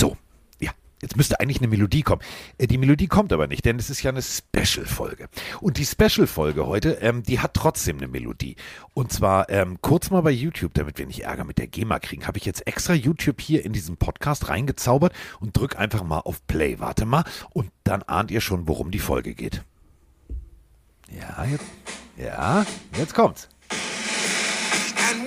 So, ja, jetzt müsste eigentlich eine Melodie kommen. Äh, die Melodie kommt aber nicht, denn es ist ja eine Special-Folge. Und die Special-Folge heute, ähm, die hat trotzdem eine Melodie. Und zwar ähm, kurz mal bei YouTube, damit wir nicht Ärger mit der GEMA kriegen, habe ich jetzt extra YouTube hier in diesen Podcast reingezaubert und drück einfach mal auf Play. Warte mal, und dann ahnt ihr schon, worum die Folge geht. Ja, jetzt, ja, jetzt kommt's.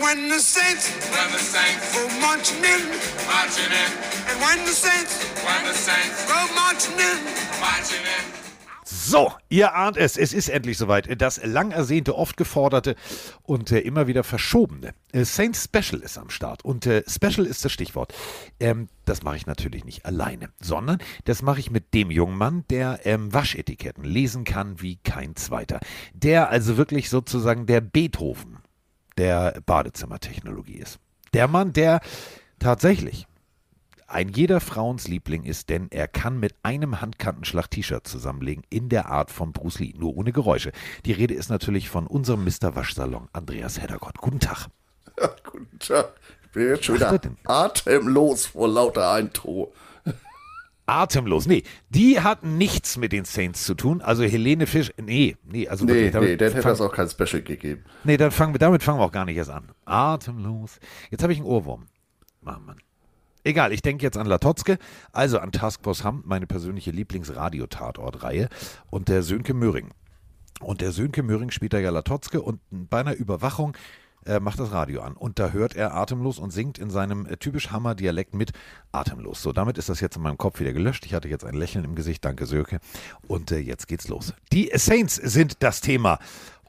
When the saints, when the saints go marching in, marching in, and when the saints, when the saints go marching in, marching in. So, ihr ahnt es, es ist endlich soweit. Das lang ersehnte, oft geforderte und äh, immer wieder verschobene äh, Saint Special ist am Start. Und äh, Special ist das Stichwort. Ähm, das mache ich natürlich nicht alleine, sondern das mache ich mit dem jungen Mann, der ähm, Waschetiketten lesen kann wie kein zweiter. Der also wirklich sozusagen der Beethoven der Badezimmertechnologie ist. Der Mann, der tatsächlich ein jeder Frauensliebling ist, denn er kann mit einem Handkantenschlag T-Shirt zusammenlegen in der Art von Bruce Lee, nur ohne Geräusche. Die Rede ist natürlich von unserem Mr. Waschsalon, Andreas Heddergott. Guten Tag. Ja, guten Tag. Ich bin jetzt schon wieder atemlos vor lauter Eintro. Atemlos. Nee, die hat nichts mit den Saints zu tun. Also Helene Fisch, nee, nee, also nee, wirklich, nee, dann hätte es auch kein Special gegeben. Nee, dann fangen wir, damit fangen wir auch gar nicht erst an. Atemlos. Jetzt habe ich einen Ohrwurm. Mann, Mann. Egal, ich denke jetzt an Latotzke, also an Taskforce Hamm, meine persönliche Lieblingsradio-Tatort-Reihe und der Sönke Möhring. Und der Sönke Möhring spielt da ja Latotzke und bei einer Überwachung äh, macht das Radio an. Und da hört er atemlos und singt in seinem äh, typisch Hammer-Dialekt mit atemlos. So, damit ist das jetzt in meinem Kopf wieder gelöscht. Ich hatte jetzt ein Lächeln im Gesicht. Danke, Sönke. Und äh, jetzt geht's los. Die Saints sind das Thema.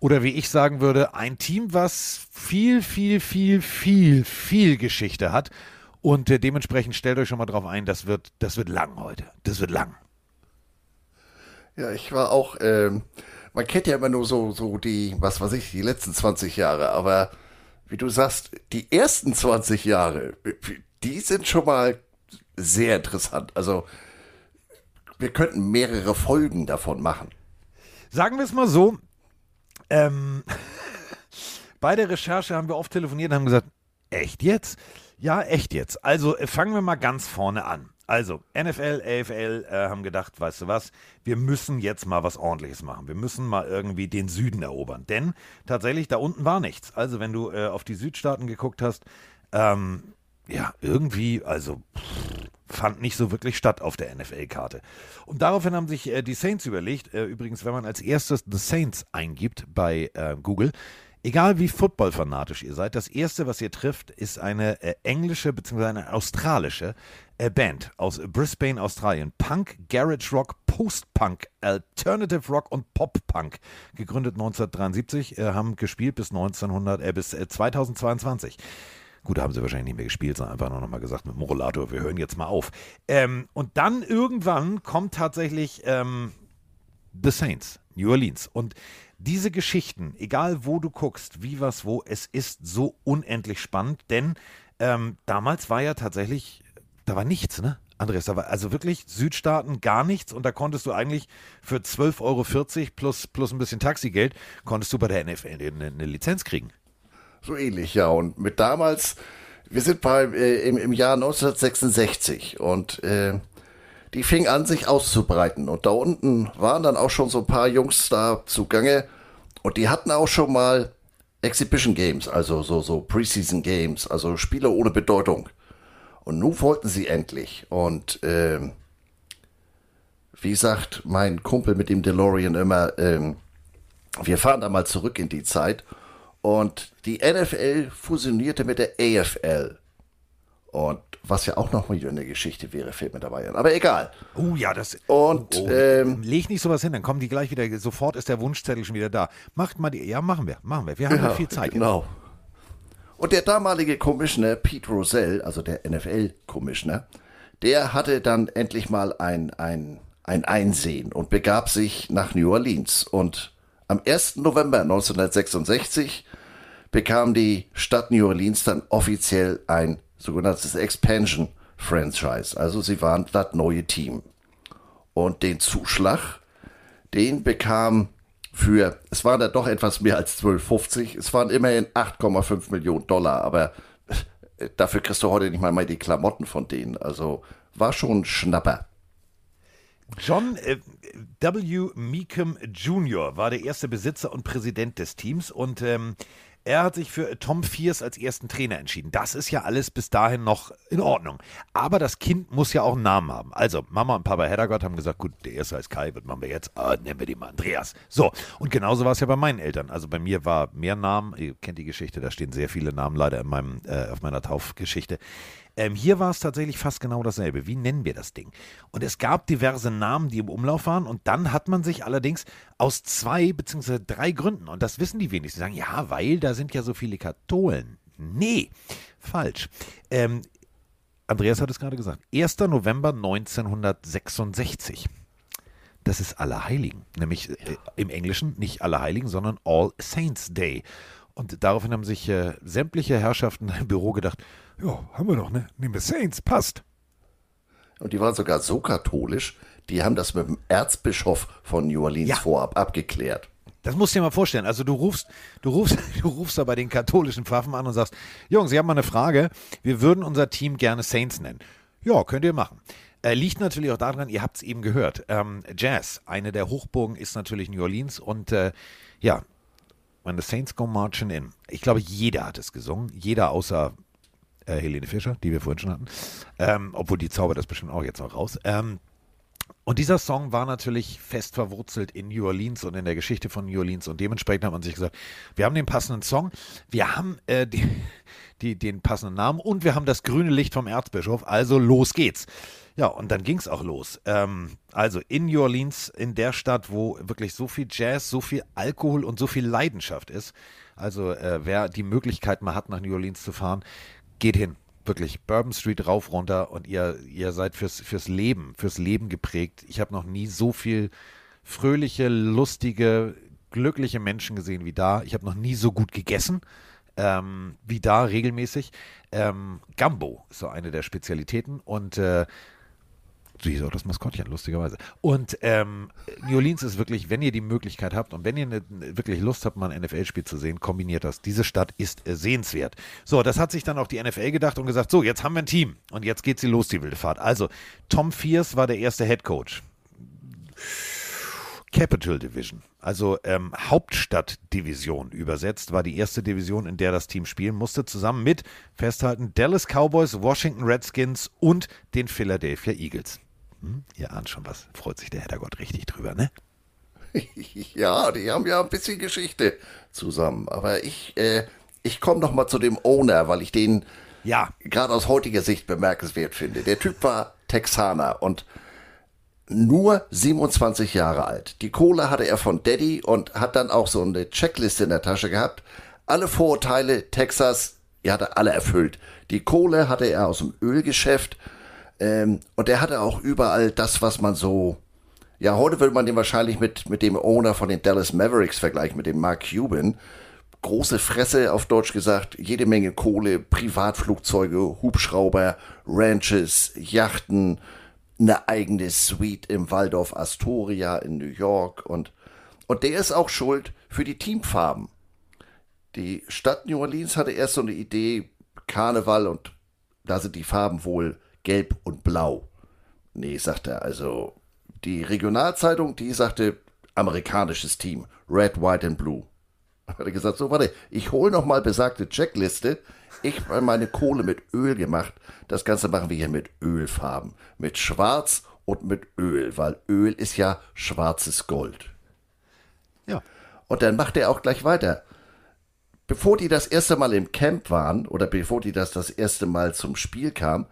Oder wie ich sagen würde, ein Team, was viel, viel, viel, viel, viel Geschichte hat und äh, dementsprechend stellt euch schon mal drauf ein, das wird, das wird lang heute. Das wird lang. Ja, ich war auch, ähm, man kennt ja immer nur so, so die, was weiß ich, die letzten 20 Jahre, aber wie du sagst, die ersten 20 Jahre, die sind schon mal sehr interessant. Also, wir könnten mehrere Folgen davon machen. Sagen wir es mal so, ähm, bei der Recherche haben wir oft telefoniert und haben gesagt, echt jetzt? Ja, echt jetzt. Also äh, fangen wir mal ganz vorne an. Also, NFL, AFL äh, haben gedacht, weißt du was, wir müssen jetzt mal was ordentliches machen. Wir müssen mal irgendwie den Süden erobern. Denn tatsächlich, da unten war nichts. Also, wenn du äh, auf die Südstaaten geguckt hast, ähm, ja, irgendwie, also pff, fand nicht so wirklich statt auf der NFL-Karte. Und daraufhin haben sich äh, die Saints überlegt, äh, übrigens, wenn man als erstes The Saints eingibt bei äh, Google, Egal wie footballfanatisch ihr seid, das erste, was ihr trifft, ist eine äh, englische bzw. eine australische äh, Band aus Brisbane, Australien. Punk, Garage Rock, Post-Punk, Alternative Rock und Pop-Punk. Gegründet 1973, äh, haben gespielt bis 1900, äh, bis 2022. Äh, Gut, haben sie wahrscheinlich nicht mehr gespielt, sondern einfach nur noch mal gesagt mit Morolator, wir hören jetzt mal auf. Ähm, und dann irgendwann kommt tatsächlich ähm, The Saints, New Orleans. Und diese Geschichten, egal wo du guckst, wie was wo, es ist so unendlich spannend, denn ähm, damals war ja tatsächlich, da war nichts, ne? Andreas, da war also wirklich Südstaaten gar nichts und da konntest du eigentlich für 12,40 Euro plus, plus ein bisschen Taxigeld, konntest du bei der NFL eine, eine Lizenz kriegen. So ähnlich, ja. Und mit damals, wir sind bei, äh, im, im Jahr 1966 und äh, die fing an, sich auszubreiten. Und da unten waren dann auch schon so ein paar Jungs da zugange. Und die hatten auch schon mal Exhibition Games, also so, so Preseason Games, also Spiele ohne Bedeutung. Und nun wollten sie endlich. Und äh, wie sagt mein Kumpel mit dem DeLorean immer, äh, wir fahren da mal zurück in die Zeit. Und die NFL fusionierte mit der AFL. Und was ja auch noch mal eine Geschichte wäre, fällt mir dabei an. Aber egal. Oh ja, das. Und oh, ähm, leg nicht sowas hin, dann kommen die gleich wieder. Sofort ist der Wunschzettel schon wieder da. Macht mal die. Ja, machen wir, machen wir. Wir haben ja, viel Zeit. Genau. Jetzt. Und der damalige Commissioner Pete Rosell, also der NFL-Commissioner, der hatte dann endlich mal ein, ein, ein Einsehen und begab sich nach New Orleans. Und am 1. November 1966 bekam die Stadt New Orleans dann offiziell ein sogenanntes Expansion Franchise. Also sie waren das neue Team. Und den Zuschlag, den bekam für, es waren da doch etwas mehr als 12,50, es waren immerhin 8,5 Millionen Dollar, aber äh, dafür kriegst du heute nicht mal, mal die Klamotten von denen. Also war schon ein Schnapper. John äh, W. Meekum Jr. war der erste Besitzer und Präsident des Teams und ähm, er hat sich für Tom Fierce als ersten Trainer entschieden. Das ist ja alles bis dahin noch in Ordnung. Aber das Kind muss ja auch einen Namen haben. Also Mama und Papa Heddergott haben gesagt, gut, der erste heißt Kai, was machen wir jetzt? Ah, nennen wir den mal Andreas. So, und genauso war es ja bei meinen Eltern. Also bei mir war mehr Namen, ihr kennt die Geschichte, da stehen sehr viele Namen leider in meinem, äh, auf meiner Taufgeschichte. Ähm, hier war es tatsächlich fast genau dasselbe. Wie nennen wir das Ding? Und es gab diverse Namen, die im Umlauf waren. Und dann hat man sich allerdings aus zwei bzw. drei Gründen, und das wissen die wenigsten, sagen, ja, weil da sind ja so viele Katholen. Nee, falsch. Ähm, Andreas hat es gerade gesagt. 1. November 1966. Das ist Allerheiligen. Nämlich äh, im Englischen nicht Allerheiligen, sondern All Saints Day. Und daraufhin haben sich äh, sämtliche Herrschaften im Büro gedacht, ja, haben wir doch, ne? Nehmen wir Saints, passt. Und die waren sogar so katholisch, die haben das mit dem Erzbischof von New Orleans ja. vorab abgeklärt. Das musst du dir mal vorstellen. Also du rufst, du rufst, du rufst da bei den katholischen Pfaffen an und sagst, Jungs, Sie haben mal eine Frage. Wir würden unser Team gerne Saints nennen. Ja, könnt ihr machen. Äh, liegt natürlich auch daran, ihr habt es eben gehört. Ähm, Jazz, eine der Hochburgen ist natürlich New Orleans und äh, ja, When the Saints Go Marching In. Ich glaube, jeder hat es gesungen. Jeder außer äh, Helene Fischer, die wir vorhin schon hatten. Ähm, obwohl die zaubert das bestimmt auch jetzt noch raus. Ähm, und dieser Song war natürlich fest verwurzelt in New Orleans und in der Geschichte von New Orleans. Und dementsprechend hat man sich gesagt, wir haben den passenden Song, wir haben äh, die, die, den passenden Namen und wir haben das grüne Licht vom Erzbischof. Also los geht's. Ja, und dann ging es auch los. Ähm, also in New Orleans, in der Stadt, wo wirklich so viel Jazz, so viel Alkohol und so viel Leidenschaft ist. Also äh, wer die Möglichkeit mal hat, nach New Orleans zu fahren, geht hin. Wirklich, Bourbon Street rauf, runter und ihr, ihr seid fürs, fürs Leben, fürs Leben geprägt. Ich habe noch nie so viel fröhliche, lustige, glückliche Menschen gesehen wie da. Ich habe noch nie so gut gegessen ähm, wie da regelmäßig. Ähm, Gambo ist so eine der Spezialitäten und äh, so hieß auch das Maskottchen, lustigerweise. Und ähm, New Orleans ist wirklich, wenn ihr die Möglichkeit habt und wenn ihr ne, wirklich Lust habt, mal ein NFL-Spiel zu sehen, kombiniert das. Diese Stadt ist äh, sehenswert. So, das hat sich dann auch die NFL gedacht und gesagt, so, jetzt haben wir ein Team und jetzt geht sie los, die wilde Fahrt. Also, Tom Fierce war der erste Head Coach. Capital Division, also ähm, Hauptstadtdivision übersetzt, war die erste Division, in der das Team spielen musste, zusammen mit, festhalten, Dallas Cowboys, Washington Redskins und den Philadelphia Eagles. Hm, ihr ahnt schon was, freut sich der Heddergott richtig drüber, ne? Ja, die haben ja ein bisschen Geschichte zusammen. Aber ich, äh, ich komme noch mal zu dem Owner, weil ich den ja. gerade aus heutiger Sicht bemerkenswert finde. Der Typ war Texaner und nur 27 Jahre alt. Die Kohle hatte er von Daddy und hat dann auch so eine Checkliste in der Tasche gehabt. Alle Vorurteile Texas, er hatte alle erfüllt. Die Kohle hatte er aus dem Ölgeschäft ähm, und er hatte auch überall das, was man so, ja, heute würde man den wahrscheinlich mit, mit dem Owner von den Dallas Mavericks vergleichen, mit dem Mark Cuban. Große Fresse, auf Deutsch gesagt, jede Menge Kohle, Privatflugzeuge, Hubschrauber, Ranches, Yachten, eine eigene Suite im Waldorf Astoria in New York und, und der ist auch schuld für die Teamfarben. Die Stadt New Orleans hatte erst so eine Idee, Karneval und da sind die Farben wohl gelb und blau. Nee, sagt er, also die Regionalzeitung, die sagte amerikanisches Team, Red, White and Blue. Hat er gesagt, so warte, ich hole noch mal besagte Checkliste. Ich habe meine Kohle mit Öl gemacht. Das Ganze machen wir hier mit Ölfarben, mit Schwarz und mit Öl, weil Öl ist ja schwarzes Gold. Ja. Und dann macht er auch gleich weiter. Bevor die das erste Mal im Camp waren oder bevor die das das erste Mal zum Spiel kam,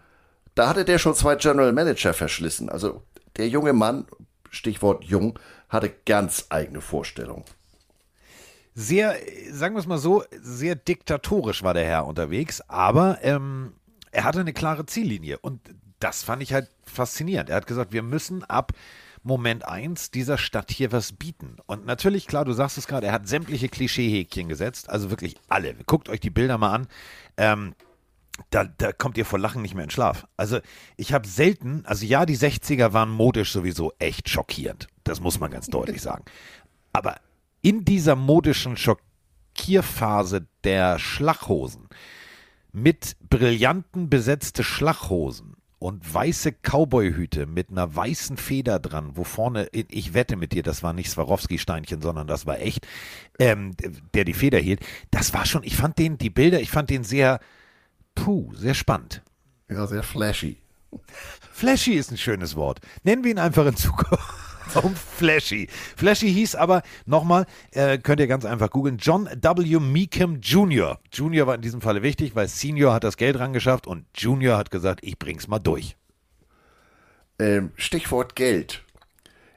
da hatte der schon zwei General Manager verschlissen. Also der junge Mann, Stichwort jung, hatte ganz eigene Vorstellungen. Sehr, sagen wir es mal so, sehr diktatorisch war der Herr unterwegs, aber ähm, er hatte eine klare Ziellinie und das fand ich halt faszinierend. Er hat gesagt, wir müssen ab Moment 1 dieser Stadt hier was bieten. Und natürlich, klar, du sagst es gerade, er hat sämtliche Klischeehäkchen gesetzt, also wirklich alle. Guckt euch die Bilder mal an. Ähm, da, da kommt ihr vor Lachen nicht mehr in Schlaf. Also ich habe selten, also ja, die 60er waren modisch sowieso echt schockierend. Das muss man ganz deutlich sagen. Aber in dieser modischen Schockierphase der Schlachhosen, mit Brillanten besetzte Schlachhosen und weiße Cowboyhüte mit einer weißen Feder dran, wo vorne, ich wette mit dir, das war nicht Swarovski-Steinchen, sondern das war echt, ähm, der die Feder hielt. Das war schon, ich fand den, die Bilder, ich fand den sehr, puh, sehr spannend. Ja, sehr flashy. Flashy ist ein schönes Wort. Nennen wir ihn einfach in Zukunft. Warum Flashy? Flashy hieß aber, nochmal, äh, könnt ihr ganz einfach googeln, John W. Meekum Jr. Junior war in diesem Falle wichtig, weil Senior hat das Geld rangeschafft und Junior hat gesagt, ich bring's mal durch. Ähm, Stichwort Geld.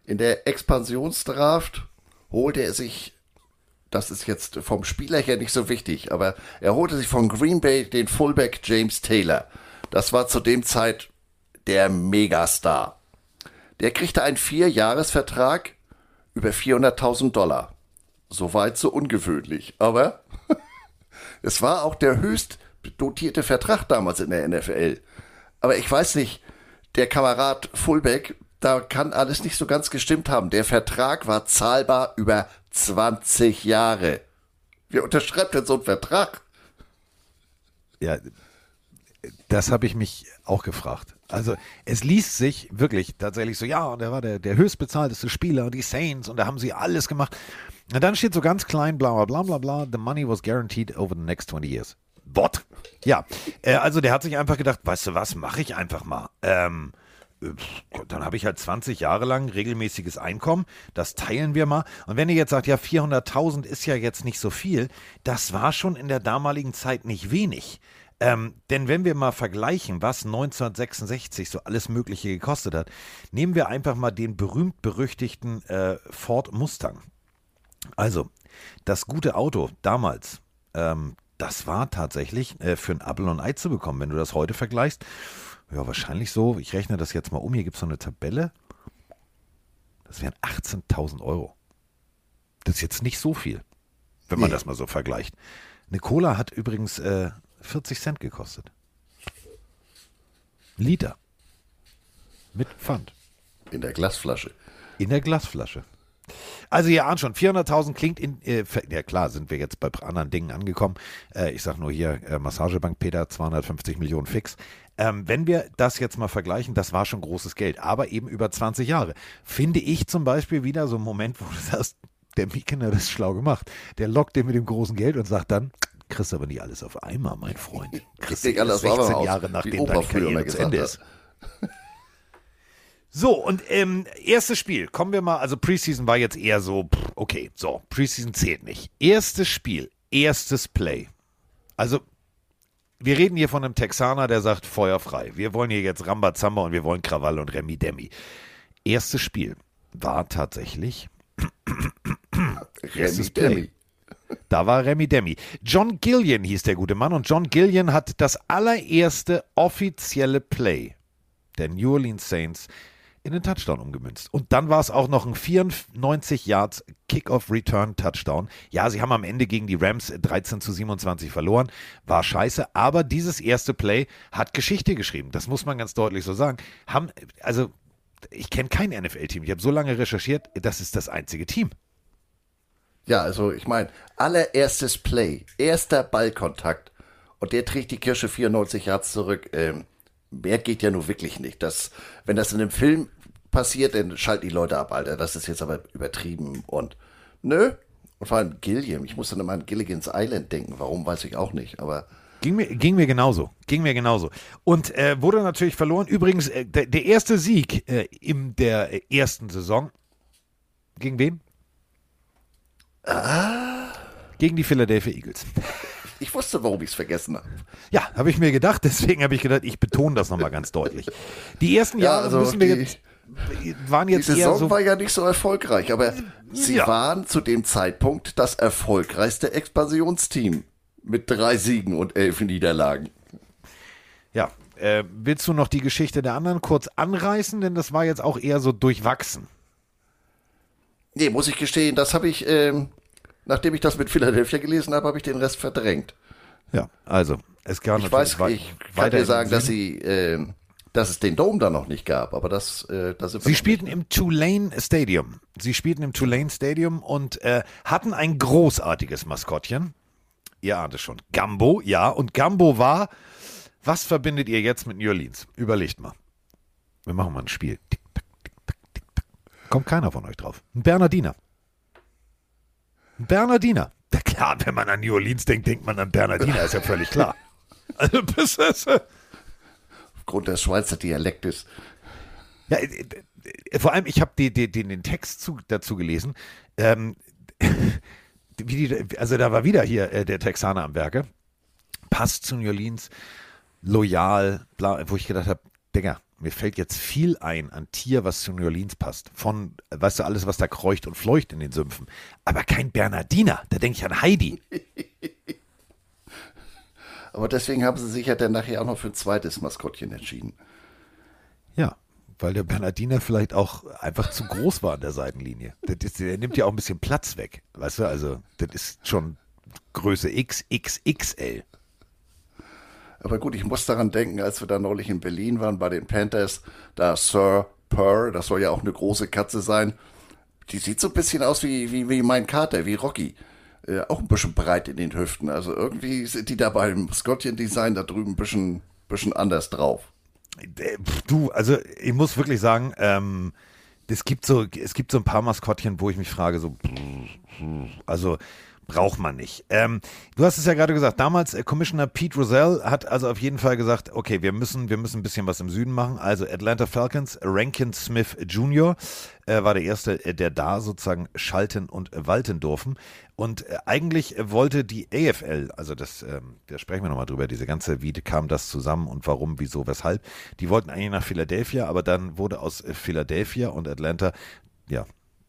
In der Expansionsdraft holte er sich, das ist jetzt vom Spieler her nicht so wichtig, aber er holte sich von Green Bay den Fullback James Taylor. Das war zu dem Zeit der Megastar. Der kriegte einen Vierjahresvertrag über 400.000 Dollar. Soweit so ungewöhnlich. Aber es war auch der höchst dotierte Vertrag damals in der NFL. Aber ich weiß nicht, der Kamerad Fullback, da kann alles nicht so ganz gestimmt haben. Der Vertrag war zahlbar über 20 Jahre. Wer unterschreibt denn so einen Vertrag? Ja, das habe ich mich auch gefragt. Also es liest sich wirklich tatsächlich so, ja, und er war der, der höchstbezahlteste Spieler die Saints und da haben sie alles gemacht. Und dann steht so ganz klein, bla bla bla bla, the money was guaranteed over the next 20 years. What? Ja, äh, also der hat sich einfach gedacht, weißt du was, mache ich einfach mal. Ähm, äh, dann habe ich halt 20 Jahre lang regelmäßiges Einkommen, das teilen wir mal. Und wenn ihr jetzt sagt, ja, 400.000 ist ja jetzt nicht so viel, das war schon in der damaligen Zeit nicht wenig. Ähm, denn wenn wir mal vergleichen, was 1966 so alles Mögliche gekostet hat, nehmen wir einfach mal den berühmt-berüchtigten äh, Ford Mustang. Also, das gute Auto damals, ähm, das war tatsächlich äh, für ein Apple und Ei zu bekommen. Wenn du das heute vergleichst, ja, wahrscheinlich so, ich rechne das jetzt mal um, hier gibt es so eine Tabelle, das wären 18.000 Euro. Das ist jetzt nicht so viel, wenn man nee. das mal so vergleicht. Eine Cola hat übrigens äh, 40 Cent gekostet. Liter. Mit Pfand. In der Glasflasche. In der Glasflasche. Also ihr ahnt schon, 400.000 klingt in, äh, ja klar, sind wir jetzt bei anderen Dingen angekommen. Äh, ich sag nur hier, äh, Massagebank Peter, 250 Millionen fix. Ähm, wenn wir das jetzt mal vergleichen, das war schon großes Geld, aber eben über 20 Jahre. Finde ich zum Beispiel wieder so einen Moment, wo du sagst, der Mieken hat das schlau gemacht. Der lockt dir mit dem großen Geld und sagt dann, Kriegst aber nicht alles auf einmal, mein Freund. Kriegst du alles 16 Jahre nachdem deine Karriere zu Ende ist. So, und ähm, erstes Spiel, kommen wir mal, also Preseason war jetzt eher so, okay, so, Preseason zählt nicht. Erstes Spiel, erstes Play. Also, wir reden hier von einem Texaner, der sagt, Feuer frei. Wir wollen hier jetzt Rambazamba und wir wollen Krawall und Remi Demi. Erstes Spiel war tatsächlich erstes Play. Da war Remy Demi. John Gillian hieß der gute Mann und John Gillian hat das allererste offizielle Play der New Orleans Saints in den Touchdown umgemünzt. Und dann war es auch noch ein 94 Yards Kickoff Return Touchdown. Ja, sie haben am Ende gegen die Rams 13 zu 27 verloren. War scheiße, aber dieses erste Play hat Geschichte geschrieben. Das muss man ganz deutlich so sagen. Haben, also, ich kenne kein NFL-Team. Ich habe so lange recherchiert, das ist das einzige Team. Ja, also ich meine, allererstes Play, erster Ballkontakt und der trägt die Kirsche 94 Yards zurück. Ähm, mehr geht ja nur wirklich nicht. Das, wenn das in einem Film passiert, dann schalten die Leute ab, Alter. Das ist jetzt aber übertrieben und nö. Und vor allem Gilliam. Ich muss dann immer an Gilligan's Island denken. Warum, weiß ich auch nicht. Aber Ging mir, ging mir genauso. Ging mir genauso. Und äh, wurde natürlich verloren. Übrigens, äh, der, der, erste Sieg äh, in der ersten Saison. Gegen wen? Ah. Gegen die Philadelphia Eagles. Ich wusste, warum ich es vergessen habe. Ja, habe ich mir gedacht. Deswegen habe ich gedacht, ich betone das nochmal ganz deutlich. Die ersten Jahre ja, also müssen wir die, jetzt, waren jetzt die Saison so, war ja nicht so erfolgreich, aber sie ja. waren zu dem Zeitpunkt das erfolgreichste Expansionsteam mit drei Siegen und elf Niederlagen. Ja, äh, willst du noch die Geschichte der anderen kurz anreißen? Denn das war jetzt auch eher so durchwachsen. Nee, muss ich gestehen, das habe ich, ähm, nachdem ich das mit Philadelphia gelesen habe, habe ich den Rest verdrängt. Ja, also, es gab Ich weiß, ich kann dir sagen, dass sie, äh, dass es den Dome da noch nicht gab, aber das, äh, das Sie spielten im Tulane Stadium. Sie spielten im Tulane Stadium und äh, hatten ein großartiges Maskottchen. ihr ahnt es schon. Gambo, ja. Und Gambo war, was verbindet ihr jetzt mit New Orleans? Überlegt mal. Wir machen mal ein Spiel. Tick, tack, tick, tack, tick, tack. Kommt keiner von euch drauf. Ein Bernardiner. Ein Bernardiner. Ja klar, wenn man an New Orleans denkt, denkt man an Bernardiner, ist ja völlig klar. Also, bis es, Aufgrund des Schweizer Dialektes. Ja, äh, äh, vor allem, ich habe den Text zu, dazu gelesen. Ähm, die, also da war wieder hier äh, der Texaner am Werke. Passt zu New Orleans, loyal, bla, wo ich gedacht habe, Digga, mir fällt jetzt viel ein an Tier, was zu New Orleans passt. Von, weißt du, alles, was da kreucht und fleucht in den Sümpfen. Aber kein Bernardiner. Da denke ich an Heidi. Aber deswegen haben sie sich ja dann nachher auch noch für ein zweites Maskottchen entschieden. Ja, weil der Bernardiner vielleicht auch einfach zu groß war an der Seitenlinie. Ist, der nimmt ja auch ein bisschen Platz weg. Weißt du, also, das ist schon Größe XXXL. Aber gut, ich muss daran denken, als wir da neulich in Berlin waren bei den Panthers, da Sir Purr, das soll ja auch eine große Katze sein, die sieht so ein bisschen aus wie, wie, wie mein Kater, wie Rocky. Äh, auch ein bisschen breit in den Hüften. Also irgendwie sind die da beim Scottchen-Design da drüben ein bisschen, bisschen anders drauf. Äh, du, also ich muss wirklich sagen, ähm, es gibt so, es gibt so ein paar Maskottchen, wo ich mich frage, so, also braucht man nicht. Ähm, du hast es ja gerade gesagt, damals äh, Commissioner Pete Rozelle hat also auf jeden Fall gesagt, okay, wir müssen, wir müssen ein bisschen was im Süden machen. Also Atlanta Falcons, Rankin Smith Jr. Äh, war der erste, äh, der da sozusagen schalten und walten durften. Und äh, eigentlich wollte die AFL, also das, ähm, da sprechen wir nochmal drüber, diese ganze, wie kam das zusammen und warum, wieso, weshalb. Die wollten eigentlich nach Philadelphia, aber dann wurde aus äh, Philadelphia und Atlanta ja,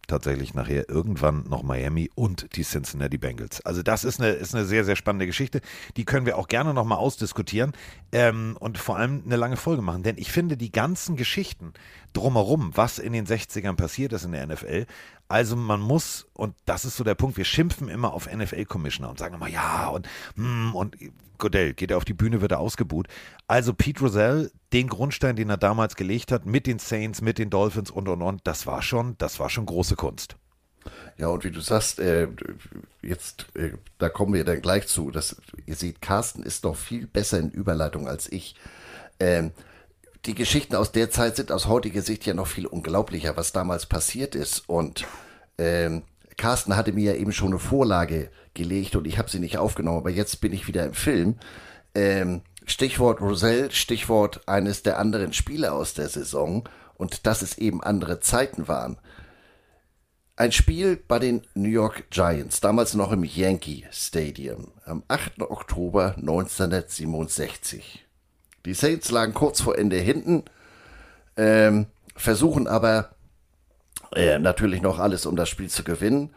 tatsächlich nachher irgendwann noch Miami und die Cincinnati Bengals. Also das ist eine, ist eine sehr, sehr spannende Geschichte. Die können wir auch gerne nochmal ausdiskutieren ähm, und vor allem eine lange Folge machen. Denn ich finde die ganzen Geschichten drumherum, was in den 60ern passiert ist in der NFL, also man muss, und das ist so der Punkt, wir schimpfen immer auf NFL-Commissioner und sagen immer, ja, und, hm, und Godell geht er auf die Bühne, wird er ausgebuht. Also Pete Rozelle, den Grundstein, den er damals gelegt hat, mit den Saints, mit den Dolphins und und und, das war schon, das war schon große Kunst. Ja, und wie du sagst, äh, jetzt, äh, da kommen wir dann gleich zu. Das, ihr seht, Carsten ist noch viel besser in Überleitung als ich. Ähm, die Geschichten aus der Zeit sind aus heutiger Sicht ja noch viel unglaublicher, was damals passiert ist. Und ähm, Carsten hatte mir ja eben schon eine Vorlage gelegt und ich habe sie nicht aufgenommen, aber jetzt bin ich wieder im Film. Ähm, Stichwort Rosell, Stichwort eines der anderen Spiele aus der Saison und dass es eben andere Zeiten waren. Ein Spiel bei den New York Giants, damals noch im Yankee Stadium, am 8. Oktober 1967. Die Saints lagen kurz vor Ende hinten, ähm, versuchen aber äh, natürlich noch alles, um das Spiel zu gewinnen.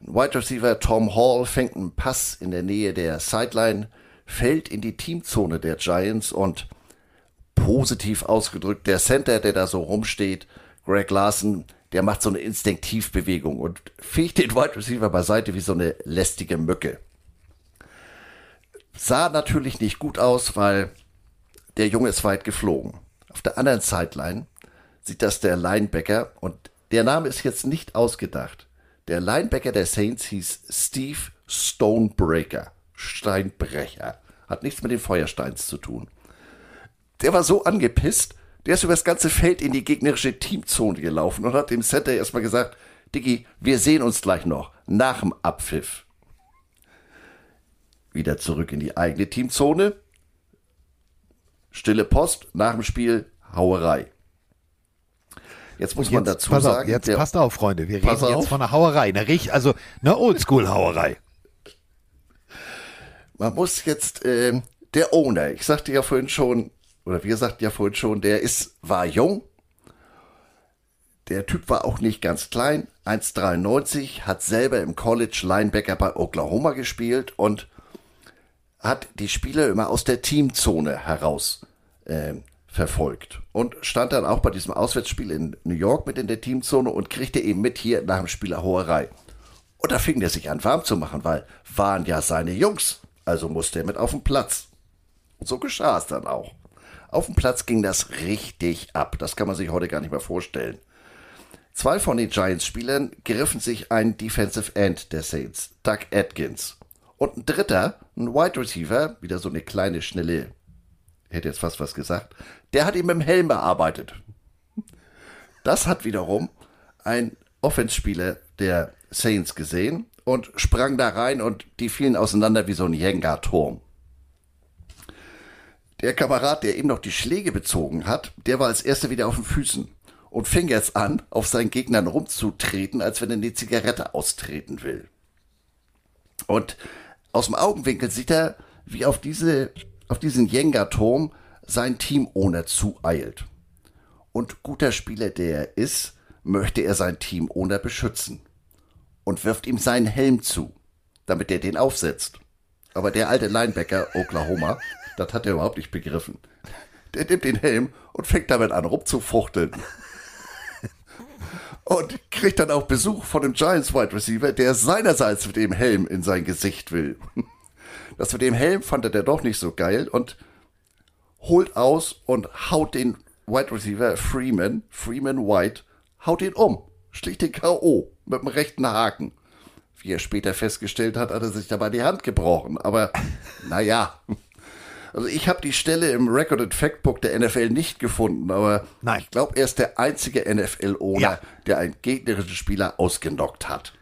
Wide Receiver Tom Hall fängt einen Pass in der Nähe der Sideline, fällt in die Teamzone der Giants und positiv ausgedrückt, der Center, der da so rumsteht, Greg Larson, der macht so eine Instinktivbewegung und fegt den Wide Receiver beiseite wie so eine lästige Mücke. Sah natürlich nicht gut aus, weil der Junge ist weit geflogen. Auf der anderen Sideline sieht das der Linebacker und der Name ist jetzt nicht ausgedacht. Der Linebacker der Saints hieß Steve Stonebreaker. Steinbrecher. Hat nichts mit den Feuersteins zu tun. Der war so angepisst, der ist über das ganze Feld in die gegnerische Teamzone gelaufen und hat dem Center erstmal gesagt, Diggi, wir sehen uns gleich noch, nach dem Abpfiff. Wieder zurück in die eigene Teamzone. Stille Post, nach dem Spiel Hauerei. Jetzt muss jetzt, man dazu pass sagen. Auf, jetzt der, passt auf, Freunde. Wir reden Pass jetzt auf. von einer Hauerei. Eine also eine Oldschool-Hauerei. man muss jetzt, ähm, der Owner, ich sagte ja vorhin schon, oder wir sagten ja vorhin schon, der ist, war jung. Der Typ war auch nicht ganz klein, 1,93, hat selber im College Linebacker bei Oklahoma gespielt und hat die Spieler immer aus der Teamzone heraus äh, verfolgt und stand dann auch bei diesem Auswärtsspiel in New York mit in der Teamzone und kriegte eben mit hier nach dem Spielerhoerei. Und da fing der sich an warm zu machen, weil waren ja seine Jungs, also musste er mit auf den Platz. Und so geschah es dann auch. Auf dem Platz ging das richtig ab, das kann man sich heute gar nicht mehr vorstellen. Zwei von den Giants-Spielern griffen sich einen Defensive End der Saints, Doug Atkins. Und ein dritter, ein Wide Receiver, wieder so eine kleine, schnelle, hätte jetzt fast was gesagt, der hat ihm im Helm bearbeitet. Das hat wiederum ein Offenspieler der Saints gesehen und sprang da rein und die fielen auseinander wie so ein Jenga-Turm. Der Kamerad, der ihm noch die Schläge bezogen hat, der war als erster wieder auf den Füßen und fing jetzt an, auf seinen Gegnern rumzutreten, als wenn er eine Zigarette austreten will. Und aus dem Augenwinkel sieht er, wie auf, diese, auf diesen Jenga-Turm sein Team-Owner zueilt. Und guter Spieler, der er ist, möchte er sein Team-Owner beschützen und wirft ihm seinen Helm zu, damit er den aufsetzt. Aber der alte Linebacker Oklahoma, das hat er überhaupt nicht begriffen. Der nimmt den Helm und fängt damit an rumzufuchteln. Und kriegt dann auch Besuch von dem Giants Wide Receiver, der seinerseits mit dem Helm in sein Gesicht will. Das mit dem Helm fand er doch nicht so geil und holt aus und haut den Wide Receiver Freeman, Freeman White, haut ihn um. Schlicht den K.O. mit dem rechten Haken. Wie er später festgestellt hat, hat er sich dabei die Hand gebrochen. Aber naja. Also ich habe die Stelle im Recorded Factbook der NFL nicht gefunden, aber Nein. ich glaube, er ist der einzige NFL-Owner, Ja. der einen gegnerischen Spieler ausgenockt hat.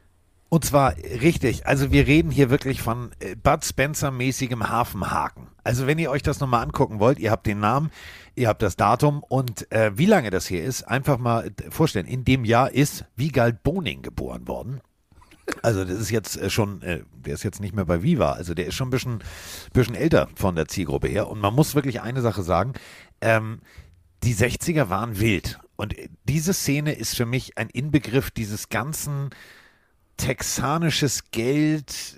Und zwar richtig. Also wir reden hier wirklich von äh, Bud Spencer-mäßigem Hafenhaken. Also wenn ihr euch das nochmal angucken wollt, ihr habt den Namen, ihr habt das Datum und äh, wie lange das hier ist, einfach mal vorstellen. In dem Jahr ist Wiegald Boning geboren worden. Also das ist jetzt äh, schon, äh, der ist jetzt nicht mehr bei Viva, also der ist schon ein bisschen, bisschen älter von der Zielgruppe her. Und man muss wirklich eine Sache sagen, ähm, die 60er waren wild. Und äh, diese Szene ist für mich ein Inbegriff dieses ganzen texanisches Geld,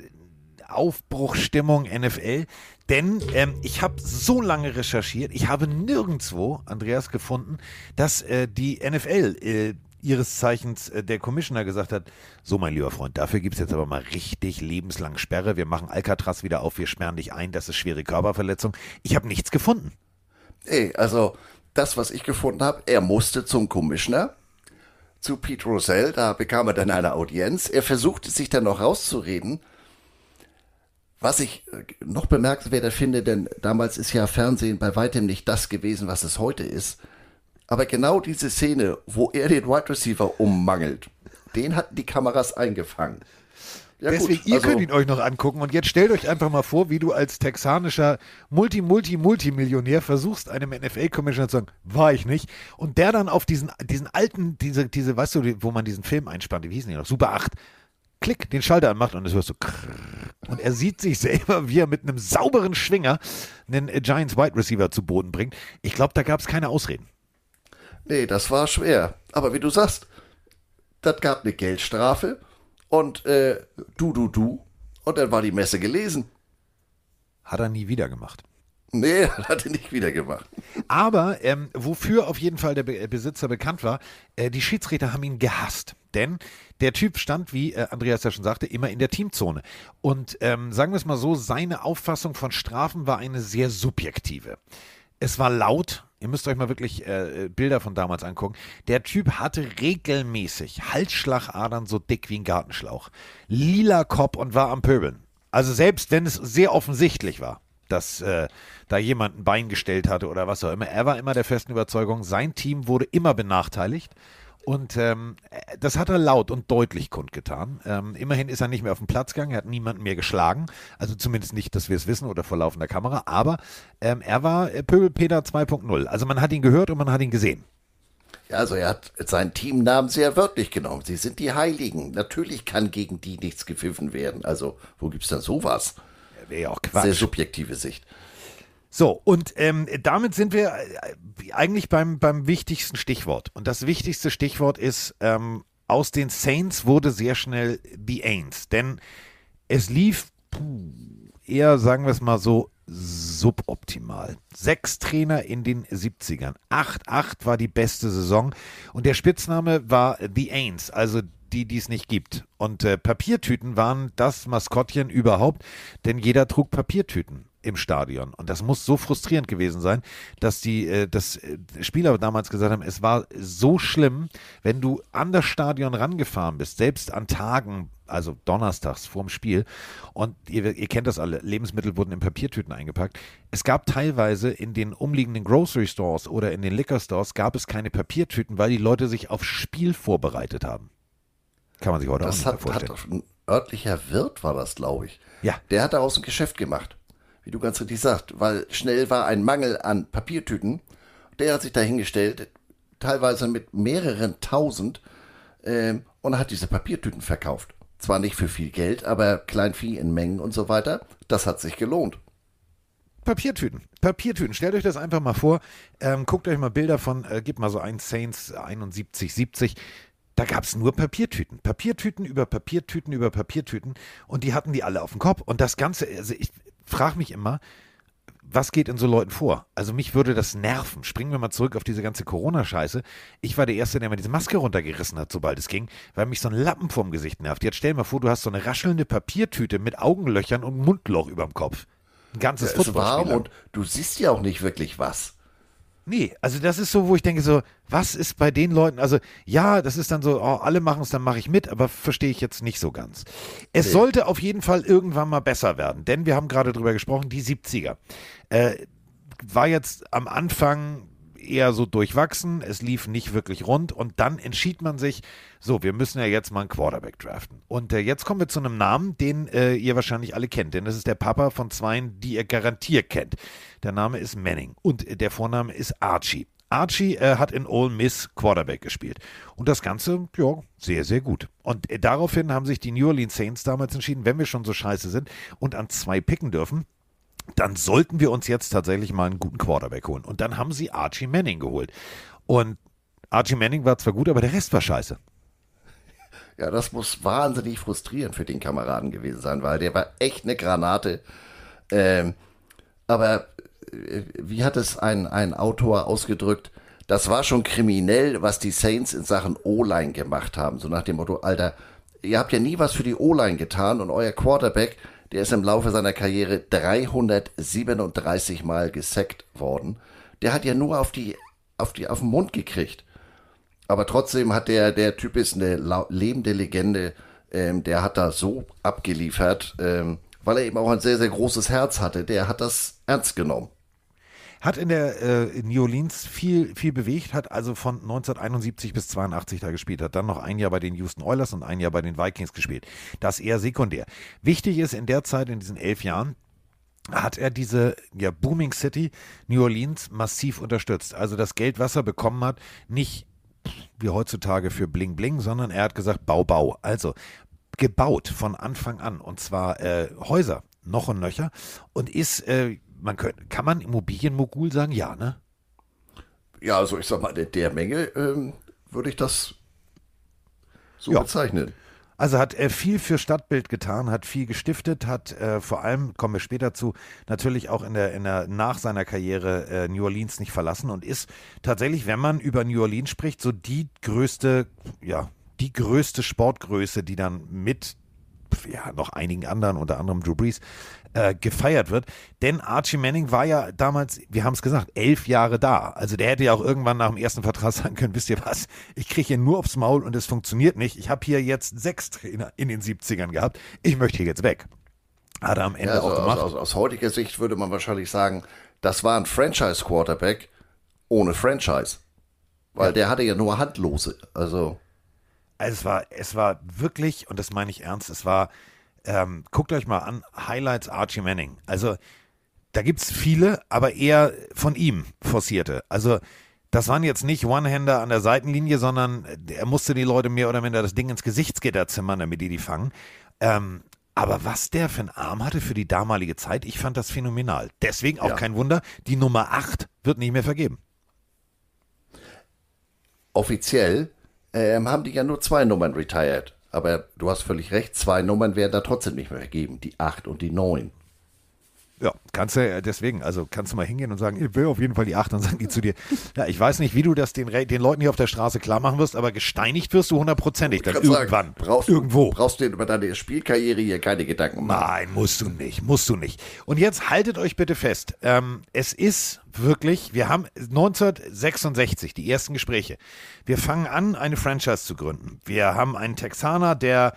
Aufbruchstimmung NFL. Denn ähm, ich habe so lange recherchiert, ich habe nirgendwo, Andreas, gefunden, dass äh, die NFL äh, ihres Zeichens äh, der Commissioner gesagt hat, so mein lieber Freund, dafür gibt es jetzt aber mal richtig lebenslang Sperre, wir machen Alcatraz wieder auf, wir sperren dich ein, das ist schwere Körperverletzung. Ich habe nichts gefunden. Ey, also das, was ich gefunden habe, er musste zum Commissioner, zu Pete Rosell, da bekam er dann eine Audienz. Er versuchte sich dann noch rauszureden. Was ich äh, noch bemerkenswerter finde, denn damals ist ja Fernsehen bei weitem nicht das gewesen, was es heute ist. Aber genau diese Szene, wo er den Wide Receiver ummangelt, den hatten die Kameras eingefangen. Ja, Deswegen, gut, ihr also- könnt ihn euch noch angucken und jetzt stellt euch einfach mal vor, wie du als texanischer Multi, Multi, Multimillionär versuchst, einem NFL-Commissioner zu sagen, war ich nicht. Und der dann auf diesen, diesen alten, diese, diese, weißt du, wo man diesen Film einspannt, wie hießen die noch, Super 8, Klick, den Schalter anmacht und es hörst so krrrr. und er sieht sich selber, wie er mit einem sauberen Schwinger einen Giants Wide Receiver zu Boden bringt. Ich glaube, da gab es keine Ausreden. Nee, das war schwer. Aber wie du sagst, das gab eine Geldstrafe und äh, du, du, du. Und dann war die Messe gelesen. Hat er nie wieder gemacht. Nee, hat er nicht wieder gemacht. Aber ähm, wofür auf jeden Fall der Be Besitzer bekannt war, äh, die Schiedsrichter haben ihn gehasst. Denn der Typ stand, wie äh, Andreas ja schon sagte, immer in der Teamzone. Und ähm, sagen wir es mal so, seine Auffassung von Strafen war eine sehr subjektive. Es war laut. Ihr müsst euch mal wirklich äh, Bilder von damals angucken. Der Typ hatte regelmäßig Halsschlagadern so dick wie ein Gartenschlauch. Lila Kopf und war am Pöbeln. Also selbst wenn es sehr offensichtlich war, dass äh, da jemand ein Bein gestellt hatte oder was auch immer. Er war immer der festen Überzeugung, sein Team wurde immer benachteiligt. Und ähm, äh, das hat er laut und deutlich kundgetan. Ähm, immerhin ist er nicht mehr auf den Platz gegangen, er hat niemanden mehr geschlagen. Also zumindest nicht, dass wir es wissen oder vor laufender Kamera. Aber ähm, er war äh, Pöbelpeter 2.0. Also man hat ihn gehört und man hat ihn gesehen. Ja, also er hat seinen Teamnamen sehr wörtlich genommen. Sie sind die Heiligen. Natürlich kann gegen die nichts gepfiffen werden. Also, wo gibt's denn sowas? Wäre ja auch Sehr Quatsch. subjektive Sicht. So, und ähm, damit sind wir äh, eigentlich beim, beim wichtigsten Stichwort. Und das wichtigste Stichwort ist, ähm, aus den Saints wurde sehr schnell die Ains. Denn es lief puh, eher, sagen wir es mal so, suboptimal. Sechs Trainer in den 70ern. 8-8 war die beste Saison. Und der Spitzname war The Ains, also die, die es nicht gibt. Und äh, Papiertüten waren das Maskottchen überhaupt, denn jeder trug Papiertüten. Im Stadion. Und das muss so frustrierend gewesen sein, dass die äh, dass äh, Spieler damals gesagt haben, es war so schlimm, wenn du an das Stadion rangefahren bist, selbst an Tagen, also donnerstags vorm Spiel. Und ihr, ihr kennt das alle, Lebensmittel wurden in Papiertüten eingepackt. Es gab teilweise in den umliegenden Grocery Stores oder in den Liquor Stores gab es keine Papiertüten, weil die Leute sich aufs Spiel vorbereitet haben. Kann man sich heute das auch nicht hat, vorstellen. hat ein örtlicher Wirt war das, glaube ich. Ja. Der hat daraus ein Geschäft gemacht. Wie du ganz richtig sagst, weil schnell war ein Mangel an Papiertüten. Der hat sich dahingestellt, teilweise mit mehreren tausend, ähm, und hat diese Papiertüten verkauft. Zwar nicht für viel Geld, aber Kleinvieh in Mengen und so weiter. Das hat sich gelohnt. Papiertüten. Papiertüten. Stellt euch das einfach mal vor. Ähm, guckt euch mal Bilder von, äh, gebt mal so ein Saints 71, 70. Da gab es nur Papiertüten. Papiertüten über Papiertüten über Papiertüten. Und die hatten die alle auf dem Kopf. Und das Ganze, also ich frage mich immer, was geht in so Leuten vor? Also mich würde das nerven. Springen wir mal zurück auf diese ganze Corona-Scheiße. Ich war der Erste, der mir diese Maske runtergerissen hat, sobald es ging, weil mich so ein Lappen vorm Gesicht nervt. Jetzt stell dir mal vor, du hast so eine raschelnde Papiertüte mit Augenlöchern und Mundloch überm Kopf. Ein ganzes Es ist warm und du siehst ja auch nicht wirklich was. Nee, also das ist so, wo ich denke so, was ist bei den Leuten, also ja, das ist dann so, oh, alle machen es, dann mache ich mit, aber verstehe ich jetzt nicht so ganz. Es Nee. sollte auf jeden Fall irgendwann mal besser werden, denn wir haben gerade drüber gesprochen, die 70er. Äh, war jetzt am Anfang eher so durchwachsen, es lief nicht wirklich rund und dann entschied man sich, so, wir müssen ja jetzt mal einen Quarterback draften. Und äh, jetzt kommen wir zu einem Namen, den äh, ihr wahrscheinlich alle kennt, denn das ist der Papa von zweien, die ihr garantiert kennt. Der Name ist Manning und äh, der Vorname ist Archie. Archie äh, hat in Ole Miss Quarterback gespielt. Und das Ganze, ja, sehr, sehr gut. Und äh, daraufhin haben sich die New Orleans Saints damals entschieden, wenn wir schon so scheiße sind und an zwei picken dürfen, dann sollten wir uns jetzt tatsächlich mal einen guten Quarterback holen. Und dann haben sie Archie Manning geholt. Und Archie Manning war zwar gut, aber der Rest war scheiße. Ja, das muss wahnsinnig frustrierend für den Kameraden gewesen sein, weil der war echt eine Granate. Ähm, aber äh, wie hat es ein, ein Autor ausgedrückt? Das war schon kriminell, was die Saints in Sachen O-Line gemacht haben. So nach dem Motto, Alter, ihr habt ja nie was für die O-Line getan und euer Quarterback, der ist im Laufe seiner Karriere 337 Mal gesackt worden. Der hat ja nur auf die, auf die, auf den Mund gekriegt. Aber trotzdem hat der, der Typ ist eine lebende Legende. Ähm, der hat da so abgeliefert, ähm, weil er eben auch ein sehr, sehr großes Herz hatte. Der hat das ernst genommen. Hat in der äh, New Orleans viel, viel bewegt, hat also von 1971 bis 82 da gespielt, hat dann noch ein Jahr bei den Houston Oilers und ein Jahr bei den Vikings gespielt. Das eher sekundär. Wichtig ist in der Zeit, in diesen elf Jahren, hat er diese ja, Booming City New Orleans massiv unterstützt. Also das Geld, was er bekommen hat, nicht wie heutzutage für Bling Bling, sondern er hat gesagt, Bau, Bau. Also gebaut von Anfang an und zwar äh, Häuser noch und nöcher und ist, äh, man könnte, kann man Immobilienmogul sagen? Ja, ne? Ja, also ich sag mal, der, der Menge ähm, würde ich das so Ja. bezeichnen. Also hat er viel für Stadtbild getan, hat viel gestiftet, hat äh, vor allem, kommen wir später zu, natürlich auch in der, in der nach seiner Karriere äh, New Orleans nicht verlassen und ist tatsächlich, wenn man über New Orleans spricht, so die größte, ja, die größte Sportgröße, die dann mit ja, noch einigen anderen, unter anderem Drew Brees, äh, gefeiert wird. Denn Archie Manning war ja damals, wir haben es gesagt, elf Jahre da. Also der hätte ja auch irgendwann nach dem ersten Vertrag sagen können, wisst ihr was, ich kriege hier nur aufs Maul und es funktioniert nicht. Ich habe hier jetzt sechs Trainer in den 70ern gehabt. Ich möchte hier jetzt weg. Hat er am Ende Ja, also auch aus, gemacht. aus, aus heutiger Sicht würde man wahrscheinlich sagen, das war ein Franchise-Quarterback ohne Franchise. Weil der hatte ja nur Handlose. Also, Also es war, es war wirklich, und das meine ich ernst, es war, ähm, guckt euch mal an, Highlights Archie Manning. Also da gibt es viele, aber eher von ihm forcierte. Also das waren jetzt nicht One-Hander an der Seitenlinie, sondern er musste die Leute mehr oder minder das Ding ins Gesichtsgitter zimmern, damit die die fangen. Ähm, aber was der für einen Arm hatte für die damalige Zeit, ich fand das phänomenal. Deswegen auch Ja. kein Wunder, die Nummer 8 wird nicht mehr vergeben. offiziell ähm, haben die ja nur zwei Nummern retired. Aber du hast völlig recht, zwei Nummern werden da trotzdem nicht mehr vergeben. Die 8 und die 9. Ja, kannst du äh, deswegen, also kannst du mal hingehen und sagen, ich will auf jeden Fall die 8, dann sagen die zu dir, ja, ich weiß nicht, wie du das den, den Leuten hier auf der Straße klar machen wirst, aber gesteinigt wirst du hundertprozentig dann irgendwann. Sagen, brauchst irgendwo. Du, brauchst du über deine Spielkarriere hier keine Gedanken machen. Nein, musst du nicht, musst du nicht. Und jetzt haltet euch bitte fest, ähm, es ist wirklich, wir haben 1966 die ersten Gespräche. Wir fangen an, eine Franchise zu gründen. Wir haben einen Texaner, der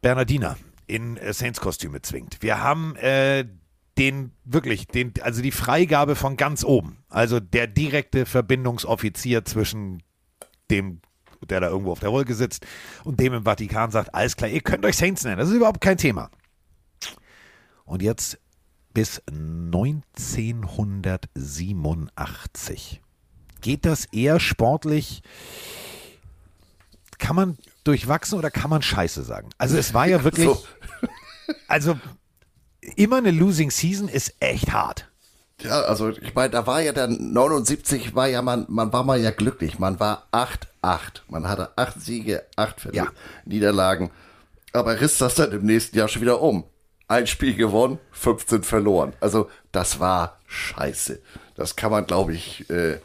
Bernardiner in äh, Saints-Kostüme zwingt. Wir haben äh, den wirklich, den, also die Freigabe von ganz oben, also der direkte Verbindungsoffizier zwischen dem, der da irgendwo auf der Wolke sitzt und dem im Vatikan sagt, alles klar, ihr könnt euch Saints nennen, das ist überhaupt kein Thema. Und jetzt bis 1987 geht das eher sportlich, kann man durchwachsen oder kann man Scheiße sagen? Also es war ja wirklich, so. also immer eine Losing Season ist echt hart. Ja, also ich meine, da war ja dann 79 war ja man, man war mal ja glücklich. Man war 8-8. Man hatte acht Siege, acht Ver ja. Niederlagen. Aber riss das dann im nächsten Jahr schon wieder um. Ein Spiel gewonnen, 15 verloren. Also das war scheiße. Das kann man, glaube ich, äh,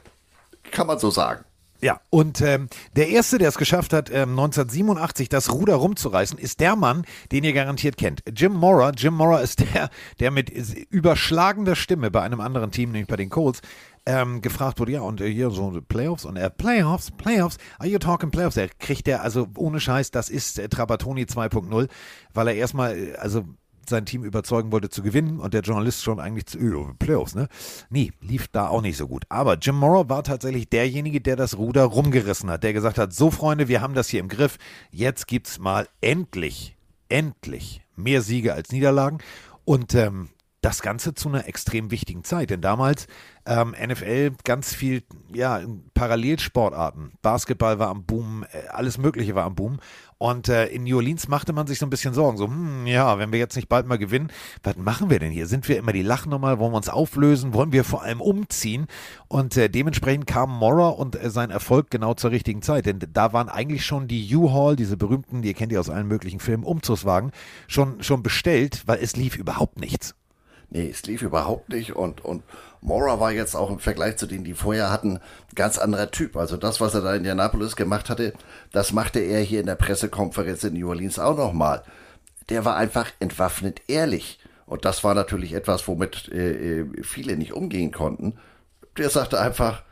kann man so sagen. Ja, und ähm, der Erste, der es geschafft hat, ähm, 1987 das Ruder rumzureißen, ist der Mann, den ihr garantiert kennt. Jim Mora. Jim Mora ist der, der mit überschlagender Stimme bei einem anderen Team, nämlich bei den Colts, ähm, gefragt wurde, ja, und äh, hier so Playoffs und er, Playoffs, Playoffs, are you talking Playoffs? Er kriegt der, also ohne Scheiß, das ist äh, Trabatoni 2.0, weil er erstmal, äh, also sein Team überzeugen wollte zu gewinnen und der Journalist schon eigentlich zu öh, Playoffs, ne? Nee, lief da auch nicht so gut. Aber Jim Morrow war tatsächlich derjenige, der das Ruder rumgerissen hat, der gesagt hat, so Freunde, wir haben das hier im Griff, jetzt gibt's mal endlich, endlich mehr Siege als Niederlagen und ähm, das Ganze zu einer extrem wichtigen Zeit, denn damals ähm, NFL ganz viel, ja, Parallelsportarten. Basketball war am Boom, äh, alles Mögliche war am Boom. Und äh, in New Orleans machte man sich so ein bisschen Sorgen. So, hm, ja, wenn wir jetzt nicht bald mal gewinnen, was machen wir denn hier? Sind wir immer die Lachnummer? Wollen wir uns auflösen? Wollen wir vor allem umziehen? Und äh, dementsprechend kam Mora und äh, sein Erfolg genau zur richtigen Zeit. Denn da waren eigentlich schon die U-Haul, diese berühmten, die ihr kennt ihr aus allen möglichen Filmen, Umzugswagen, schon, schon bestellt, weil es lief überhaupt nichts. Nee, es lief überhaupt nicht und, und Mora war jetzt auch im Vergleich zu denen, die vorher hatten, ganz anderer Typ. Also das, was er da in Indianapolis gemacht hatte, das machte er hier in der Pressekonferenz in New Orleans auch nochmal. Der war einfach entwaffnet ehrlich. Und das war natürlich etwas, womit äh, äh, viele nicht umgehen konnten. Der sagte einfach,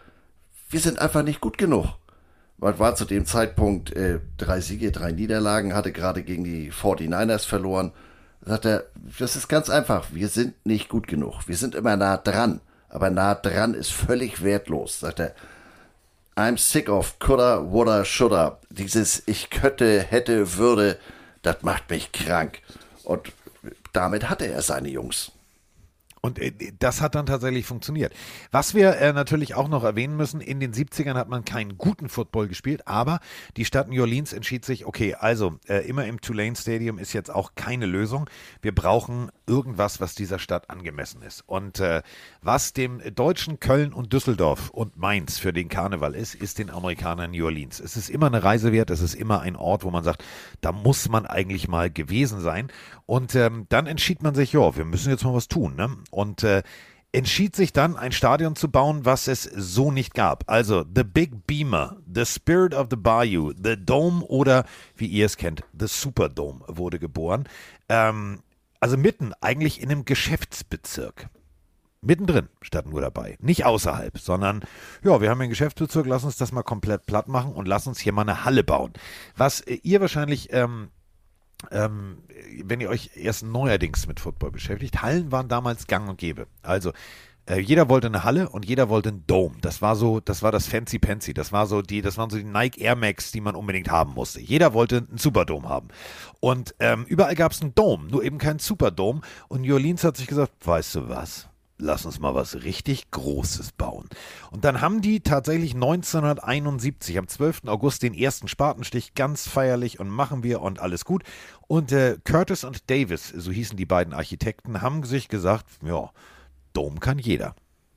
wir sind einfach nicht gut genug. Man war zu dem Zeitpunkt äh, drei Siege, drei Niederlagen, hatte gerade gegen die 49ers verloren sagt er, das ist ganz einfach, wir sind nicht gut genug. Wir sind immer nah dran, aber nah dran ist völlig wertlos, sagt er. I'm sick of coulda, woulda, shoulda. Dieses ich könnte, hätte, würde, das macht mich krank. Und damit hatte er seine Jungs. Und äh, das hat dann tatsächlich funktioniert. Was wir äh, natürlich auch noch erwähnen müssen, in den 70ern hat man keinen guten Football gespielt, aber die Stadt New Orleans entschied sich, okay, also äh, immer im Tulane Stadium ist jetzt auch keine Lösung. Wir brauchen irgendwas, was dieser Stadt angemessen ist. Und äh, was dem deutschen Köln und Düsseldorf und Mainz für den Karneval ist, ist den Amerikanern New Orleans. Es ist immer eine Reise wert, es ist immer ein Ort, wo man sagt, da muss man eigentlich mal gewesen sein. Und ähm, dann entschied man sich, ja, wir müssen jetzt mal was tun. Ne? Und äh, entschied sich dann, ein Stadion zu bauen, was es so nicht gab. Also The Big Beamer, The Spirit of the Bayou, The Dome oder, wie ihr es kennt, The Superdome wurde geboren. Ähm, also mitten eigentlich in einem Geschäftsbezirk. Mittendrin statt nur dabei. Nicht außerhalb, sondern, ja, wir haben einen Geschäftsbezirk, lass uns das mal komplett platt machen und lass uns hier mal eine Halle bauen. Was äh, ihr wahrscheinlich ähm, ähm, wenn ihr euch erst neuerdings mit Football beschäftigt, Hallen waren damals gang und gäbe. Also äh, jeder wollte eine Halle und jeder wollte einen Dome. Das war so, das war das Fancy Pansy. Das war so die, das waren so die Nike Air Max, die man unbedingt haben musste. Jeder wollte einen Superdome haben. Und ähm, überall gab es einen Dome, nur eben keinen Superdome. Und New Orleans hat sich gesagt, weißt du was? lass uns mal was richtig Großes bauen. Und dann haben die tatsächlich 1971, am 12. August, den ersten Spatenstich ganz feierlich und machen wir und alles gut. Und äh, Curtis und Davis, so hießen die beiden Architekten, haben sich gesagt, ja, Dom kann jeder.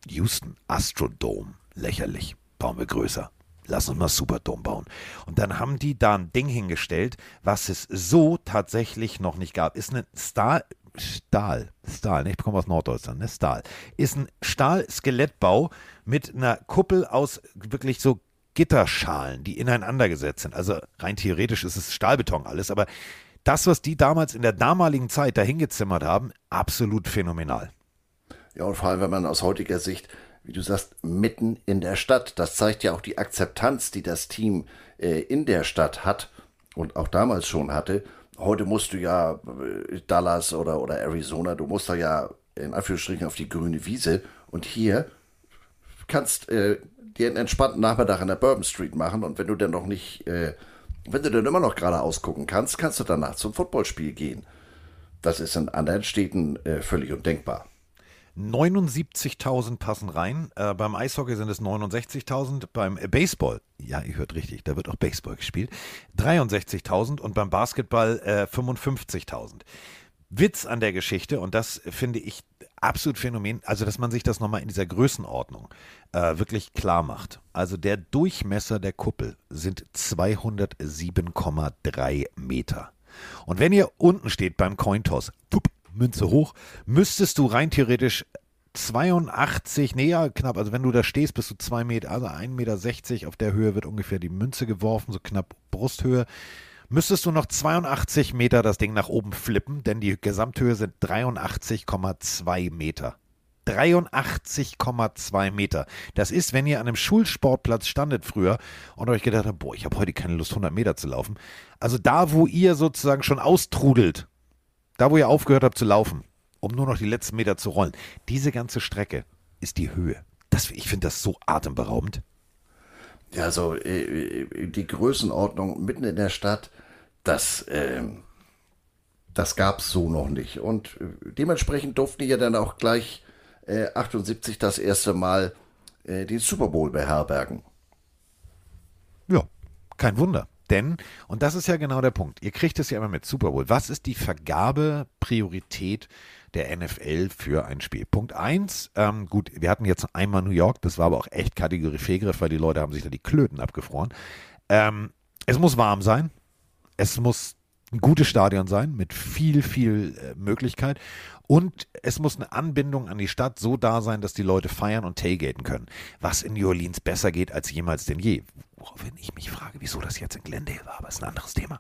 Houston, Astrodome, lächerlich, bauen wir größer. Lass uns mal Superdome bauen. Und dann haben die da ein Ding hingestellt, was es so tatsächlich noch nicht gab. Ist eine Star Stahl, Stahl, ne? ich komme aus Norddeutschland, ne? Stahl, ist ein Stahl-Skelettbau mit einer Kuppel aus wirklich so Gitterschalen, die ineinander gesetzt sind. Also rein theoretisch ist es Stahlbeton alles, aber das, was die damals in der damaligen Zeit dahingezimmert haben, absolut phänomenal. Ja, und vor allem, wenn man aus heutiger Sicht, wie du sagst, mitten in der Stadt, das zeigt ja auch die Akzeptanz, die das Team äh, in der Stadt hat und auch damals schon hatte. Heute musst du ja äh, Dallas oder, oder Arizona, du musst da ja in Anführungsstrichen auf die grüne Wiese und hier kannst äh, dir einen entspannten Nachmittag in der Bourbon Street machen und wenn du dann noch nicht, äh, wenn du dann immer noch geradeaus gucken kannst, kannst du danach zum Footballspiel gehen. Das ist in anderen Städten äh, völlig undenkbar. 79.000 passen rein. Äh, beim Eishockey sind es 69.000. Beim Baseball, ja, ihr hört richtig, da wird auch Baseball gespielt, 63.000 und beim Basketball äh, 55.000. Witz an der Geschichte, und das finde ich absolut Phänomen, also dass man sich das nochmal in dieser Größenordnung äh, wirklich klar macht. Also der Durchmesser der Kuppel sind 207,3 Meter. Und wenn ihr unten steht beim Cointoss, Münze hoch, müsstest du rein theoretisch 82, nee, ja, knapp, also wenn du da stehst, bist du 2 Meter, also 1,60 Meter auf der Höhe wird ungefähr die Münze geworfen, so knapp Brusthöhe. Müsstest du noch 82 Meter das Ding nach oben flippen, denn die Gesamthöhe sind 83,2 Meter. 83,2 Meter. Das ist, wenn ihr an einem Schulsportplatz standet früher und euch gedacht habt, boah, ich habe heute keine Lust, 100 Meter zu laufen. Also da, wo ihr sozusagen schon austrudelt, da, wo ihr aufgehört habt zu laufen, um nur noch die letzten Meter zu rollen, diese ganze Strecke ist die Höhe. Das, ich finde das so atemberaubend. Ja, also äh, äh, die Größenordnung mitten in der Stadt, das, äh, das gab es so noch nicht. Und äh, dementsprechend durften die ja dann auch gleich äh, 78 das erste Mal äh, den Super Bowl beherbergen. Ja, kein Wunder. Denn, und das ist ja genau der Punkt, ihr kriegt es ja immer mit Super Bowl. Was ist die Vergabepriorität der NFL für ein Spiel? Punkt 1, ähm, gut, wir hatten jetzt einmal New York, das war aber auch echt Kategorie Fehlgriff, weil die Leute haben sich da die Klöten abgefroren. Ähm, es muss warm sein. Es muss ein gutes Stadion sein mit viel, viel äh, Möglichkeit. Und es muss eine Anbindung an die Stadt so da sein, dass die Leute feiern und tailgaten können. Was in New Orleans besser geht als jemals denn je. Woraufhin ich mich frage, wieso das jetzt in Glendale war, aber ist ein anderes Thema.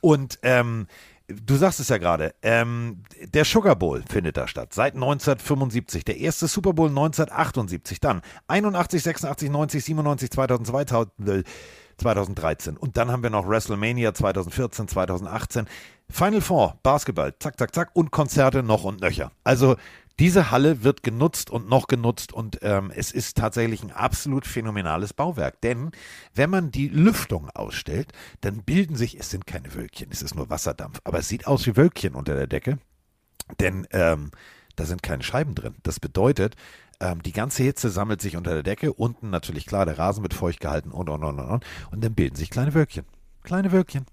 Und ähm, du sagst es ja gerade, ähm, der Sugar Bowl findet da statt, seit 1975. Der erste Super Bowl 1978, dann 81, 86, 90, 97, 2000, 2000 2013. Und dann haben wir noch WrestleMania 2014, 2018, Final Four, Basketball, zack, zack, zack und Konzerte noch und nöcher. Also diese Halle wird genutzt und noch genutzt und ähm, es ist tatsächlich ein absolut phänomenales Bauwerk. Denn wenn man die Lüftung ausstellt, dann bilden sich, es sind keine Wölkchen, es ist nur Wasserdampf, aber es sieht aus wie Wölkchen unter der Decke. Denn ähm, da sind keine Scheiben drin. Das bedeutet, ähm, die ganze Hitze sammelt sich unter der Decke. Unten natürlich klar, der Rasen wird feucht gehalten und und und und. Und dann bilden sich kleine Wölkchen. Kleine Wölkchen.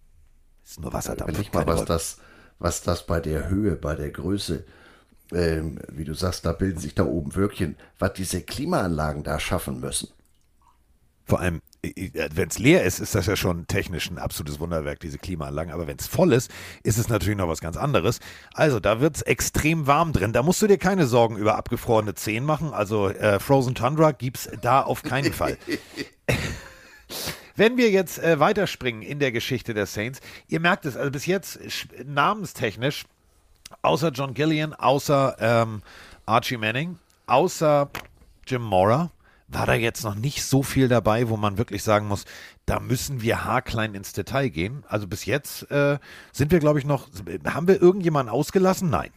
Ist nur Wasserdampf. Ich mal, was das, was das bei der Höhe, bei der Größe, ähm, wie du sagst, da bilden sich da oben Wölkchen, was diese Klimaanlagen da schaffen müssen. Vor allem, wenn es leer ist, ist das ja schon technisch ein absolutes Wunderwerk, diese Klimaanlagen. Aber wenn es voll ist, ist es natürlich noch was ganz anderes. Also da wird es extrem warm drin. Da musst du dir keine Sorgen über abgefrorene Zehen machen. Also äh, Frozen Tundra gibt es da auf keinen Fall. Wenn wir jetzt äh, weiterspringen in der Geschichte der Saints, ihr merkt es, also bis jetzt namenstechnisch, außer John Gillian, außer ähm, Archie Manning, außer Jim Mora, war da jetzt noch nicht so viel dabei, wo man wirklich sagen muss, da müssen wir haarklein ins Detail gehen. Also bis jetzt äh, sind wir, glaube ich, noch, haben wir irgendjemanden ausgelassen? Nein.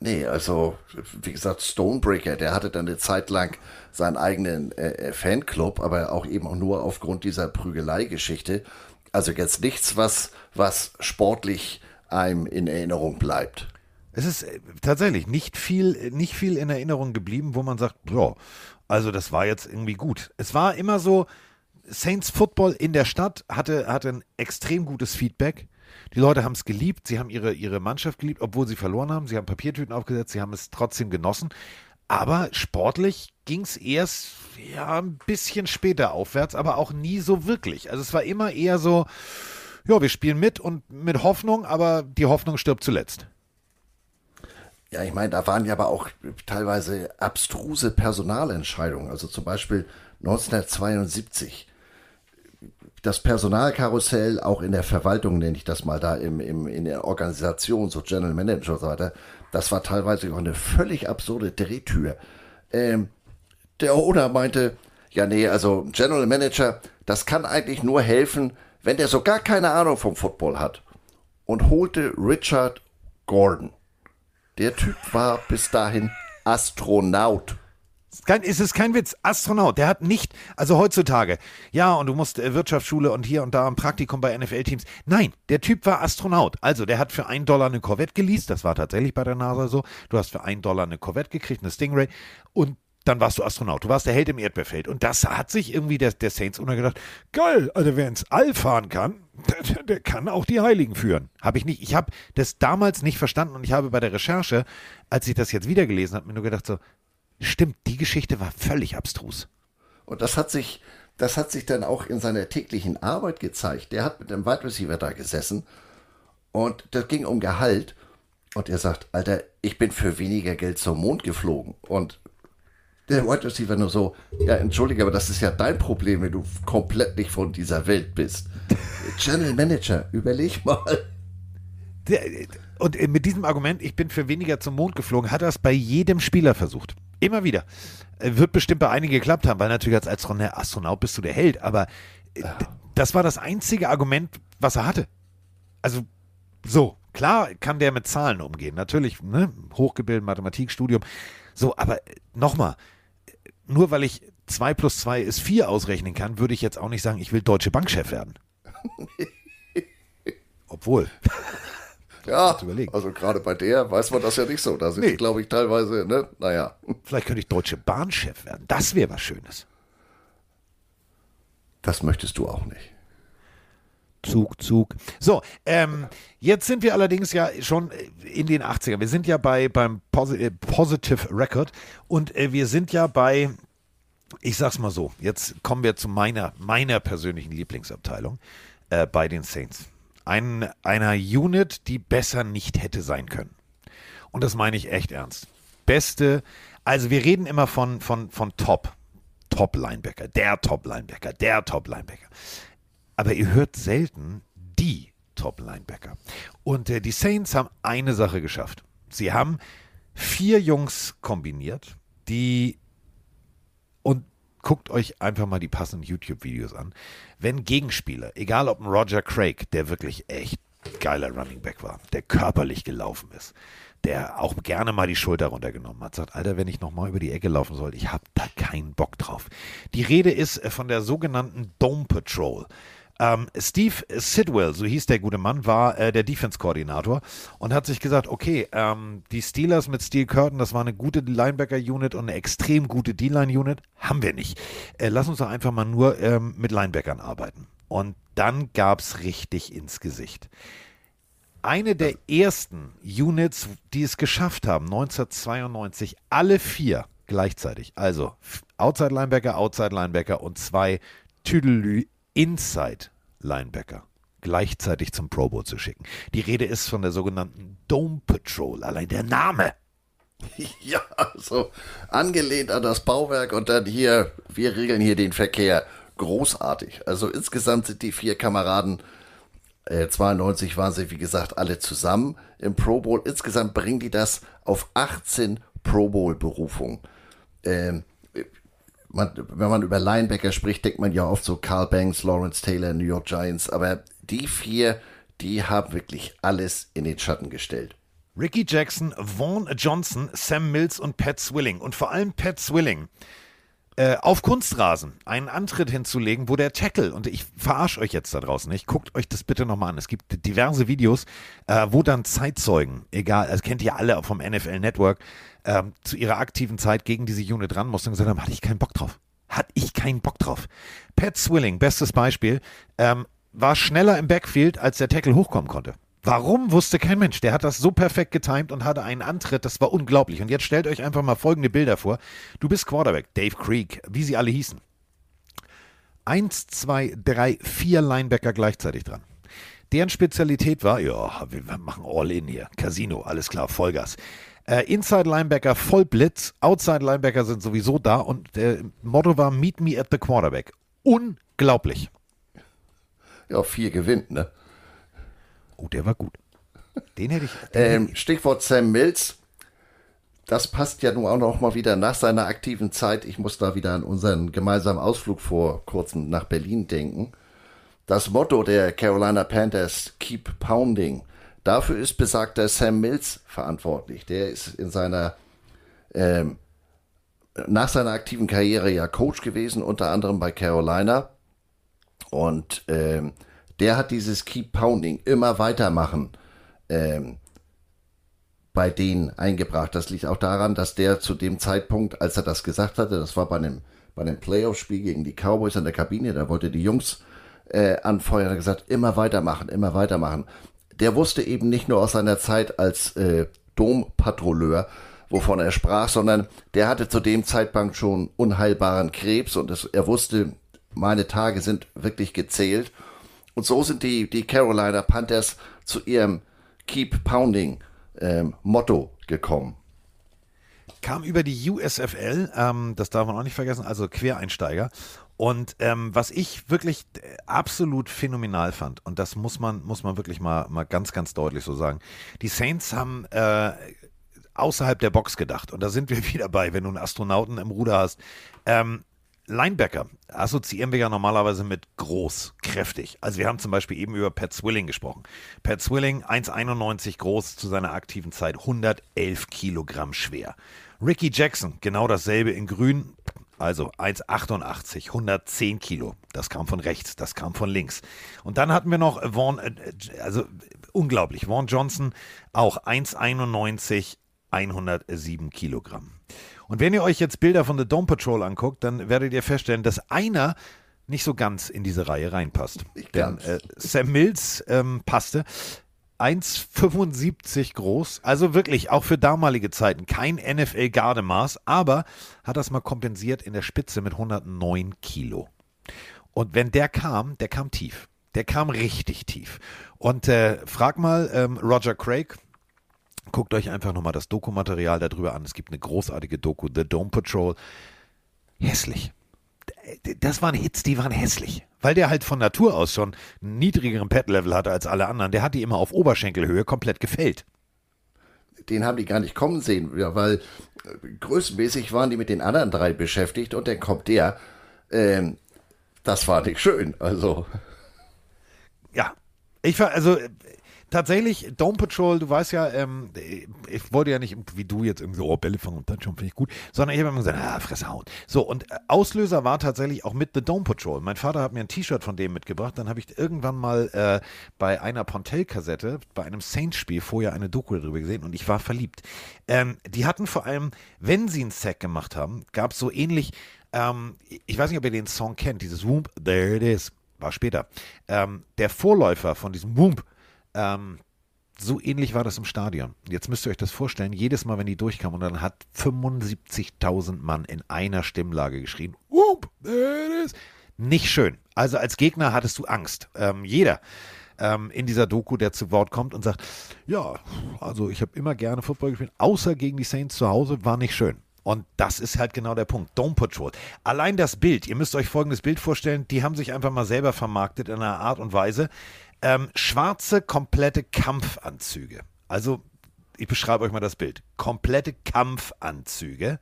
Nee, also wie gesagt, Stonebreaker, der hatte dann eine Zeit lang seinen eigenen äh, äh Fanclub, aber auch eben auch nur aufgrund dieser Prügelei-Geschichte. Also jetzt nichts, was, was sportlich einem in Erinnerung bleibt. Es ist äh, tatsächlich nicht viel, nicht viel in Erinnerung geblieben, wo man sagt, ja, also das war jetzt irgendwie gut. Es war immer so, Saints Football in der Stadt hatte, hatte ein extrem gutes Feedback. Die Leute haben es geliebt, sie haben ihre, ihre Mannschaft geliebt, obwohl sie verloren haben. Sie haben Papiertüten aufgesetzt, sie haben es trotzdem genossen. Aber sportlich ging es erst ja, ein bisschen später aufwärts, aber auch nie so wirklich. Also es war immer eher so, ja, wir spielen mit und mit Hoffnung, aber die Hoffnung stirbt zuletzt. Ja, ich meine, da waren ja aber auch teilweise abstruse Personalentscheidungen. Also zum Beispiel 1972 das Personalkarussell, auch in der Verwaltung nenne ich das mal da, im, im, in der Organisation, so General Manager und so weiter, das war teilweise auch eine völlig absurde Drehtür. Ähm, der Owner meinte, ja nee, also General Manager, das kann eigentlich nur helfen, wenn der so gar keine Ahnung vom Football hat. Und holte Richard Gordon. Der Typ war bis dahin Astronaut. Ist es kein Witz. Astronaut, der hat nicht, also heutzutage, ja, und du musst äh, Wirtschaftsschule und hier und da ein Praktikum bei NFL-Teams. Nein, der Typ war Astronaut. Also, der hat für einen Dollar eine Corvette geleast, das war tatsächlich bei der NASA so. Du hast für einen Dollar eine Corvette gekriegt, eine Stingray, und dann warst du Astronaut. Du warst der Held im Erdbeerfeld. Und das hat sich irgendwie der, der Saints gedacht, geil, also wer ins All fahren kann, der, der kann auch die Heiligen führen. Habe ich nicht. Ich habe das damals nicht verstanden und ich habe bei der Recherche, als ich das jetzt wieder gelesen habe, mir nur gedacht so, Stimmt, die Geschichte war völlig abstrus. Und das hat sich, das hat sich dann auch in seiner täglichen Arbeit gezeigt. Der hat mit dem Wide Receiver da gesessen und das ging um Gehalt. Und er sagt, Alter, ich bin für weniger Geld zum Mond geflogen. Und der Wide Receiver nur so, ja, entschuldige, aber das ist ja dein Problem, wenn du komplett nicht von dieser Welt bist. Channel Manager, überleg mal. Und mit diesem Argument, ich bin für weniger zum Mond geflogen, hat er es bei jedem Spieler versucht. Immer wieder. Äh, wird bestimmt bei einigen geklappt haben, weil natürlich als Astronaut bist du der Held, aber äh, das war das einzige Argument, was er hatte. Also so, klar kann der mit Zahlen umgehen, natürlich, ne? hochgebildet, Mathematikstudium, so, aber äh, nochmal, nur weil ich 2 plus 2 ist 4 ausrechnen kann, würde ich jetzt auch nicht sagen, ich will Deutsche Bankchef werden. Obwohl. Ja, also gerade bei der weiß man das ja nicht so. Da sind nee. glaube ich, teilweise, ne, naja. Vielleicht könnte ich Deutsche Bahnchef werden. Das wäre was Schönes. Das möchtest du auch nicht. Zug, Zug. So, ähm, jetzt sind wir allerdings ja schon in den 80ern. Wir sind ja bei beim Posi äh, Positive Record und äh, wir sind ja bei, ich sag's mal so, jetzt kommen wir zu meiner, meiner persönlichen Lieblingsabteilung äh, bei den Saints ein, einer Unit, die besser nicht hätte sein können. Und das meine ich echt ernst. Beste, also wir reden immer von, von, von Top. Top-Linebacker, der Top-Linebacker, der Top-Linebacker. Aber ihr hört selten die Top-Linebacker. Und äh, die Saints haben eine Sache geschafft. Sie haben vier Jungs kombiniert, die und guckt euch einfach mal die passenden YouTube-Videos an. Wenn Gegenspieler, egal ob ein Roger Craig, der wirklich echt geiler Running Back war, der körperlich gelaufen ist, der auch gerne mal die Schulter runtergenommen hat, sagt, Alter, wenn ich nochmal über die Ecke laufen soll, ich habe da keinen Bock drauf. Die Rede ist äh, von der sogenannten Dome Patrol. Ähm, Steve Sidwell, so hieß der gute Mann, war äh, der Defense-Koordinator und hat sich gesagt, okay, ähm, die Steelers mit Steel Curtain, das war eine gute Linebacker-Unit und eine extrem gute D-Line-Unit, haben wir nicht. Äh, lass uns doch einfach mal nur ähm, mit Linebackern arbeiten. Und dann gab es richtig ins Gesicht. Eine der ersten Units, die es geschafft haben, 1992, alle vier gleichzeitig, also Outside Linebacker, Outside Linebacker und zwei Tüdelü Inside Linebacker gleichzeitig zum Pro Bowl zu schicken. Die Rede ist von der sogenannten Dome Patrol, allein der Name. Ja, so angelehnt an das Bauwerk und dann hier, wir regeln hier den Verkehr. Großartig. Also insgesamt sind die vier Kameraden, äh, 92 waren sie, wie gesagt, alle zusammen im Pro Bowl. Insgesamt bringen die das auf 18 Pro Bowl Berufungen. Ähm, man, wenn man über Linebacker spricht, denkt man ja oft so Carl Banks, Lawrence Taylor, New York Giants, aber die vier, die haben wirklich alles in den Schatten gestellt. Ricky Jackson, Vaughn Johnson, Sam Mills und Pat Swilling. Und vor allem Pat Swilling. Äh, auf Kunstrasen einen Antritt hinzulegen, wo der Tackle, und ich verarsche euch jetzt da draußen nicht, guckt euch das bitte nochmal an. Es gibt diverse Videos, äh, wo dann Zeitzeugen, egal, das kennt ihr alle vom NFL Network, ähm, zu ihrer aktiven Zeit gegen diese Unit ran mussten und gesagt haben, hatte ich keinen Bock drauf. Hatte ich keinen Bock drauf. Pat Swilling, bestes Beispiel, ähm, war schneller im Backfield, als der Tackle hochkommen konnte. Warum wusste kein Mensch? Der hat das so perfekt getimt und hatte einen Antritt, das war unglaublich. Und jetzt stellt euch einfach mal folgende Bilder vor. Du bist Quarterback, Dave Creek, wie sie alle hießen. Eins, zwei, drei, vier Linebacker gleichzeitig dran. Deren Spezialität war, ja, wir machen All-In hier, Casino, alles klar, Vollgas. Äh, Inside Linebacker voll Blitz, Outside Linebacker sind sowieso da und der Motto war Meet me at the Quarterback. Unglaublich. Ja, vier gewinnt, ne? Oh, der war gut. Den hätte ich. Den ähm, hätte ich. Stichwort Sam Mills. Das passt ja nun auch noch mal wieder nach seiner aktiven Zeit. Ich muss da wieder an unseren gemeinsamen Ausflug vor kurzem nach Berlin denken. Das Motto der Carolina Panthers, Keep Pounding, dafür ist besagter Sam Mills verantwortlich. Der ist in seiner, ähm, nach seiner aktiven Karriere ja Coach gewesen, unter anderem bei Carolina. Und ähm, der hat dieses Keep Pounding, immer weitermachen, ähm, bei denen eingebracht. Das liegt auch daran, dass der zu dem Zeitpunkt, als er das gesagt hatte, das war bei einem, bei einem Playoff-Spiel gegen die Cowboys in der Kabine, da wollte die Jungs äh, anfeuern, hat gesagt, immer weitermachen, immer weitermachen. Der wusste eben nicht nur aus seiner Zeit als äh, Dompatrouilleur, wovon er sprach, sondern der hatte zu dem Zeitpunkt schon unheilbaren Krebs und es, er wusste, meine Tage sind wirklich gezählt. Und so sind die, die Carolina Panthers zu ihrem Keep Pounding ähm, Motto gekommen. Kam über die USFL, ähm, das darf man auch nicht vergessen, also Quereinsteiger. Und ähm, was ich wirklich äh, absolut phänomenal fand, und das muss man, muss man wirklich mal, mal ganz, ganz deutlich so sagen, die Saints haben äh, außerhalb der Box gedacht. Und da sind wir wieder bei, wenn du einen Astronauten im Ruder hast. Ähm, Linebacker assoziieren wir ja normalerweise mit groß, kräftig. Also wir haben zum Beispiel eben über Pat Swilling gesprochen. Pat Swilling, 1,91 groß zu seiner aktiven Zeit, 111 Kilogramm schwer. Ricky Jackson, genau dasselbe in grün, also 1,88, 110 Kilo. Das kam von rechts, das kam von links. Und dann hatten wir noch Vaughn, äh, also unglaublich, Vaughn Johnson, auch 1,91, 107 Kilogramm. Und wenn ihr euch jetzt Bilder von The Dome Patrol anguckt, dann werdet ihr feststellen, dass einer nicht so ganz in diese Reihe reinpasst. Denn äh, Sam Mills ähm, passte. 1,75 groß, also wirklich auch für damalige Zeiten kein NFL-Gardemaß, aber hat das mal kompensiert in der Spitze mit 109 Kilo. Und wenn der kam, der kam tief. Der kam richtig tief. Und äh, frag mal ähm, Roger Craig, Guckt euch einfach nochmal das Dokumaterial darüber an. Es gibt eine großartige Doku, The Dome Patrol. Hässlich. Das waren Hits, die waren hässlich. Weil der halt von Natur aus schon einen niedrigeren Pad-Level hatte als alle anderen. Der hat die immer auf Oberschenkelhöhe komplett gefällt. Den haben die gar nicht kommen sehen, weil äh, größenmäßig waren die mit den anderen drei beschäftigt und dann kommt der. Ähm, das war nicht schön, also. Ja, ich war, also tatsächlich, Dome Patrol, du weißt ja, ähm, ich wollte ja nicht wie du jetzt irgendwie oh, Bälle fangen und Touchdown finde ich gut, sondern ich habe immer gesagt, ah, Fresse hauen. So, und äh, Auslöser war tatsächlich auch mit The Dome Patrol. Mein Vater hat mir ein T-Shirt von dem mitgebracht, dann habe ich irgendwann mal äh, bei einer Pontel-Kassette, bei einem Saints-Spiel vorher eine Doku darüber gesehen und ich war verliebt. Ähm, die hatten vor allem, wenn sie einen Sack gemacht haben, gab es so ähnlich, ähm, ich weiß nicht, ob ihr den Song kennt, dieses Whoop, there it is, war später. Ähm, der Vorläufer von diesem Whoop, ähm, so ähnlich war das im Stadion. Jetzt müsst ihr euch das vorstellen, jedes Mal, wenn die durchkamen, und dann hat 75.000 Mann in einer Stimmlage geschrien, Whoop, there it is. Nicht schön. Also als Gegner hattest du Angst. Ähm, jeder ähm, in dieser Doku, der zu Wort kommt und sagt, ja, also ich habe immer gerne Football gespielt, außer gegen die Saints zu Hause, war nicht schön. Und das ist halt genau der Punkt. Dome Patrol. Allein das Bild, ihr müsst euch folgendes Bild vorstellen, die haben sich einfach mal selber vermarktet in einer Art und Weise, ähm, schwarze, komplette Kampfanzüge. Also, ich beschreibe euch mal das Bild. Komplette Kampfanzüge.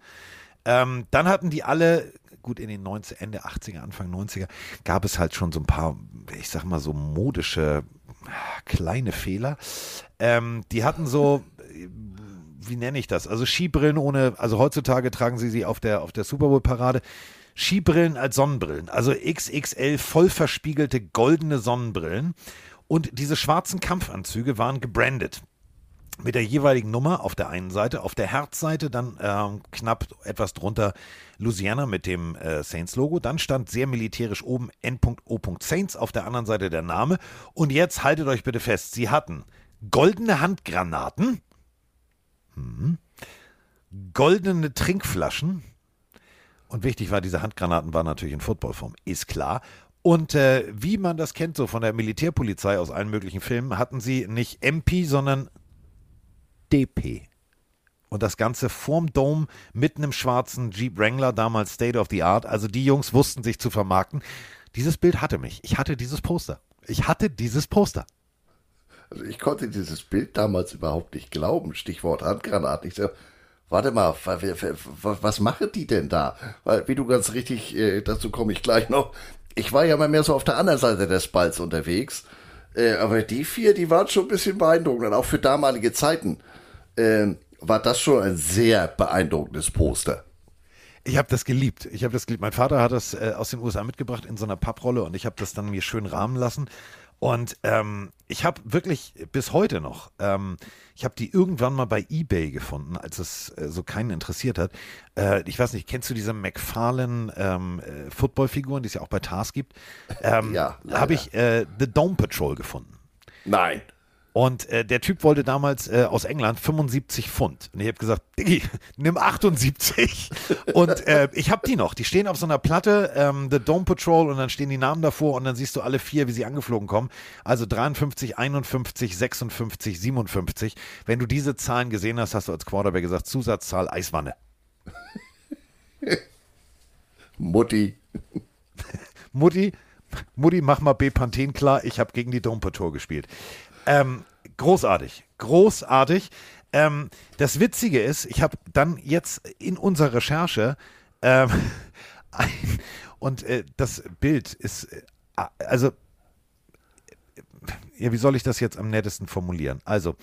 Ähm, dann hatten die alle, gut, in den 90, Ende 80er, Anfang 90er, gab es halt schon so ein paar, ich sag mal so modische kleine Fehler. Ähm, die hatten so, wie nenne ich das? Also Skibrillen ohne, also heutzutage tragen sie sie auf der, auf der Super Bowl Parade. Skibrillen als Sonnenbrillen, also XXL voll verspiegelte goldene Sonnenbrillen. Und diese schwarzen Kampfanzüge waren gebrandet mit der jeweiligen Nummer auf der einen Seite, auf der Herzseite dann äh, knapp etwas drunter Louisiana mit dem äh, Saints-Logo. Dann stand sehr militärisch oben N.O. Saints, auf der anderen Seite der Name. Und jetzt haltet euch bitte fest, sie hatten goldene Handgranaten, hm, goldene Trinkflaschen. Und wichtig war, diese Handgranaten waren natürlich in Footballform, ist klar. Und äh, wie man das kennt, so von der Militärpolizei aus allen möglichen Filmen, hatten sie nicht MP, sondern DP. Und das Ganze vorm Dome mit einem schwarzen Jeep Wrangler, damals State of the Art. Also die Jungs wussten sich zu vermarkten. Dieses Bild hatte mich. Ich hatte dieses Poster. Ich hatte dieses Poster. Also ich konnte dieses Bild damals überhaupt nicht glauben. Stichwort Handgranaten. Ich so, warte mal, was machen die denn da? Weil, wie du ganz richtig, äh, dazu komme ich gleich noch. Ich war ja mal mehr so auf der anderen Seite des Balls unterwegs. Äh, aber die vier, die waren schon ein bisschen beeindruckend. Und auch für damalige Zeiten äh, war das schon ein sehr beeindruckendes Poster. Ich habe das geliebt. Ich habe das geliebt. Mein Vater hat das äh, aus den USA mitgebracht in so einer Papprolle und ich habe das dann mir schön rahmen lassen. Und ähm, ich habe wirklich bis heute noch, ähm, ich habe die irgendwann mal bei eBay gefunden, als es äh, so keinen interessiert hat. Äh, ich weiß nicht, kennst du diese McFarlane ähm, äh, Footballfiguren, die es ja auch bei Tars gibt? Ähm, ja. Habe ich äh, The Dome Patrol gefunden. Nein. Und äh, der Typ wollte damals äh, aus England 75 Pfund. Und ich habe gesagt, Diggi, nimm 78. und äh, ich habe die noch. Die stehen auf so einer Platte, ähm, The Dome Patrol, und dann stehen die Namen davor und dann siehst du alle vier, wie sie angeflogen kommen. Also 53, 51, 56, 57. Wenn du diese Zahlen gesehen hast, hast du als Quarterback gesagt, Zusatzzahl Eiswanne. Mutti. Mutti, Mutti, mach mal B-Panthen klar, ich habe gegen die Dome Patrol gespielt. Ähm, großartig, großartig. Ähm, das Witzige ist, ich habe dann jetzt in unserer Recherche ähm, ein, und äh, das Bild ist, äh, also, ja, wie soll ich das jetzt am nettesten formulieren? Also,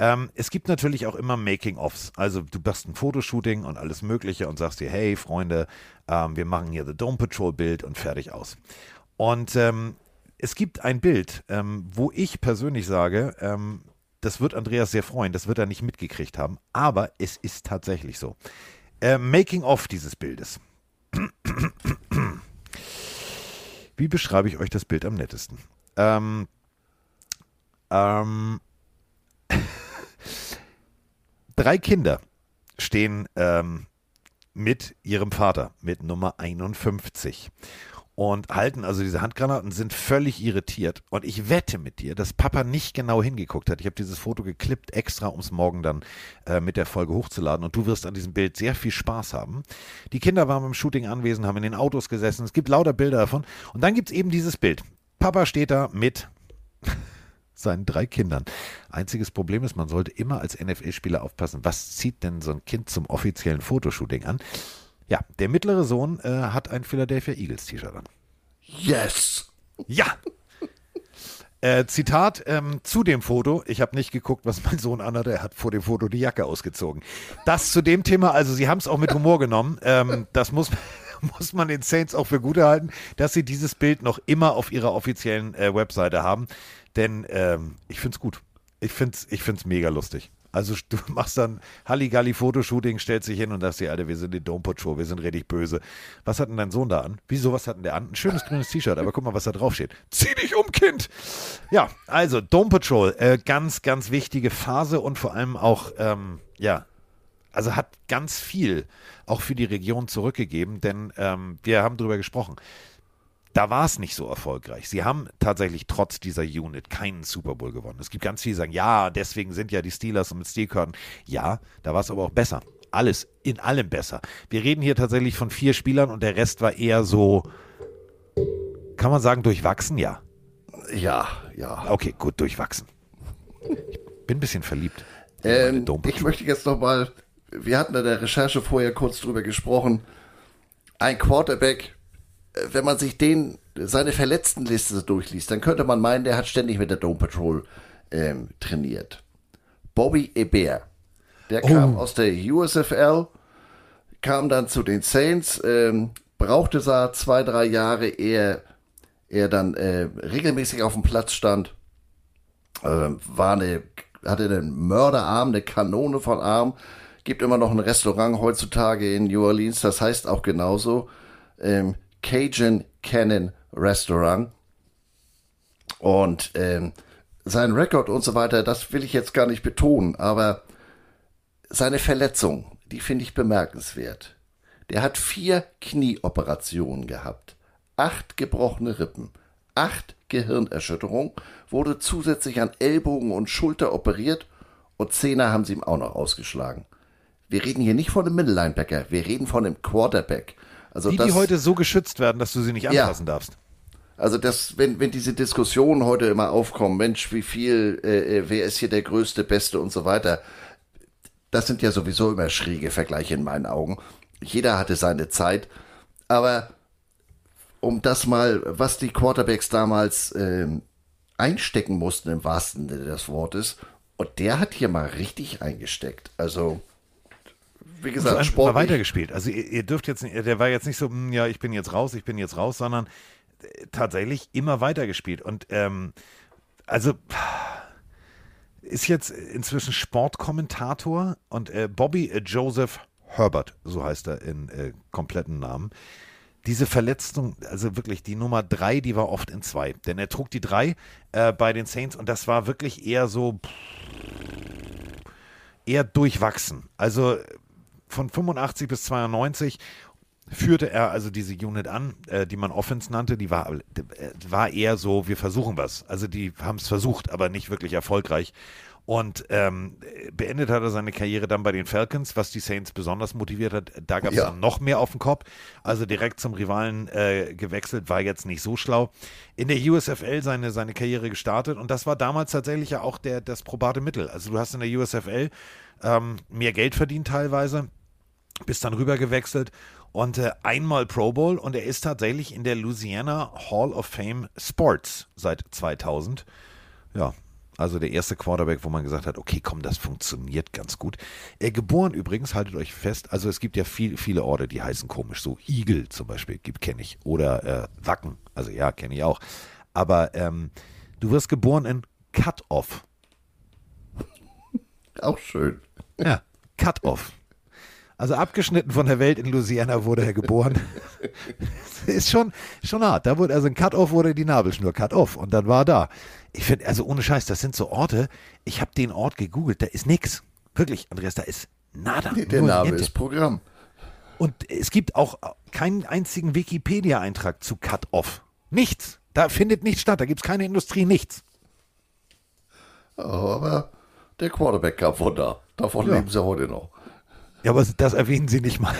ähm, es gibt natürlich auch immer Making-ofs. Also, du machst ein Fotoshooting und alles Mögliche und sagst dir, hey, Freunde, ähm, wir machen hier The Dome Patrol Bild und fertig aus. Und ähm, es gibt ein Bild, ähm, wo ich persönlich sage, ähm, das wird Andreas sehr freuen, das wird er nicht mitgekriegt haben, aber es ist tatsächlich so. Äh, Making of dieses Bildes. Wie beschreibe ich euch das Bild am nettesten? Ähm, ähm, drei Kinder stehen ähm, mit ihrem Vater, mit Nummer 51 und halten also diese Handgranaten, sind völlig irritiert. Und ich wette mit dir, dass Papa nicht genau hingeguckt hat. Ich habe dieses Foto geklippt extra, um es morgen dann äh, mit der Folge hochzuladen. Und du wirst an diesem Bild sehr viel Spaß haben. Die Kinder waren beim Shooting anwesend, haben in den Autos gesessen. Es gibt lauter Bilder davon. Und dann gibt es eben dieses Bild. Papa steht da mit seinen drei Kindern. Einziges Problem ist, man sollte immer als NFL-Spieler aufpassen, was zieht denn so ein Kind zum offiziellen Fotoshooting an? Ja, der mittlere Sohn äh, hat ein Philadelphia Eagles T-Shirt an. Yes! Ja! Äh, Zitat ähm, zu dem Foto. Ich habe nicht geguckt, was mein Sohn anhatte. Er hat vor dem Foto die Jacke ausgezogen. Das zu dem Thema. Also, sie haben es auch mit Humor genommen. Ähm, das muss, muss man den Saints auch für gut halten, dass sie dieses Bild noch immer auf ihrer offiziellen äh, Webseite haben. Denn ähm, ich finde es gut. Ich finde es ich find's mega lustig. Also du machst dann Halligalli-Fotoshooting, stellst dich hin und sagst dir, Alter, wir sind die Dome Patrol, wir sind richtig böse. Was hat denn dein Sohn da an? Wieso, was hat denn der an? Ein schönes grünes T-Shirt, aber guck mal, was da drauf steht. Zieh dich um, Kind! Ja, also Dome Patrol, äh, ganz, ganz wichtige Phase und vor allem auch, ähm, ja, also hat ganz viel auch für die Region zurückgegeben, denn ähm, wir haben darüber gesprochen da war es nicht so erfolgreich. Sie haben tatsächlich trotz dieser Unit keinen Super Bowl gewonnen. Es gibt ganz viele, die sagen, ja, deswegen sind ja die Steelers mit Steelkörden. Ja, da war es aber auch besser. Alles, in allem besser. Wir reden hier tatsächlich von vier Spielern und der Rest war eher so, kann man sagen, durchwachsen? Ja. Ja, ja. Okay, gut, durchwachsen. Ich bin ein bisschen verliebt. Ähm, ich möchte jetzt nochmal, wir hatten in der Recherche vorher kurz drüber gesprochen, ein Quarterback wenn man sich den, seine Verletztenliste durchliest, dann könnte man meinen, der hat ständig mit der Dome Patrol ähm, trainiert. Bobby Ebert, der oh. kam aus der USFL, kam dann zu den Saints, ähm, brauchte da zwei, drei Jahre, ehe er dann äh, regelmäßig auf dem Platz stand, äh, war eine, hatte einen Mörderarm, eine Kanone von Arm, gibt immer noch ein Restaurant heutzutage in New Orleans, das heißt auch genauso. Ähm, Cajun Cannon Restaurant. Und ähm, sein Rekord und so weiter, das will ich jetzt gar nicht betonen, aber seine Verletzung, die finde ich bemerkenswert. Der hat vier Knieoperationen gehabt, acht gebrochene Rippen, acht Gehirnerschütterungen, wurde zusätzlich an Ellbogen und Schulter operiert und Zehner haben sie ihm auch noch ausgeschlagen. wir reden hier nicht von einem Mittellinebacker, wir reden von einem Quarterback. Also die, das, die heute so geschützt werden, dass du sie nicht anfassen ja. darfst. Also das, wenn, wenn diese Diskussionen heute immer aufkommen, Mensch, wie viel, äh, äh, wer ist hier der Größte, Beste und so weiter, das sind ja sowieso immer schräge Vergleiche in meinen Augen. Jeder hatte seine Zeit, aber um das mal, was die Quarterbacks damals äh, einstecken mussten im wahrsten Sinne des Wortes, und der hat hier mal richtig eingesteckt. Also wie gesagt, Sport weitergespielt. Also ihr, ihr, dürft jetzt nicht, der war jetzt nicht so, hm, ja, ich bin jetzt raus, ich bin jetzt raus, sondern äh, tatsächlich immer weitergespielt. Und ähm, also ist jetzt inzwischen Sportkommentator und äh, Bobby äh, Joseph Herbert, so heißt er in äh, kompletten Namen. Diese Verletzung, also wirklich die Nummer drei, die war oft in zwei. Denn er trug die drei äh, bei den Saints und das war wirklich eher so eher durchwachsen. Also von 85 bis 92 führte er also diese Unit an, äh, die man Offense nannte, die war, äh, war eher so, wir versuchen was. Also die haben es versucht, aber nicht wirklich erfolgreich. Und ähm, beendet hat er seine Karriere dann bei den Falcons, was die Saints besonders motiviert hat. Da gab es ja. noch mehr auf dem Kopf. Also direkt zum Rivalen äh, gewechselt, war jetzt nicht so schlau. In der USFL seine, seine Karriere gestartet und das war damals tatsächlich ja auch der, das probate Mittel. Also du hast in der USFL ähm, mehr Geld verdient teilweise, bist dann rüber gewechselt und äh, einmal Pro Bowl und er ist tatsächlich in der Louisiana Hall of Fame Sports seit 2000. Ja, also der erste Quarterback, wo man gesagt hat, okay, komm, das funktioniert ganz gut. Er geboren übrigens, haltet euch fest, also es gibt ja viel, viele Orte, die heißen komisch, so Igel zum Beispiel, gibt kenne ich, oder äh, Wacken, also ja, kenne ich auch. Aber ähm, du wirst geboren in Cut-Off. Auch schön. Ja, Cut-Off. Also abgeschnitten von der Welt in Louisiana wurde er geboren. ist schon, schon hart. Da wurde, also ein Cut-Off wurde die Nabelschnur Cut-Off und dann war er da. Ich finde, also ohne Scheiß, das sind so Orte. Ich habe den Ort gegoogelt, da ist nichts. Wirklich, Andreas, da ist nada. Nee, der Name Niente. ist Programm. Und es gibt auch keinen einzigen Wikipedia-Eintrag zu Cut-Off. Nichts. Da findet nichts statt. Da gibt es keine Industrie, nichts. Aber der Quarterback gab da. Davon ja. leben sie heute noch. Ja, aber das erwähnen Sie nicht mal.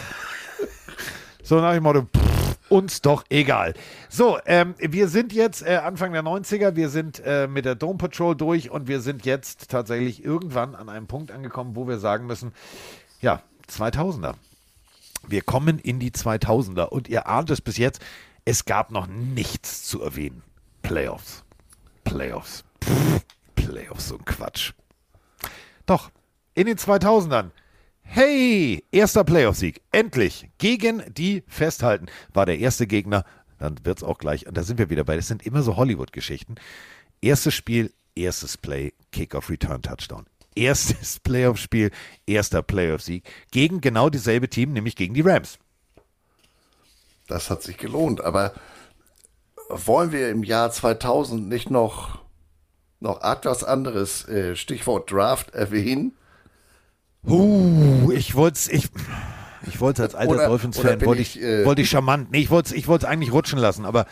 so nach dem Motto, pff, uns doch egal. So, ähm, wir sind jetzt äh, Anfang der 90er, wir sind äh, mit der Dome Patrol durch und wir sind jetzt tatsächlich irgendwann an einem Punkt angekommen, wo wir sagen müssen, ja, 2000er. Wir kommen in die 2000er und ihr ahnt es bis jetzt, es gab noch nichts zu erwähnen. Playoffs. Playoffs. Pff, Playoffs, so ein Quatsch. Doch, in den 2000ern Hey, erster Playoff-Sieg. Endlich. Gegen die Festhalten. War der erste Gegner. Dann wird es auch gleich. Und da sind wir wieder bei. Das sind immer so Hollywood-Geschichten. Erstes Spiel, erstes Play, Kickoff, Return, Touchdown. Erstes Playoff-Spiel, erster Playoff-Sieg. Gegen genau dieselbe Team, nämlich gegen die Rams. Das hat sich gelohnt. Aber wollen wir im Jahr 2000 nicht noch, noch etwas anderes, äh, Stichwort Draft, erwähnen? Uh, ich wollte es, ich, ich wollte als alter Dolphins-Fan, wollte ich, äh, wollte ich charmant, nee, ich wollte es ich eigentlich rutschen lassen, aber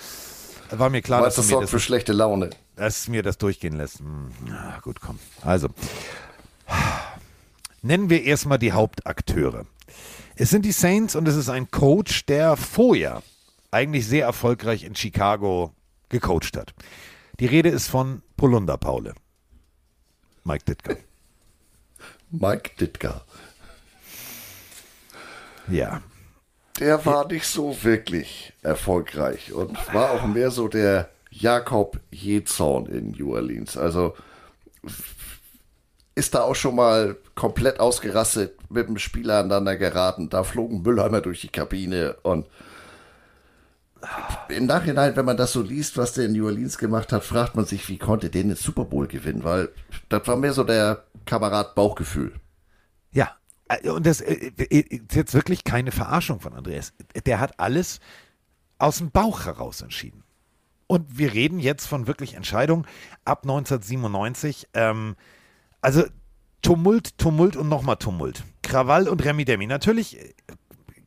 war mir klar, dass du mir das für schlechte Laune. Dass mir das durchgehen lässt. Hm, ja, gut, komm. Also, nennen wir erstmal die Hauptakteure. Es sind die Saints und es ist ein Coach, der vorher eigentlich sehr erfolgreich in Chicago gecoacht hat. Die Rede ist von Polunder Paule. Mike Ditka. Mike Ditka. Ja. Der war nicht so wirklich erfolgreich und war auch mehr so der Jakob Jezorn in New Orleans. Also ist da auch schon mal komplett ausgerastet mit dem Spieler aneinander geraten. Da flogen Müllheimer durch die Kabine und im Nachhinein, wenn man das so liest, was der in New Orleans gemacht hat, fragt man sich, wie konnte der den Super Bowl gewinnen? Weil das war mehr so der Kamerad Bauchgefühl. Ja, äh, und das äh, äh, ist jetzt wirklich keine Verarschung von Andreas. Der hat alles aus dem Bauch heraus entschieden. Und wir reden jetzt von wirklich Entscheidungen ab 1997. Ähm, also Tumult, Tumult und nochmal Tumult. Krawall und Remi Demi. Natürlich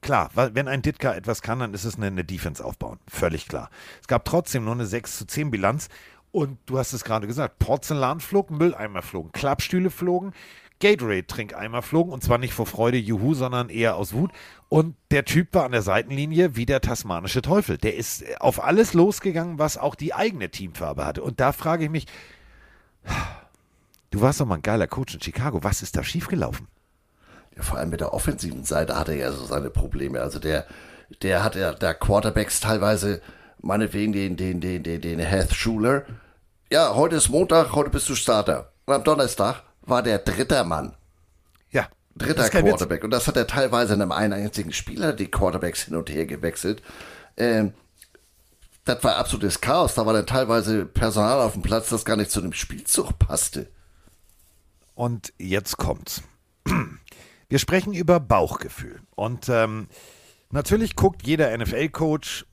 klar, wenn ein Ditka etwas kann, dann ist es eine, eine, Defense aufbauen. Völlig klar. Es gab trotzdem nur eine 6 zu 10 Bilanz. Und du hast es gerade gesagt, Porzellan flog, Mülleimer flogen, Klappstühle flogen, Gatorade-Trinkeimer flogen. Und zwar nicht vor Freude, juhu, sondern eher aus Wut. Und der Typ war an der Seitenlinie wie der tasmanische Teufel. Der ist auf alles losgegangen, was auch die eigene Teamfarbe hatte. Und da frage ich mich, du warst doch mal ein geiler Coach in Chicago. Was ist da schiefgelaufen? Ja, vor allem mit der offensiven Seite hat er ja so seine Probleme. Also der, der hat ja der Quarterbacks teilweise, meinetwegen den, den, den, den, den Heath Schuler. Ja, heute ist Montag, heute bist du Starter. Und am Donnerstag war der dritter Mann. Ja. Dritter Quarterback. Witz. Und das hat er teilweise in einem einzigen Spieler die Quarterbacks hin und her gewechselt. Ähm, das war absolutes Chaos. Da war dann teilweise Personal auf dem Platz, das gar nicht zu dem Spielzug passte. Und jetzt kommt's. Wir sprechen über Bauchgefühl. Und ähm, natürlich guckt jeder NFL-Coach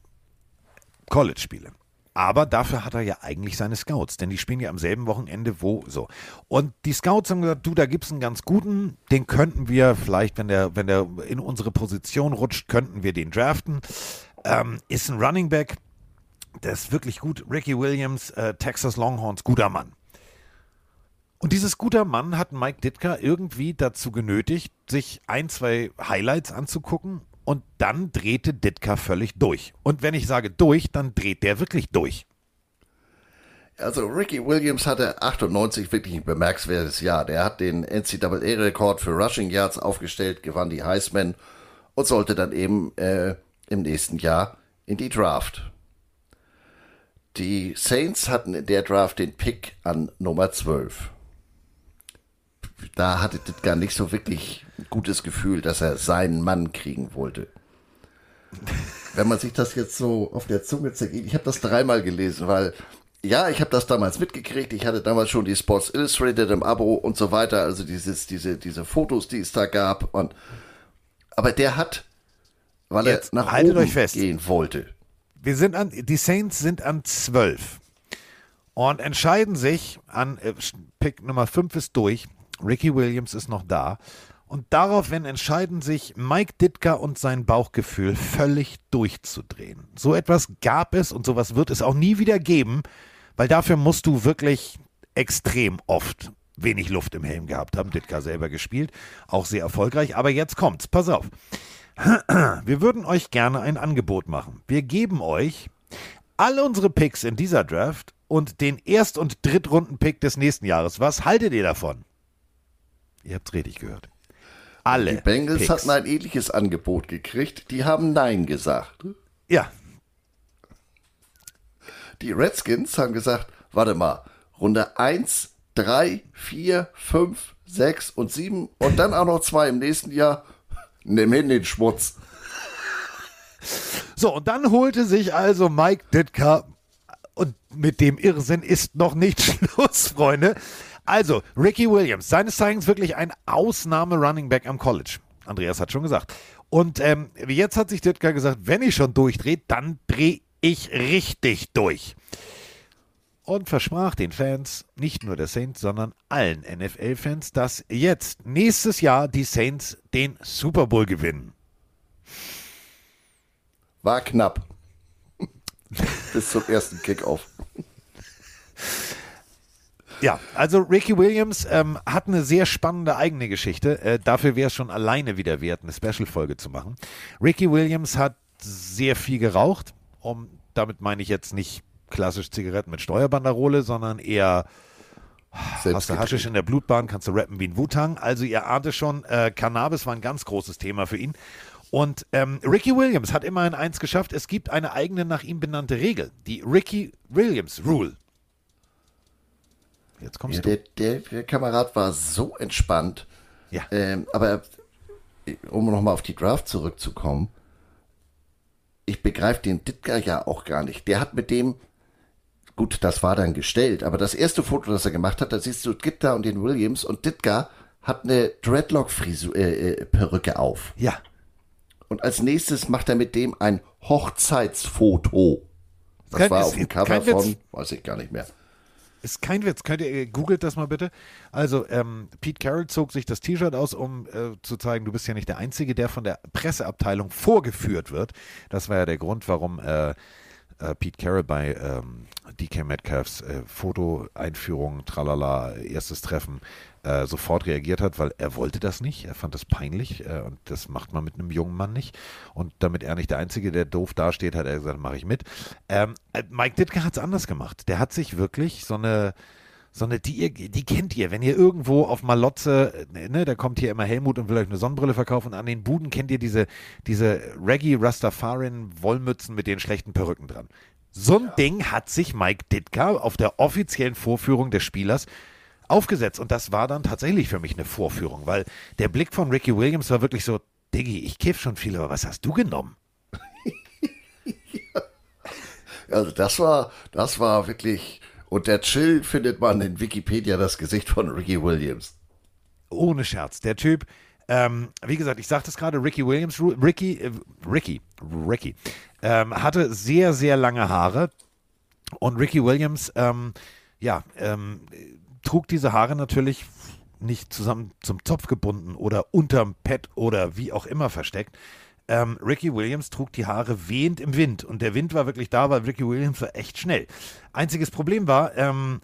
College-Spiele. Aber dafür hat er ja eigentlich seine Scouts, denn die spielen ja am selben Wochenende wo so. Und die Scouts haben gesagt, du, da gibt es einen ganz guten, den könnten wir vielleicht, wenn der, wenn der in unsere Position rutscht, könnten wir den draften. Ähm, ist ein Running Back, der ist wirklich gut. Ricky Williams, äh, Texas Longhorns, guter Mann. Und dieses guter Mann hat Mike Ditka irgendwie dazu genötigt, sich ein, zwei Highlights anzugucken und dann drehte Ditka völlig durch. Und wenn ich sage durch, dann dreht der wirklich durch. Also Ricky Williams hatte 98 wirklich ein bemerkenswertes Jahr. Der hat den NCAA-Rekord für Rushing Yards aufgestellt, gewann die Heisman und sollte dann eben äh, im nächsten Jahr in die Draft. Die Saints hatten in der Draft den Pick an Nummer 12. Da hatte Ditka nicht so wirklich ein gutes Gefühl, dass er seinen Mann kriegen wollte. Wenn man sich das jetzt so auf der Zunge zergeht, ich habe das dreimal gelesen, weil ja, ich habe das damals mitgekriegt. Ich hatte damals schon die Sports Illustrated im Abo und so weiter, also dieses, diese, diese Fotos, die es da gab. Und aber der hat, weil Jetzt, er nach oben gehen wollte, wir sind an, die Saints sind an 12 und entscheiden sich an, äh, Pick Nummer 5 ist durch, Ricky Williams ist noch da und daraufhin entscheiden sich Mike Ditka und sein Bauchgefühl völlig durchzudrehen. So etwas gab es und sowas wird es auch nie wieder geben, weil dafür musst du wirklich extrem oft wenig Luft im Helm gehabt haben. Ditka selber gespielt, auch sehr erfolgreich. Aber jetzt kommt's, pass auf. Wir würden euch gerne ein Angebot machen. Wir geben euch alle unsere Picks in dieser Draft und den Erst- und Drittrunden-Pick des nächsten Jahres. Was haltet ihr davon? Ihr habt's richtig gehört. Alle. Die Bengals Picks. hatten ein ähnliches Angebot gekriegt. Die haben Nein gesagt. Ja. Die Redskins haben gesagt, warte mal, Runde 1, 3, 4, 5, 6 und 7 und dann auch noch zwei im nächsten Jahr. Nimm hin den Schmutz. So, und dann holte sich also Mike Ditka, und mit dem Irrsinn ist noch nicht Schluss, Freunde. Also, Ricky Williams, seines Zeichens wirklich ein Ausnahme-Running Back am College. Andreas hat schon gesagt. Und ähm, jetzt hat sich Ditka gesagt, wenn ich schon durchdrehe, dann drehe ich richtig durch und versprach den Fans, nicht nur der Saints, sondern allen NFL-Fans, dass jetzt nächstes Jahr die Saints den Super Bowl gewinnen. War knapp. Bis zum ersten Kickoff. Ja, also Ricky Williams ähm, hat eine sehr spannende eigene Geschichte. Äh, dafür wäre es schon alleine wieder wert, eine Special-Folge zu machen. Ricky Williams hat sehr viel geraucht. Um, damit meine ich jetzt nicht klassisch Zigaretten mit Steuerbanderole, sondern eher hast du Haschisch in der Blutbahn, kannst du rappen wie ein Wutang. Also ihr ahnte schon, äh, Cannabis war ein ganz großes Thema für ihn. Und ähm, Ricky Williams hat immerhin eins geschafft. Es gibt eine eigene nach ihm benannte Regel, die Ricky Williams Rule. Jetzt kommst ja, du. Der, der, der, Kamerad war so entspannt. Ja. Ähm, aber um nochmal auf die Draft zurückzukommen, ich begreife den Ditka ja auch gar nicht. Der hat mit dem Gut, das war dann gestellt, aber das erste Foto, das er gemacht hat, da siehst du Gitta und den Williams und Ditka hat eine Dreadlock-Perücke äh, auf. Ja. Und als nächstes macht er mit dem ein Hochzeitsfoto. Das kein, war auf dem Cover von, weiß ich gar nicht mehr. Ist kein Witz. Könnt ihr, googelt das mal bitte. Also, ähm, Pete Carroll zog sich das T-Shirt aus, um äh, zu zeigen, du bist ja nicht der Einzige, der von der Presseabteilung vorgeführt wird. Das war ja der Grund, warum äh, äh, Pete Carroll bei ähm, DK Metcalfs äh, Foto-Einführung, tralala, erstes Treffen, äh, sofort reagiert hat, weil er wollte das nicht. Er fand das peinlich äh, und das macht man mit einem jungen Mann nicht. Und damit er nicht der Einzige, der doof dasteht, hat er gesagt, mache ich mit. Ähm, äh, Mike Ditka hat es anders gemacht. Der hat sich wirklich so eine so eine, die, ihr, die kennt ihr, wenn ihr irgendwo auf Malotze, ne, da kommt hier immer Helmut und will euch eine Sonnenbrille verkaufen an den Buden kennt ihr diese, diese Reggae Rastafarin Wollmützen mit den schlechten Perücken dran. So ein ja. Ding hat sich Mike Ditka auf der offiziellen Vorführung des Spielers aufgesetzt. Und das war dann tatsächlich für mich eine Vorführung, weil der Blick von Ricky Williams war wirklich so, Diggi, ich kiff schon viel, aber was hast du genommen? Also das war, das war wirklich, und der Chill findet man in Wikipedia das Gesicht von Ricky Williams. Ohne Scherz. Der Typ, ähm, wie gesagt, ich sagte es gerade, Ricky Williams, Ricky, äh, Ricky, Ricky, ähm, hatte sehr, sehr lange Haare. Und Ricky Williams, ähm, ja, ähm, trug diese Haare natürlich nicht zusammen zum Zopf gebunden oder unterm Pad oder wie auch immer versteckt. Ähm, Ricky Williams trug die Haare wehend im Wind und der Wind war wirklich da, weil Ricky Williams war echt schnell. Einziges Problem war, ähm,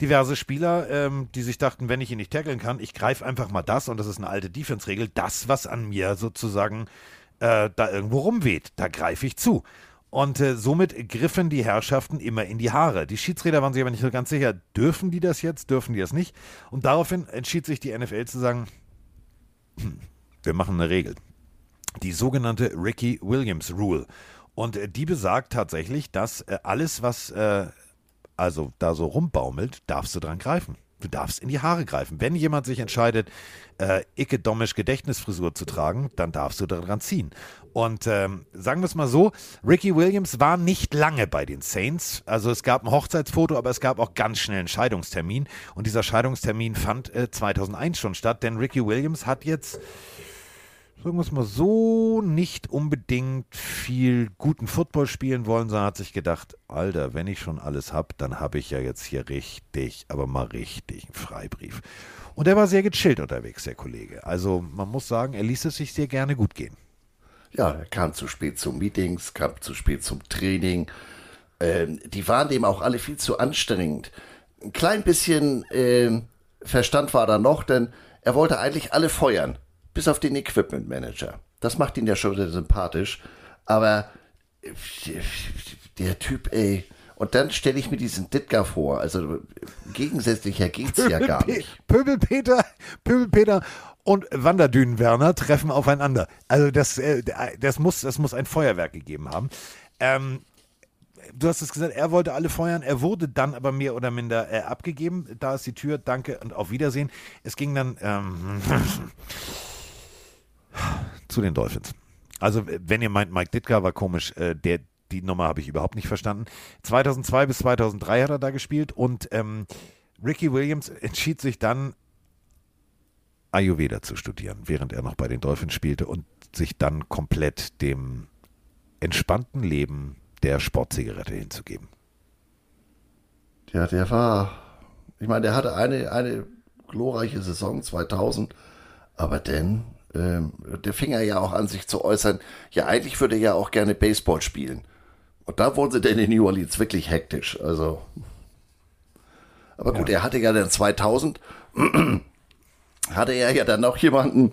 diverse Spieler, ähm, die sich dachten, wenn ich ihn nicht tackeln kann, ich greife einfach mal das und das ist eine alte Defense-Regel, das, was an mir sozusagen äh, da irgendwo rumweht, da greife ich zu. Und äh, somit griffen die Herrschaften immer in die Haare. Die Schiedsrichter waren sich aber nicht so ganz sicher, dürfen die das jetzt, dürfen die das nicht? Und daraufhin entschied sich die NFL zu sagen, hm, wir machen eine Regel. Die sogenannte Ricky Williams Rule. Und äh, die besagt tatsächlich, dass äh, alles, was äh, also da so rumbaumelt, darfst du dran greifen. Du darfst in die Haare greifen. Wenn jemand sich entscheidet, äh, icke-dommisch Gedächtnisfrisur zu tragen, dann darfst du daran ziehen. Und ähm, sagen wir es mal so, Ricky Williams war nicht lange bei den Saints. Also es gab ein Hochzeitsfoto, aber es gab auch ganz schnell einen Scheidungstermin. Und dieser Scheidungstermin fand äh, 2001 schon statt, denn Ricky Williams hat jetzt sagen wir es mal so, nicht unbedingt viel guten Football spielen wollen, sondern hat sich gedacht, Alter, wenn ich schon alles habe, dann habe ich ja jetzt hier richtig, aber mal richtig einen Freibrief. Und er war sehr gechillt unterwegs, der Kollege. Also man muss sagen, er ließ es sich sehr gerne gut gehen. Ja, er kam zu spät zu Meetings, kam zu spät zum Training. Ähm, die waren dem auch alle viel zu anstrengend. Ein klein bisschen äh, Verstand war da noch, denn er wollte eigentlich alle feuern bis auf den Equipment Manager. Das macht ihn ja schon sehr sympathisch. Aber der Typ, ey. Und dann stelle ich mir diesen Ditka vor. Also gegensätzlicher geht's Pöbel, ja gar nicht. Pöbelpeter, Pöbelpeter und Wanderdünen-Werner treffen aufeinander. Also das, äh, das, muss, das muss ein Feuerwerk gegeben haben. Ähm, du hast es gesagt, er wollte alle feuern, er wurde dann aber mehr oder minder äh, abgegeben. Da ist die Tür, danke und auf Wiedersehen. Es ging dann ähm, zu den Dolphins. Also, wenn ihr meint, Mike Ditka war komisch, äh, der, die Nummer habe ich überhaupt nicht verstanden. 2002 bis 2003 hat er da gespielt und ähm, Ricky Williams entschied sich dann, Ayurveda zu studieren, während er noch bei den Dolphins spielte und sich dann komplett dem entspannten Leben der Sportzigarette hinzugeben. Ja, der war, ich meine, der hatte eine, eine glorreiche Saison 2000, aber dann ähm, der fing er ja auch an, sich zu äußern, ja, eigentlich würde er ja auch gerne Baseball spielen. Und da wurden sie denn in New Orleans wirklich hektisch. Also. Aber gut, ja. er hatte ja dann 2000, hatte er ja dann noch jemanden,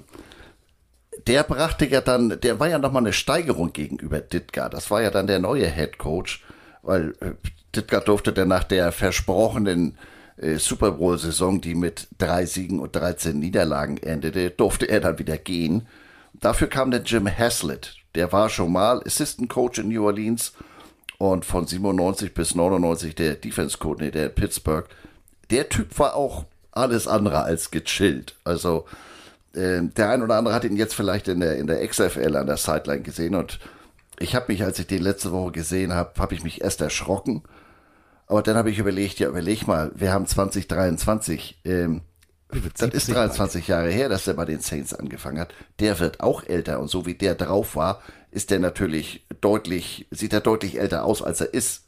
der brachte ja dann, der war ja nochmal eine Steigerung gegenüber Ditka. Das war ja dann der neue Head Coach, weil äh, Ditka durfte dann nach der versprochenen äh, Super Bowl-Saison, die mit drei Siegen und 13 Niederlagen endete, durfte er dann wieder gehen. Dafür kam der Jim Haslett. Der war schon mal Assistant Coach in New Orleans und von 97 bis 99 der Defense Coordinator in Pittsburgh. Der Typ war auch alles andere als gechillt. Also äh, der ein oder andere hat ihn jetzt vielleicht in der, in der XFL an der Sideline gesehen und ich habe mich, als ich den letzte Woche gesehen habe, habe ich mich erst erschrocken aber dann habe ich überlegt, ja, überleg mal, wir haben 2023, ähm, das ist 23 Jahre her, dass er bei den Saints angefangen hat. Der wird auch älter und so wie der drauf war, ist der natürlich deutlich, sieht er deutlich älter aus, als er ist.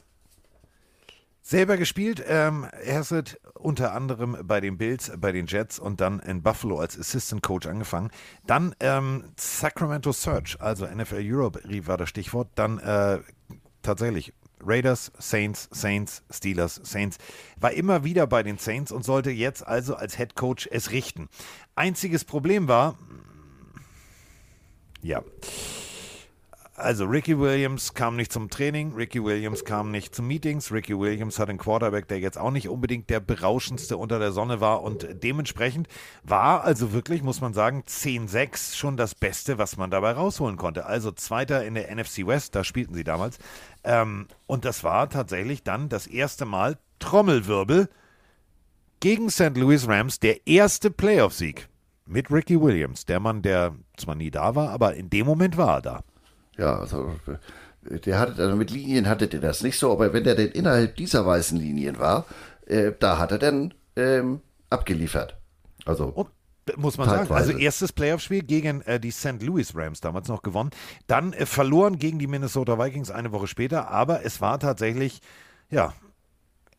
Selber gespielt, ähm, Hassett unter anderem bei den Bills, bei den Jets und dann in Buffalo als Assistant Coach angefangen. Dann ähm, Sacramento Search, also NFL Europe war das Stichwort. Dann äh, tatsächlich Raiders, Saints, Saints, Steelers, Saints. War immer wieder bei den Saints und sollte jetzt also als Head Coach es richten. Einziges Problem war, ja, also Ricky Williams kam nicht zum Training, Ricky Williams kam nicht zu Meetings, Ricky Williams hat einen Quarterback, der jetzt auch nicht unbedingt der berauschendste unter der Sonne war und dementsprechend war also wirklich, muss man sagen, 10-6 schon das Beste, was man dabei rausholen konnte. Also Zweiter in der NFC West, da spielten sie damals. Ähm, und das war tatsächlich dann das erste Mal Trommelwirbel gegen St. Louis Rams, der erste Playoff-Sieg mit Ricky Williams, der Mann, der zwar nie da war, aber in dem Moment war er da. Ja, also der hatte, also mit Linien hatte der das nicht so, aber wenn der denn innerhalb dieser weißen Linien war, äh, da hat er dann ähm, abgeliefert. Also Und, muss man sagen. Also erstes Playoff-Spiel gegen äh, die St. Louis Rams damals noch gewonnen. Dann äh, verloren gegen die Minnesota Vikings eine Woche später, aber es war tatsächlich, ja,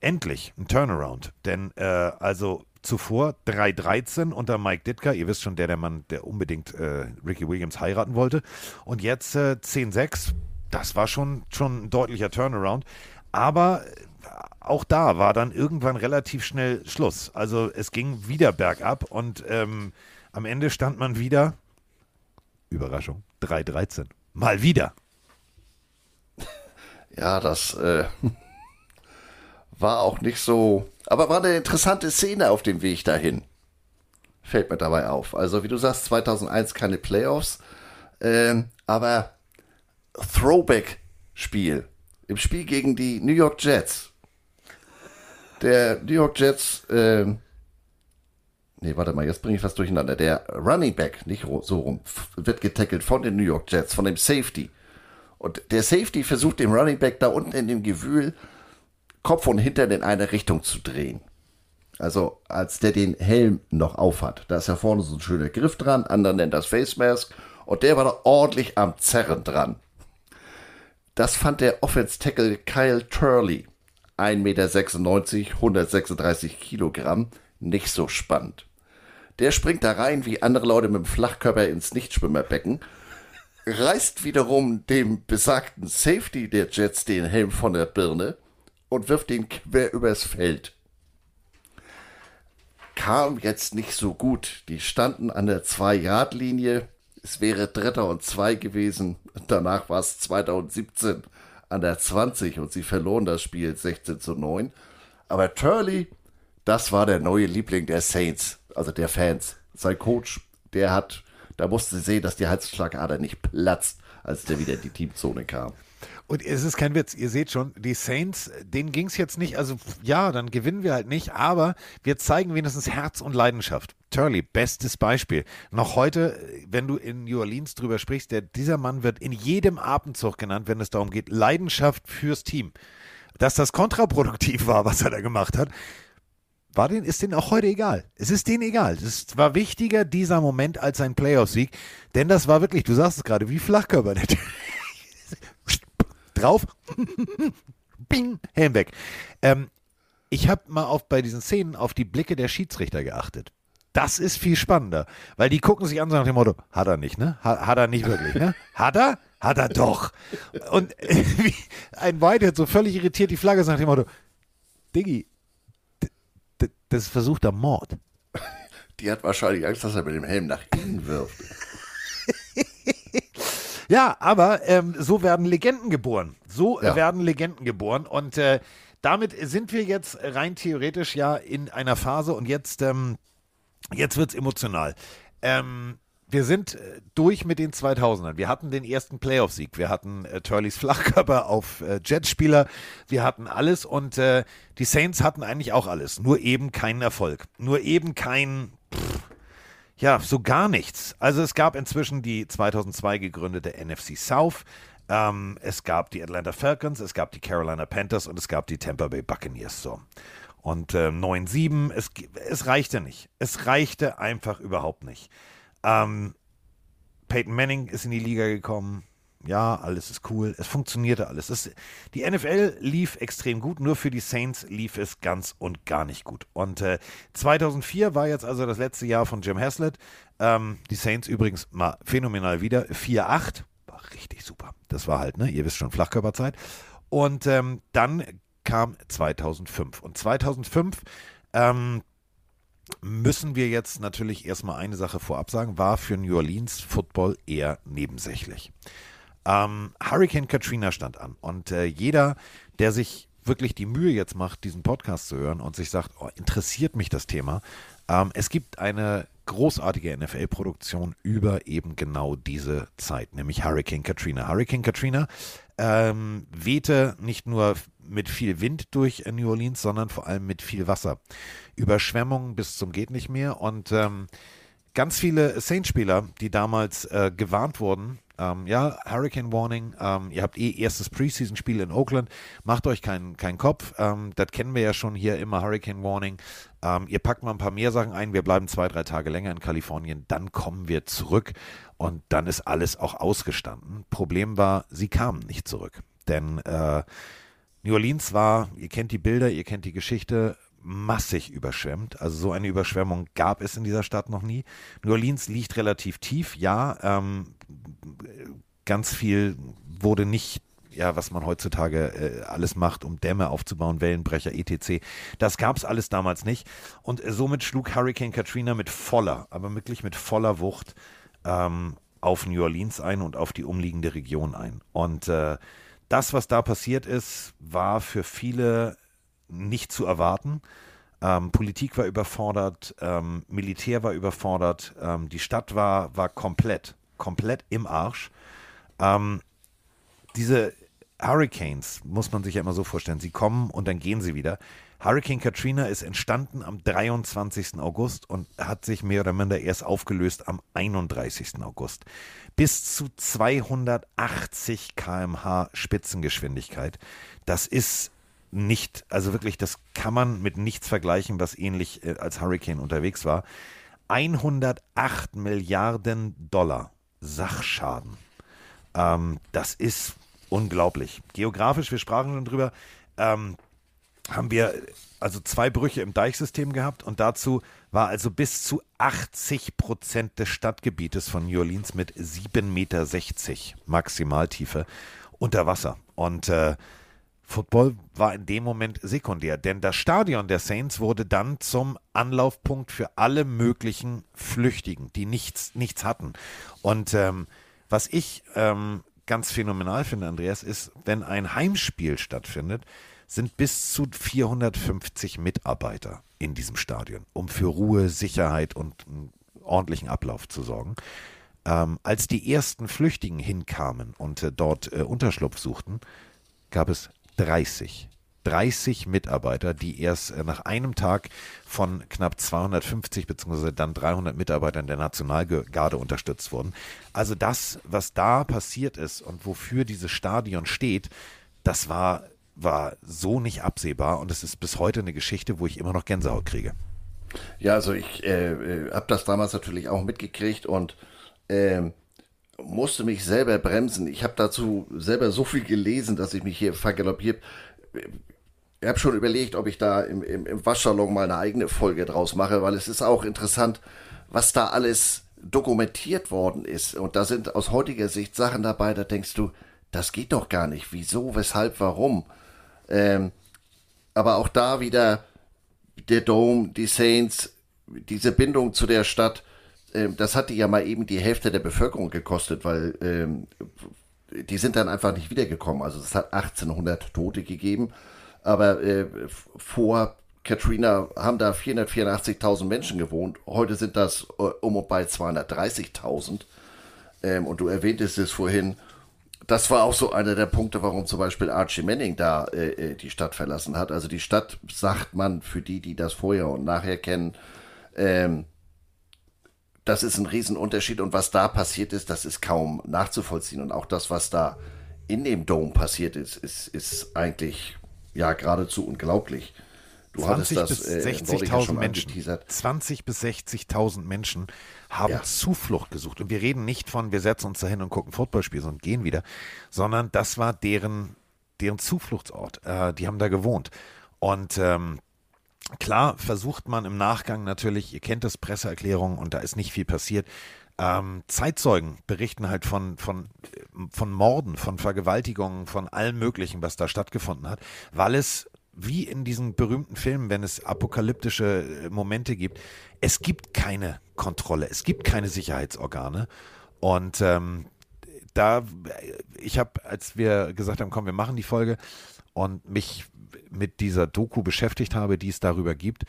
endlich ein Turnaround. Denn äh, also zuvor 3-13 unter Mike Ditka. Ihr wisst schon, der der Mann, der unbedingt äh, Ricky Williams heiraten wollte. Und jetzt äh, 10-6. Das war schon, schon ein deutlicher Turnaround. Aber auch da war dann irgendwann relativ schnell Schluss. Also es ging wieder bergab und ähm, am Ende stand man wieder, Überraschung, 3-13. Mal wieder. Ja, das äh, war auch nicht so aber war eine interessante Szene auf dem Weg dahin. Fällt mir dabei auf. Also, wie du sagst, 2001 keine Playoffs, ähm, aber Throwback-Spiel. Im Spiel gegen die New York Jets. Der New York Jets, ähm, nee, warte mal, jetzt bringe ich was durcheinander. Der Running Back, nicht so rum, wird getackelt von den New York Jets, von dem Safety. Und der Safety versucht dem Running Back da unten in dem Gewühl Kopf und Hintern in eine Richtung zu drehen. Also als der den Helm noch aufhat. Da ist ja vorne so ein schöner Griff dran, andere nennen das Face Mask und der war da ordentlich am Zerren dran. Das fand der Offense Tackle Kyle Turley, 1,96 Meter, 136 Kilogramm, nicht so spannend. Der springt da rein wie andere Leute mit dem Flachkörper ins Nichtschwimmerbecken, reißt wiederum dem besagten Safety der Jets den Helm von der Birne und wirft den quer übers Feld. Kam jetzt nicht so gut. Die standen an der 2-Yard-Linie. Es wäre Dritter und Zwei gewesen. Danach war es 2017 an der 20 und sie verloren das Spiel 16 zu 9. Aber Turley, das war der neue Liebling der Saints, also der Fans. Sein Coach, der hat, da musste sie sehen, dass die Halsschlagader nicht platzt, als der wieder in die Teamzone kam. Und es ist kein Witz, ihr seht schon, die Saints, denen ging es jetzt nicht, also ja, dann gewinnen wir halt nicht, aber wir zeigen wenigstens Herz und Leidenschaft. Turley, bestes Beispiel. Noch heute, wenn du in New Orleans drüber sprichst, der, dieser Mann wird in jedem Abendzug genannt, wenn es darum geht, Leidenschaft fürs Team. Dass das kontraproduktiv war, was er da gemacht hat, war den, ist denen auch heute egal. Es ist denen egal. Es war wichtiger, dieser Moment, als ein Playoff-Sieg. Denn das war wirklich, du sagst es gerade, wie Flachkörper. drauf, bing, Helm weg. Ähm, ich habe mal auf, bei diesen Szenen auf die Blicke der Schiedsrichter geachtet. Das ist viel spannender, weil die gucken sich an so nach dem Motto, hat er nicht, ne? Hat, hat er nicht wirklich, ne? Hat er? Hat er doch. Und äh, ein Whitehead so völlig irritiert die Flagge nach dem Motto, Diggi, das ist versuchter Mord. Die hat wahrscheinlich Angst, dass er mit dem Helm nach innen wirft. Ja, aber ähm, so werden Legenden geboren. So ja. werden Legenden geboren. Und äh, damit sind wir jetzt rein theoretisch ja in einer Phase und jetzt, ähm, jetzt wird es emotional. Ähm, wir sind äh, durch mit den 2000ern. Wir hatten den ersten Playoff-Sieg. Wir hatten äh, Turleys Flachkörper auf äh, Jetspieler. Wir hatten alles und äh, die Saints hatten eigentlich auch alles. Nur eben keinen Erfolg. Nur eben kein ja, so gar nichts. Also es gab inzwischen die 2002 gegründete NFC South. Ähm, es gab die Atlanta Falcons, es gab die Carolina Panthers und es gab die Tampa Bay Buccaneers. So. Und äh, 9-7, es, es reichte nicht. Es reichte einfach überhaupt nicht. Ähm, Peyton Manning ist in die Liga gekommen ja, alles ist cool, es funktionierte alles. Es, die NFL lief extrem gut, nur für die Saints lief es ganz und gar nicht gut. Und äh, 2004 war jetzt also das letzte Jahr von Jim Haslett. Ähm, die Saints übrigens mal phänomenal wieder, 4-8, war richtig super. Das war halt, ne, ihr wisst schon, Flachkörperzeit. Und ähm, dann kam 2005. Und 2005 ähm, müssen wir jetzt natürlich erstmal eine Sache vorab sagen, war für New Orleans Football eher nebensächlich. Ähm, Hurricane Katrina stand an und äh, jeder, der sich wirklich die Mühe jetzt macht, diesen Podcast zu hören und sich sagt, oh, interessiert mich das Thema, ähm, es gibt eine großartige NFL-Produktion über eben genau diese Zeit, nämlich Hurricane Katrina. Hurricane Katrina ähm, wehte nicht nur mit viel Wind durch New Orleans, sondern vor allem mit viel Wasser. Überschwemmungen bis zum geht nicht mehr und ähm, ganz viele Saints-Spieler, die damals äh, gewarnt wurden, ähm, ja, Hurricane Warning, ähm, ihr habt eh erstes Preseason-Spiel in Oakland, macht euch keinen kein Kopf, ähm, das kennen wir ja schon hier immer, Hurricane Warning. Ähm, ihr packt mal ein paar mehr Sachen ein, wir bleiben zwei, drei Tage länger in Kalifornien, dann kommen wir zurück. Und dann ist alles auch ausgestanden. Problem war, sie kamen nicht zurück, denn äh, New Orleans war, ihr kennt die Bilder, ihr kennt die Geschichte, massig überschwemmt. Also so eine Überschwemmung gab es in dieser Stadt noch nie. New Orleans liegt relativ tief, ja. Ähm, ganz viel wurde nicht ja, was man heutzutage äh, alles macht, um Dämme aufzubauen, Wellenbrecher, etc. Das gab es alles damals nicht. Und äh, somit schlug Hurricane Katrina mit voller, aber wirklich mit voller Wucht ähm, auf New Orleans ein und auf die umliegende Region ein. Und äh, das, was da passiert ist, war für viele nicht zu erwarten. Ähm, Politik war überfordert, ähm, Militär war überfordert, ähm, die Stadt war, war komplett, komplett im Arsch. Ähm, diese Hurricanes, muss man sich ja immer so vorstellen, sie kommen und dann gehen sie wieder. Hurricane Katrina ist entstanden am 23. August und hat sich mehr oder minder erst aufgelöst am 31. August. Bis zu 280 km/h Spitzengeschwindigkeit. Das ist nicht, also wirklich, das kann man mit nichts vergleichen, was ähnlich äh, als Hurricane unterwegs war. 108 Milliarden Dollar Sachschaden. Ähm, das ist unglaublich. Geografisch, wir sprachen schon drüber, ähm, haben wir also zwei Brüche im Deichsystem gehabt und dazu war also bis zu 80 Prozent des Stadtgebietes von New Orleans mit 7,60 Meter Maximaltiefe unter Wasser. Und äh, Football war in dem Moment sekundär, denn das Stadion der Saints wurde dann zum Anlaufpunkt für alle möglichen Flüchtigen, die nichts, nichts hatten. Und ähm, was ich ähm, ganz phänomenal finde, Andreas, ist, wenn ein Heimspiel stattfindet, sind bis zu 450 Mitarbeiter in diesem Stadion, um für Ruhe, Sicherheit und einen ordentlichen Ablauf zu sorgen. Ähm, als die ersten Flüchtigen hinkamen und äh, dort äh, Unterschlupf suchten, gab es 30. 30 Mitarbeiter, die erst äh, nach einem Tag von knapp 250 bzw. dann 300 Mitarbeitern der Nationalgarde unterstützt wurden. Also das, was da passiert ist und wofür dieses Stadion steht, das war, war so nicht absehbar und es ist bis heute eine Geschichte, wo ich immer noch Gänsehaut kriege. Ja, also ich äh, äh habe das damals natürlich auch mitgekriegt und äh, musste mich selber bremsen. Ich habe dazu selber so viel gelesen, dass ich mich hier vergaloppiert. Ich habe schon überlegt, ob ich da im, im, im Waschsalon mal eine eigene Folge draus mache, weil es ist auch interessant, was da alles dokumentiert worden ist. Und da sind aus heutiger Sicht Sachen dabei, da denkst du, das geht doch gar nicht. Wieso, weshalb, warum? Ähm, aber auch da wieder der Dome, die Saints, diese Bindung zu der Stadt, das hatte ja mal eben die Hälfte der Bevölkerung gekostet, weil ähm, die sind dann einfach nicht wiedergekommen. Also es hat 1800 Tote gegeben, aber äh, vor Katrina haben da 484.000 Menschen gewohnt. Heute sind das äh, um und bei 230.000. Ähm, und du erwähntest es vorhin. Das war auch so einer der Punkte, warum zum Beispiel Archie Manning da äh, äh die Stadt verlassen hat. Also die Stadt, sagt man, für die, die das vorher und nachher kennen, ähm, das ist ein Riesenunterschied und was da passiert ist, das ist kaum nachzuvollziehen. Und auch das, was da in dem Dom passiert ist, ist, ist eigentlich ja geradezu unglaublich. Du 20 hattest das bis 60.000 äh, Menschen. 20 bis 60.000 Menschen haben ja. Zuflucht gesucht. Und wir reden nicht von, wir setzen uns dahin und gucken Footballspiele und gehen wieder, sondern das war deren, deren Zufluchtsort. Äh, die haben da gewohnt. Und ähm, klar versucht man im Nachgang natürlich, ihr kennt das Presseerklärungen und da ist nicht viel passiert. Ähm, Zeitzeugen berichten halt von, von, von Morden, von Vergewaltigungen, von allem Möglichen, was da stattgefunden hat, weil es wie in diesen berühmten Filmen, wenn es apokalyptische äh, Momente gibt, es gibt keine Kontrolle, es gibt keine Sicherheitsorgane. Und ähm, da, ich habe, als wir gesagt haben, komm, wir machen die Folge und mich mit dieser Doku beschäftigt habe, die es darüber gibt,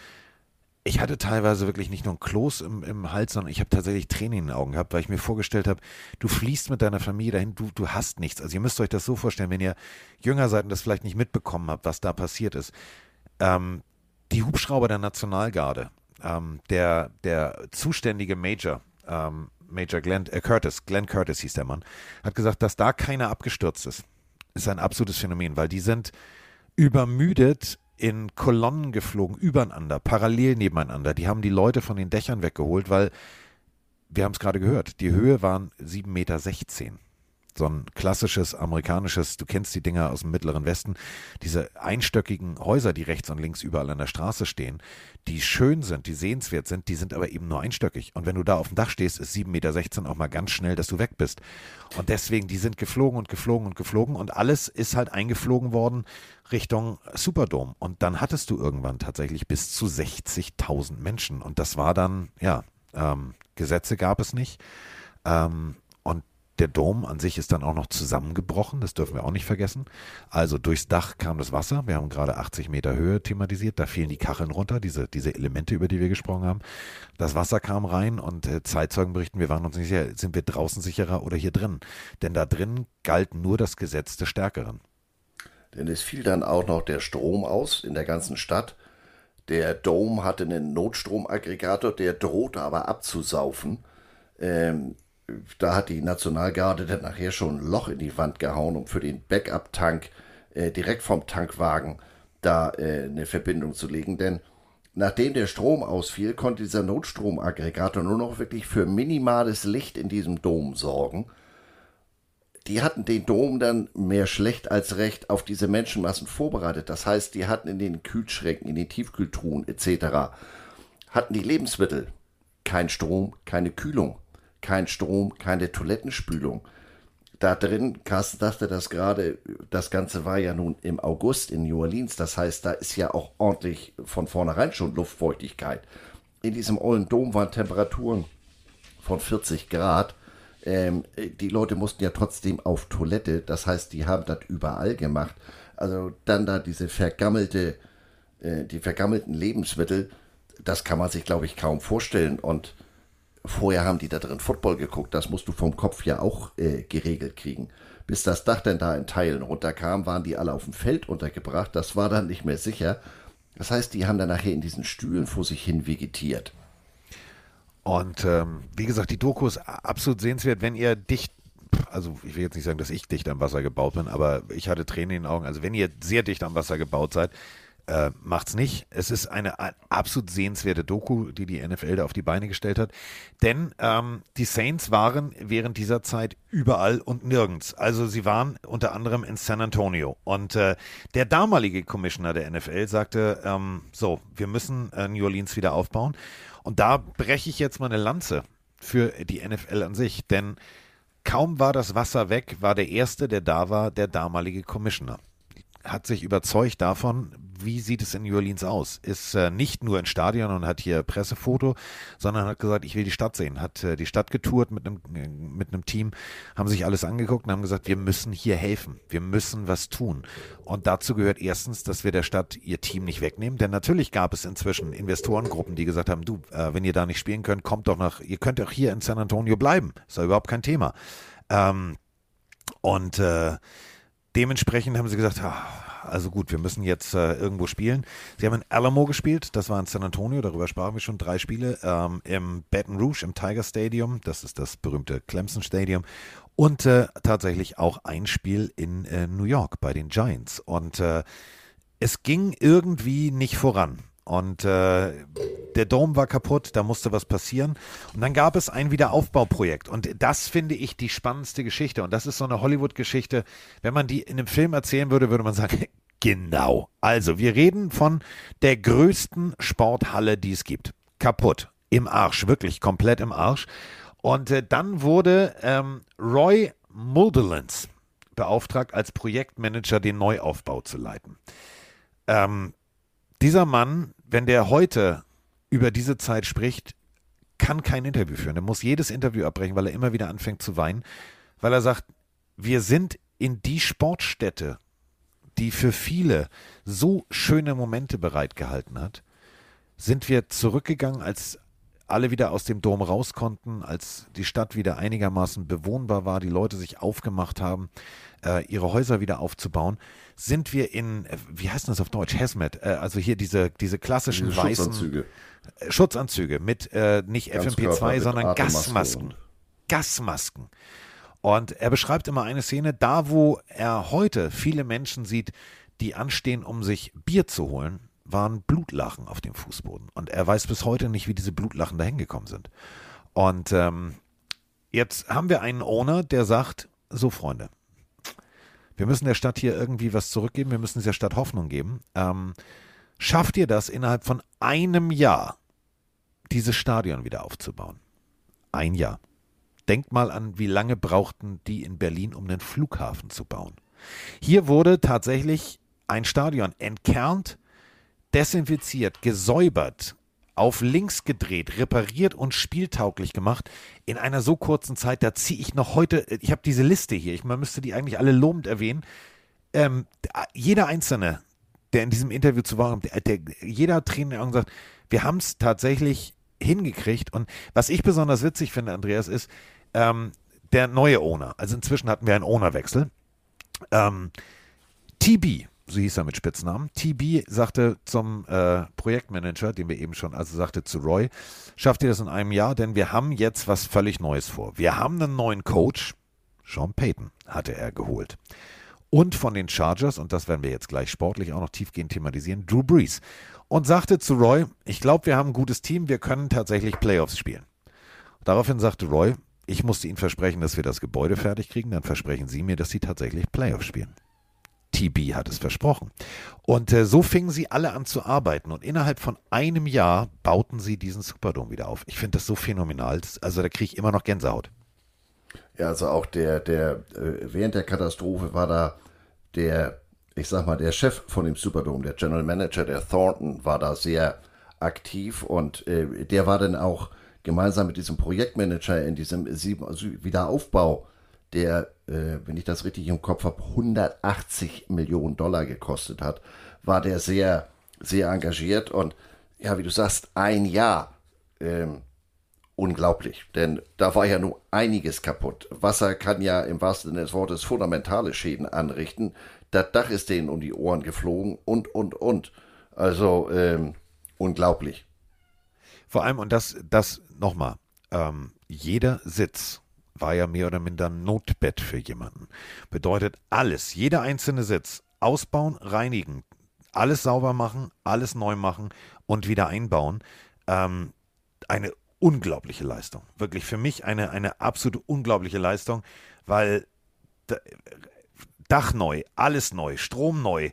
ich hatte teilweise wirklich nicht nur ein Kloß im, im Hals, sondern ich habe tatsächlich Tränen in den Augen gehabt, weil ich mir vorgestellt habe, du fließt mit deiner Familie dahin, du, du hast nichts. Also ihr müsst euch das so vorstellen, wenn ihr jünger seid und das vielleicht nicht mitbekommen habt, was da passiert ist. Ähm, die Hubschrauber der Nationalgarde, ähm, der, der zuständige Major, ähm, Major Glenn äh, Curtis, Glenn Curtis hieß der Mann, hat gesagt, dass da keiner abgestürzt ist. Ist ein absolutes Phänomen, weil die sind übermüdet in Kolonnen geflogen, übereinander, parallel nebeneinander. Die haben die Leute von den Dächern weggeholt, weil, wir haben es gerade gehört, die Höhe waren 7,16 Meter so ein klassisches amerikanisches, du kennst die Dinger aus dem Mittleren Westen, diese einstöckigen Häuser, die rechts und links überall an der Straße stehen, die schön sind, die sehenswert sind, die sind aber eben nur einstöckig. Und wenn du da auf dem Dach stehst, ist 7,16 Meter auch mal ganz schnell, dass du weg bist. Und deswegen, die sind geflogen und geflogen und geflogen und alles ist halt eingeflogen worden Richtung Superdome. Und dann hattest du irgendwann tatsächlich bis zu 60.000 Menschen. Und das war dann, ja, ähm, Gesetze gab es nicht. Ähm, der Dom an sich ist dann auch noch zusammengebrochen, das dürfen wir auch nicht vergessen. Also durchs Dach kam das Wasser, wir haben gerade 80 Meter Höhe thematisiert, da fielen die Kacheln runter, diese, diese Elemente, über die wir gesprochen haben. Das Wasser kam rein und äh, Zeitzeugen berichten, wir waren uns nicht sicher, sind wir draußen sicherer oder hier drin? Denn da drin galt nur das Gesetz des Stärkeren. Denn es fiel dann auch noch der Strom aus in der ganzen Stadt. Der Dom hatte einen Notstromaggregator, der drohte aber abzusaufen. Ähm, da hat die Nationalgarde dann nachher schon ein Loch in die Wand gehauen, um für den Backup-Tank äh, direkt vom Tankwagen da äh, eine Verbindung zu legen. Denn nachdem der Strom ausfiel, konnte dieser Notstromaggregator nur noch wirklich für minimales Licht in diesem Dom sorgen. Die hatten den Dom dann mehr schlecht als recht auf diese Menschenmassen vorbereitet. Das heißt, die hatten in den Kühlschränken, in den Tiefkühltruhen etc. hatten die Lebensmittel, kein Strom, keine Kühlung kein Strom, keine Toilettenspülung. Da drin, Carsten dachte das gerade, das Ganze war ja nun im August in New Orleans, das heißt, da ist ja auch ordentlich von vornherein schon Luftfeuchtigkeit. In diesem ollen Dom waren Temperaturen von 40 Grad. Ähm, die Leute mussten ja trotzdem auf Toilette, das heißt, die haben das überall gemacht. Also dann da diese vergammelte, äh, die vergammelten Lebensmittel, das kann man sich, glaube ich, kaum vorstellen. Und Vorher haben die da drin Football geguckt, das musst du vom Kopf ja auch äh, geregelt kriegen. Bis das Dach dann da in Teilen runterkam, waren die alle auf dem Feld untergebracht, das war dann nicht mehr sicher. Das heißt, die haben dann nachher in diesen Stühlen vor sich hin vegetiert. Und ähm, wie gesagt, die Doku ist absolut sehenswert, wenn ihr dicht, also ich will jetzt nicht sagen, dass ich dicht am Wasser gebaut bin, aber ich hatte Tränen in den Augen. Also wenn ihr sehr dicht am Wasser gebaut seid, äh, macht's nicht. Es ist eine, absolut sehenswerte Doku, die die NFL da auf die Beine gestellt hat. Denn ähm, die Saints waren während dieser Zeit überall und nirgends. Also sie waren unter anderem in San Antonio. Und äh, der damalige Commissioner der NFL sagte, ähm, so, wir müssen äh, New Orleans wieder aufbauen. Und da breche ich jetzt mal eine Lanze für die NFL an sich. Denn kaum war das Wasser weg, war der Erste, der da war, der damalige Commissioner hat sich überzeugt davon, wie sieht es in New Orleans aus? Ist äh, nicht nur im Stadion und hat hier Pressefoto, sondern hat gesagt, ich will die Stadt sehen. Hat äh, die Stadt getourt mit einem äh, mit einem Team, haben sich alles angeguckt und haben gesagt, wir müssen hier helfen. Wir müssen was tun. Und dazu gehört erstens, dass wir der Stadt ihr Team nicht wegnehmen, denn natürlich gab es inzwischen Investorengruppen, die gesagt haben, du, äh, wenn ihr da nicht spielen könnt, kommt doch nach, ihr könnt auch hier in San Antonio bleiben. Ist ja überhaupt kein Thema. Ähm, und äh, dementsprechend haben sie gesagt, ah, also gut, wir müssen jetzt äh, irgendwo spielen. Sie haben in Alamo gespielt, das war in San Antonio, darüber sprachen wir schon, drei Spiele. Ähm, Im Baton Rouge, im Tiger Stadium, das ist das berühmte Clemson Stadium. Und äh, tatsächlich auch ein Spiel in äh, New York bei den Giants. Und äh, es ging irgendwie nicht voran. Und äh, der Dom war kaputt, da musste was passieren. Und dann gab es ein Wiederaufbauprojekt. Und das finde ich die spannendste Geschichte. Und das ist so eine Hollywood-Geschichte. Wenn man die in einem Film erzählen würde, würde man sagen, Genau. Also, wir reden von der größten Sporthalle, die es gibt. Kaputt. Im Arsch. Wirklich komplett im Arsch. Und äh, dann wurde ähm, Roy Mulderlands beauftragt, als Projektmanager den Neuaufbau zu leiten. Ähm, dieser Mann, wenn der heute über diese Zeit spricht, kann kein Interview führen. Er muss jedes Interview abbrechen, weil er immer wieder anfängt zu weinen, weil er sagt, wir sind in die Sportstätte, die für viele so schöne Momente bereitgehalten hat, sind wir zurückgegangen, als alle wieder aus dem Dom raus konnten, als die Stadt wieder einigermaßen bewohnbar war, die Leute sich aufgemacht haben, äh, ihre Häuser wieder aufzubauen, sind wir in, äh, wie heißt das auf Deutsch, Hazmat, äh, also hier diese, diese klassischen diese weißen Schutzanzüge, äh, Schutzanzüge mit äh, nicht FMP2, sondern Gasmasken. Gasmasken. Und er beschreibt immer eine Szene, da wo er heute viele Menschen sieht, die anstehen, um sich Bier zu holen, waren Blutlachen auf dem Fußboden. Und er weiß bis heute nicht, wie diese Blutlachen dahin gekommen sind. Und ähm, jetzt haben wir einen Owner, der sagt, so Freunde, wir müssen der Stadt hier irgendwie was zurückgeben, wir müssen der Stadt Hoffnung geben. Ähm, schafft ihr das innerhalb von einem Jahr, dieses Stadion wieder aufzubauen? Ein Jahr. Denkt mal an, wie lange brauchten die in Berlin, um einen Flughafen zu bauen. Hier wurde tatsächlich ein Stadion entkernt, desinfiziert, gesäubert, auf links gedreht, repariert und spieltauglich gemacht in einer so kurzen Zeit. Da ziehe ich noch heute, ich habe diese Liste hier, ich, man müsste die eigentlich alle lobend erwähnen. Ähm, jeder Einzelne, der in diesem Interview zu war, der, der, jeder Trainer und sagt, wir haben es tatsächlich hingekriegt. Und was ich besonders witzig finde, Andreas, ist ähm, der neue Owner. Also inzwischen hatten wir einen Ownerwechsel. Ähm, TB, so hieß er mit Spitznamen. TB sagte zum äh, Projektmanager, den wir eben schon, also sagte zu Roy, schafft ihr das in einem Jahr, denn wir haben jetzt was völlig Neues vor. Wir haben einen neuen Coach, Sean Payton hatte er geholt. Und von den Chargers, und das werden wir jetzt gleich sportlich auch noch tiefgehend thematisieren, Drew Brees. Und sagte zu Roy, ich glaube, wir haben ein gutes Team, wir können tatsächlich Playoffs spielen. Daraufhin sagte Roy, ich musste Ihnen versprechen, dass wir das Gebäude fertig kriegen, dann versprechen Sie mir, dass Sie tatsächlich Playoffs spielen. TB hat es versprochen. Und äh, so fingen sie alle an zu arbeiten und innerhalb von einem Jahr bauten sie diesen Superdome wieder auf. Ich finde das so phänomenal. Also da kriege ich immer noch Gänsehaut. Ja, also auch der, der, äh, während der Katastrophe war da der, ich sag mal, der Chef von dem Superdome, der General Manager, der Thornton, war da sehr aktiv und äh, der war dann auch gemeinsam mit diesem Projektmanager in diesem also Wiederaufbau der, äh, wenn ich das richtig im Kopf habe, 180 Millionen Dollar gekostet hat, war der sehr, sehr engagiert und ja, wie du sagst, ein Jahr. Ähm, unglaublich, denn da war ja nur einiges kaputt. Wasser kann ja im wahrsten Sinne des Wortes fundamentale Schäden anrichten. Das Dach ist denen um die Ohren geflogen und, und, und. Also ähm, unglaublich. Vor allem, und das, das nochmal, ähm, jeder Sitz war ja mehr oder minder ein Notbett für jemanden. Bedeutet alles, jeder einzelne Sitz, ausbauen, reinigen, alles sauber machen, alles neu machen und wieder einbauen. Ähm, eine unglaubliche Leistung. Wirklich für mich eine, eine absolute unglaubliche Leistung, weil Dach neu, alles neu, Strom neu.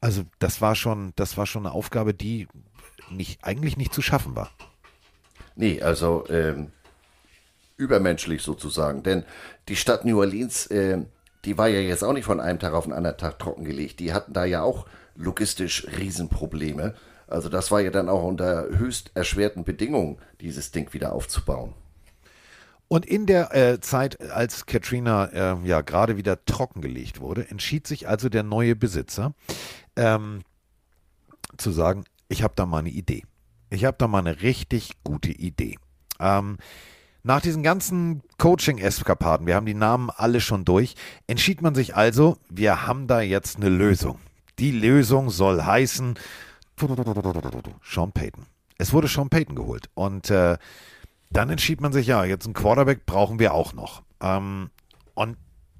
Also das war schon, das war schon eine Aufgabe, die nicht, eigentlich nicht zu schaffen war. Nee, also ähm, übermenschlich sozusagen. Denn die Stadt New Orleans, äh, die war ja jetzt auch nicht von einem Tag auf den anderen Tag trockengelegt. Die hatten da ja auch logistisch Riesenprobleme. Also das war ja dann auch unter höchst erschwerten Bedingungen, dieses Ding wieder aufzubauen. Und in der äh, Zeit, als Katrina äh, ja gerade wieder trockengelegt wurde, entschied sich also der neue Besitzer ähm, zu sagen, ich habe da mal eine Idee. Ich habe da mal eine richtig gute Idee. Ähm, nach diesen ganzen Coaching-Eskapaden, wir haben die Namen alle schon durch, entschied man sich also, wir haben da jetzt eine Lösung. Die Lösung soll heißen Sean Payton. Es wurde Sean Payton geholt. Und äh, dann entschied man sich, ja, jetzt einen Quarterback brauchen wir auch noch. Ähm, und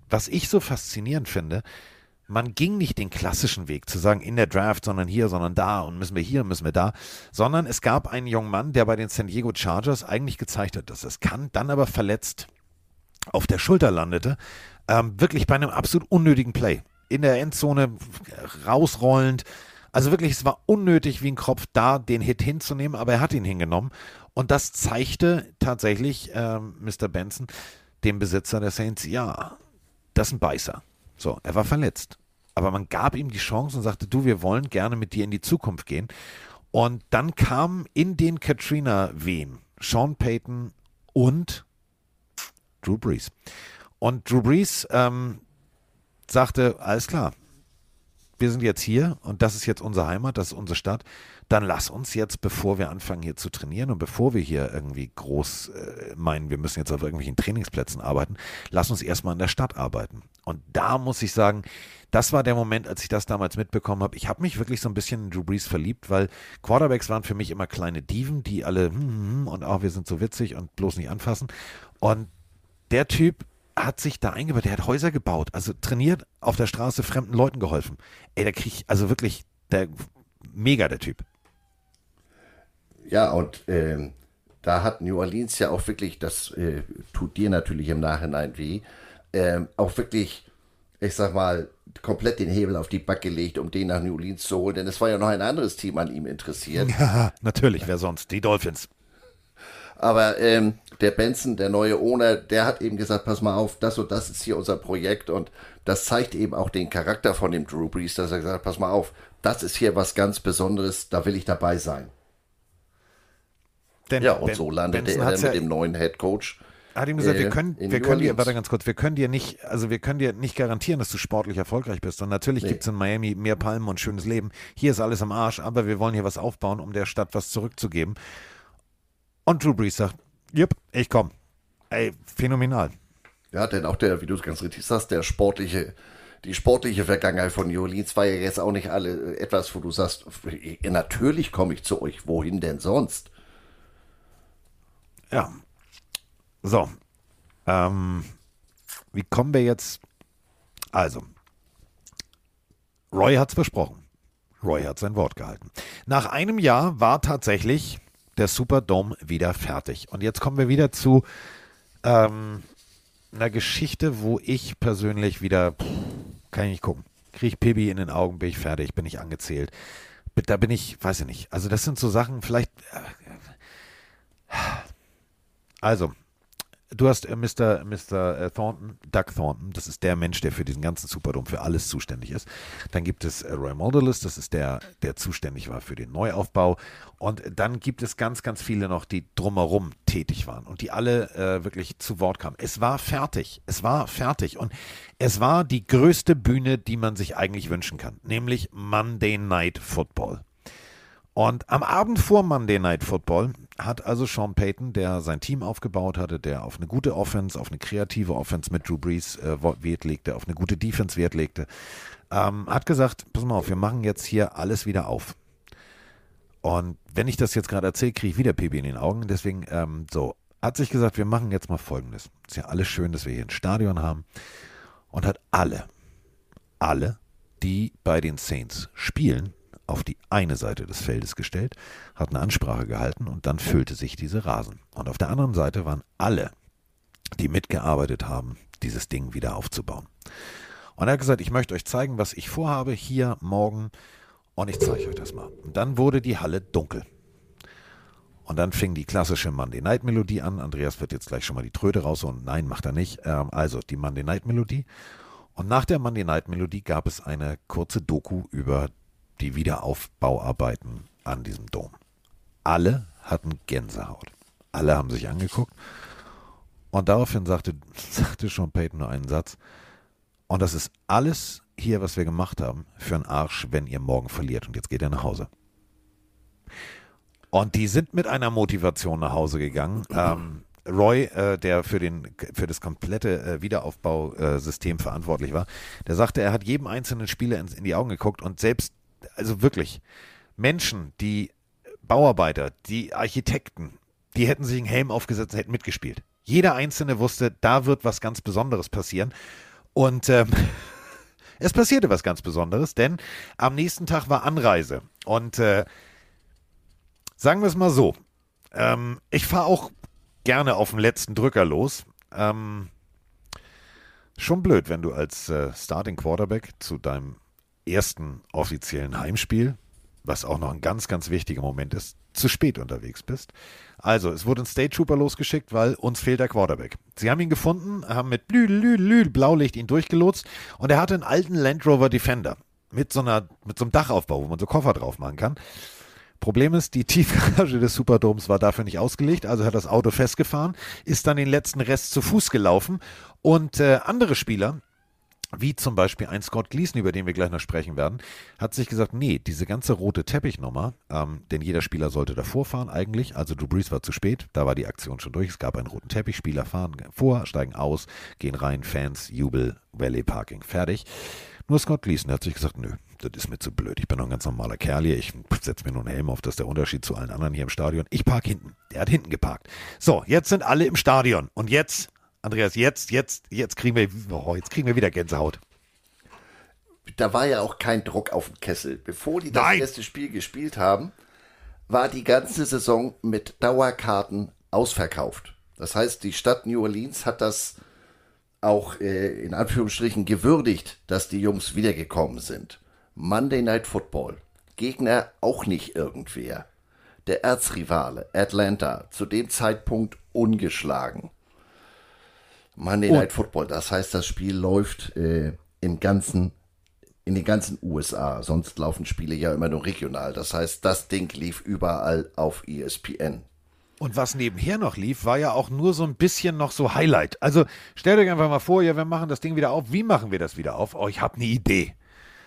was ich so faszinierend finde, man ging nicht den klassischen Weg zu sagen, in der Draft, sondern hier, sondern da und müssen wir hier, müssen wir da, sondern es gab einen jungen Mann, der bei den San Diego Chargers eigentlich gezeigt hat, dass es kann, dann aber verletzt auf der Schulter landete, ähm, wirklich bei einem absolut unnötigen Play. in der Endzone rausrollend. Also wirklich, es war unnötig wie ein Kropf da, den Hit hinzunehmen, aber er hat ihn hingenommen. Und das zeigte tatsächlich ähm, Mr. Benson, dem Besitzer der Saints, ja, das ist ein Beißer. So, er war verletzt. Aber man gab ihm die Chance und sagte, du, wir wollen gerne mit dir in die Zukunft gehen. Und dann kam in den Katrina-Wehen Sean Payton und Drew Brees. Und Drew Brees ähm, sagte, alles klar, wir sind jetzt hier und das ist jetzt unsere Heimat, das ist unsere Stadt. Dann lass uns jetzt, bevor wir anfangen hier zu trainieren und bevor wir hier irgendwie groß äh, meinen, wir müssen jetzt auf irgendwelchen Trainingsplätzen arbeiten, lass uns erstmal in der Stadt arbeiten. Und da muss ich sagen, das war der Moment, als ich das damals mitbekommen habe. Ich habe mich wirklich so ein bisschen in Drew Brees verliebt, weil Quarterbacks waren für mich immer kleine Dieven, die alle hm, hm, hm und auch wir sind so witzig und bloß nicht anfassen. Und der Typ hat sich da eingebaut, der hat Häuser gebaut, also trainiert, auf der Straße fremden Leuten geholfen. Ey, da krieg ich, also wirklich, der, mega der Typ. Ja, und äh, da hat New Orleans ja auch wirklich, das äh, tut dir natürlich im Nachhinein weh, äh, auch wirklich, ich sag mal, komplett den Hebel auf die Back gelegt, um den nach New Orleans zu holen, denn es war ja noch ein anderes Team an ihm interessiert. Ja, natürlich, wer sonst? Die Dolphins. Aber ähm, der Benson, der neue Owner, der hat eben gesagt, pass mal auf, das und das ist hier unser Projekt und das zeigt eben auch den Charakter von dem Drew Brees, dass er gesagt hat, pass mal auf, das ist hier was ganz Besonderes, da will ich dabei sein. Denn ja, und ben, so landete Benson er dann mit ja dem neuen Head Coach. Hat ihm gesagt, äh, wir können, wir können dir, warte ganz kurz, wir können dir nicht, also wir können dir nicht garantieren, dass du sportlich erfolgreich bist. Und natürlich nee. gibt es in Miami mehr Palmen und schönes Leben. Hier ist alles am Arsch, aber wir wollen hier was aufbauen, um der Stadt was zurückzugeben. Und Drew Brees sagt, jupp, ich komm. Ey, phänomenal. Ja, denn auch der, wie du es ganz richtig sagst, der sportliche, die sportliche Vergangenheit von New Orleans war ja jetzt auch nicht alle etwas, wo du sagst, natürlich komme ich zu euch, wohin denn sonst? Ja. So. Ähm, wie kommen wir jetzt? Also, Roy hat es versprochen. Roy hat sein Wort gehalten. Nach einem Jahr war tatsächlich der Superdome wieder fertig. Und jetzt kommen wir wieder zu ähm, einer Geschichte, wo ich persönlich wieder, pff, kann ich nicht gucken. Kriege ich Pibi in den Augen, bin ich fertig, bin ich angezählt. Da bin ich, weiß ich nicht. Also das sind so Sachen, vielleicht. Äh, also, Du hast äh, Mr. Mr. Äh, Thornton, Doug Thornton, das ist der Mensch, der für diesen ganzen Superdome für alles zuständig ist. Dann gibt es äh, Roy Modulus, das ist der, der zuständig war für den Neuaufbau. Und dann gibt es ganz, ganz viele noch, die drumherum tätig waren und die alle äh, wirklich zu Wort kamen. Es war fertig. Es war fertig. Und es war die größte Bühne, die man sich eigentlich wünschen kann, nämlich Monday Night Football. Und am Abend vor Monday Night Football hat also Sean Payton, der sein Team aufgebaut hatte, der auf eine gute Offense, auf eine kreative Offense mit Drew Brees äh, Wert legte, auf eine gute Defense Wert legte, ähm, hat gesagt, pass mal auf, wir machen jetzt hier alles wieder auf. Und wenn ich das jetzt gerade erzähle, kriege ich wieder Pipi in den Augen. Deswegen, ähm, so, hat sich gesagt, wir machen jetzt mal Folgendes. Ist ja alles schön, dass wir hier ein Stadion haben. Und hat alle, alle, die bei den Saints spielen, auf die eine Seite des Feldes gestellt, hat eine Ansprache gehalten und dann füllte sich diese Rasen. Und auf der anderen Seite waren alle, die mitgearbeitet haben, dieses Ding wieder aufzubauen. Und er hat gesagt, ich möchte euch zeigen, was ich vorhabe hier morgen und ich zeige euch das mal. Und dann wurde die Halle dunkel. Und dann fing die klassische Monday Night Melodie an. Andreas wird jetzt gleich schon mal die Tröte raus und nein, macht er nicht. Ähm, also die Monday Night Melodie. Und nach der Monday Night Melodie gab es eine kurze Doku über die Wiederaufbauarbeiten an diesem Dom. Alle hatten Gänsehaut. Alle haben sich angeguckt. Und daraufhin sagte, sagte Sean Payton nur einen Satz. Und das ist alles hier, was wir gemacht haben, für einen Arsch, wenn ihr morgen verliert. Und jetzt geht er nach Hause. Und die sind mit einer Motivation nach Hause gegangen. Ähm, Roy, äh, der für, den, für das komplette äh, Wiederaufbausystem verantwortlich war, der sagte, er hat jedem einzelnen Spieler in, in die Augen geguckt und selbst also wirklich, Menschen, die Bauarbeiter, die Architekten, die hätten sich einen Helm aufgesetzt und hätten mitgespielt. Jeder Einzelne wusste, da wird was ganz Besonderes passieren. Und ähm, es passierte was ganz Besonderes, denn am nächsten Tag war Anreise. Und äh, sagen wir es mal so, ähm, ich fahre auch gerne auf dem letzten Drücker los. Ähm, Schon blöd, wenn du als äh, Starting Quarterback zu deinem ersten offiziellen Heimspiel, was auch noch ein ganz, ganz wichtiger Moment ist, zu spät unterwegs bist. Also, es wurde ein State Trooper losgeschickt, weil uns fehlt der Quarterback. Sie haben ihn gefunden, haben mit Lüdel, Lüdel, Lüdel, Blaulicht ihn durchgelotst und er hatte einen alten Land Rover Defender mit so, einer, mit so einem Dachaufbau, wo man so Koffer drauf machen kann. Problem ist, die Tiefgarage des Superdoms war dafür nicht ausgelegt, also hat das Auto festgefahren, ist dann den letzten Rest zu Fuß gelaufen und äh, andere Spieler, wie zum Beispiel ein Scott Gleason, über den wir gleich noch sprechen werden, hat sich gesagt, nee, diese ganze rote Teppichnummer, ähm, denn jeder Spieler sollte davor fahren eigentlich, also Brees war zu spät, da war die Aktion schon durch, es gab einen roten Teppich, Spieler fahren vor, steigen aus, gehen rein, Fans, Jubel, Valley Parking, fertig. Nur Scott Gleason hat sich gesagt, nö, das ist mir zu blöd. Ich bin doch ein ganz normaler Kerl hier. Ich setze mir nur einen Helm auf. Das ist der Unterschied zu allen anderen hier im Stadion. Ich park hinten. Der hat hinten geparkt. So, jetzt sind alle im Stadion. Und jetzt, Andreas, jetzt, jetzt, jetzt kriegen wir, oh, jetzt kriegen wir wieder Gänsehaut. Da war ja auch kein Druck auf dem Kessel. Bevor die das Nein. erste Spiel gespielt haben, war die ganze Saison mit Dauerkarten ausverkauft. Das heißt, die Stadt New Orleans hat das auch äh, in Anführungsstrichen gewürdigt, dass die Jungs wiedergekommen sind. Monday Night Football. Gegner auch nicht irgendwer. Der Erzrivale Atlanta, zu dem Zeitpunkt ungeschlagen. Monday Night Football, das heißt, das Spiel läuft äh, im ganzen, in den ganzen USA. Sonst laufen Spiele ja immer nur regional. Das heißt, das Ding lief überall auf ESPN. Und was nebenher noch lief, war ja auch nur so ein bisschen noch so Highlight. Also stellt euch einfach mal vor, ja, wir machen das Ding wieder auf. Wie machen wir das wieder auf? Oh, ich habe eine Idee.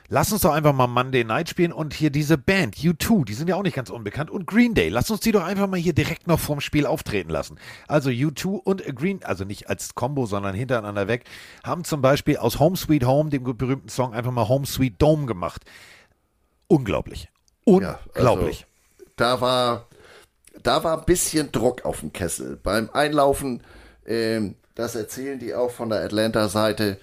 Lass uns doch einfach mal Monday Night spielen und hier diese Band, U2, die sind ja auch nicht ganz unbekannt, und Green Day. Lass uns die doch einfach mal hier direkt noch vorm Spiel auftreten lassen. Also U2 und Green, also nicht als Combo, sondern hintereinander weg, haben zum Beispiel aus Home Sweet Home, dem berühmten Song, einfach mal Home Sweet Dome gemacht. Unglaublich. Unglaublich. Ja, also, da war da war ein bisschen Druck auf dem Kessel. Beim Einlaufen, ähm, das erzählen die auch von der Atlanta-Seite.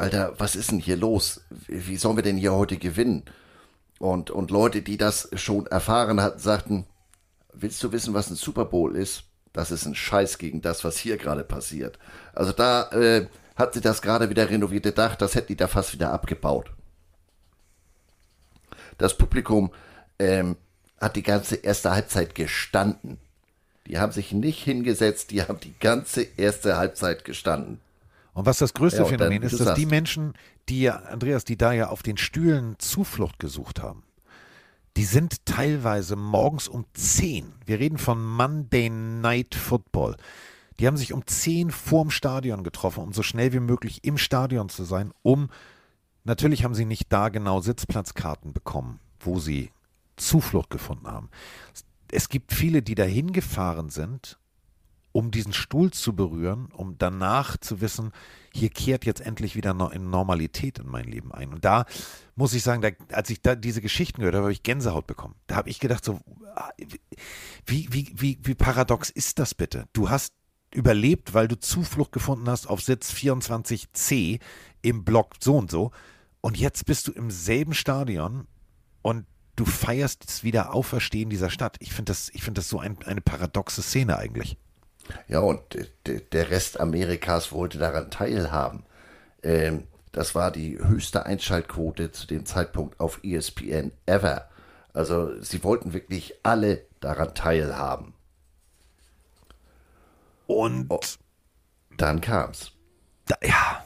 Alter, was ist denn hier los? Wie sollen wir denn hier heute gewinnen? Und, und Leute, die das schon erfahren hatten, sagten, willst du wissen, was ein Super Bowl ist? Das ist ein Scheiß gegen das, was hier gerade passiert. Also da äh, hat sie das gerade wieder renovierte Dach, das hätten die da fast wieder abgebaut. Das Publikum ähm, hat die ganze erste Halbzeit gestanden. Die haben sich nicht hingesetzt, die haben die ganze erste Halbzeit gestanden. Und was das größte ja, Phänomen ist, dass die Menschen, die ja, Andreas, die da ja auf den Stühlen Zuflucht gesucht haben, die sind teilweise morgens um 10. Wir reden von Monday Night Football. Die haben sich um 10 vorm Stadion getroffen, um so schnell wie möglich im Stadion zu sein, um natürlich haben sie nicht da genau Sitzplatzkarten bekommen, wo sie Zuflucht gefunden haben. Es gibt viele, die dahin gefahren sind, um diesen Stuhl zu berühren, um danach zu wissen, hier kehrt jetzt endlich wieder in Normalität in mein Leben ein. Und da muss ich sagen, da, als ich da diese Geschichten gehört habe, habe ich Gänsehaut bekommen. Da habe ich gedacht, so, wie, wie, wie, wie paradox ist das bitte? Du hast überlebt, weil du Zuflucht gefunden hast auf Sitz 24c im Block so und so. Und jetzt bist du im selben Stadion und du feierst das Wiederauferstehen dieser Stadt. Ich finde das, find das so ein, eine paradoxe Szene eigentlich. Ja, und der Rest Amerikas wollte daran teilhaben. Ähm, das war die höchste Einschaltquote zu dem Zeitpunkt auf ESPN ever. Also sie wollten wirklich alle daran teilhaben. Und oh, dann kam's. Da, ja,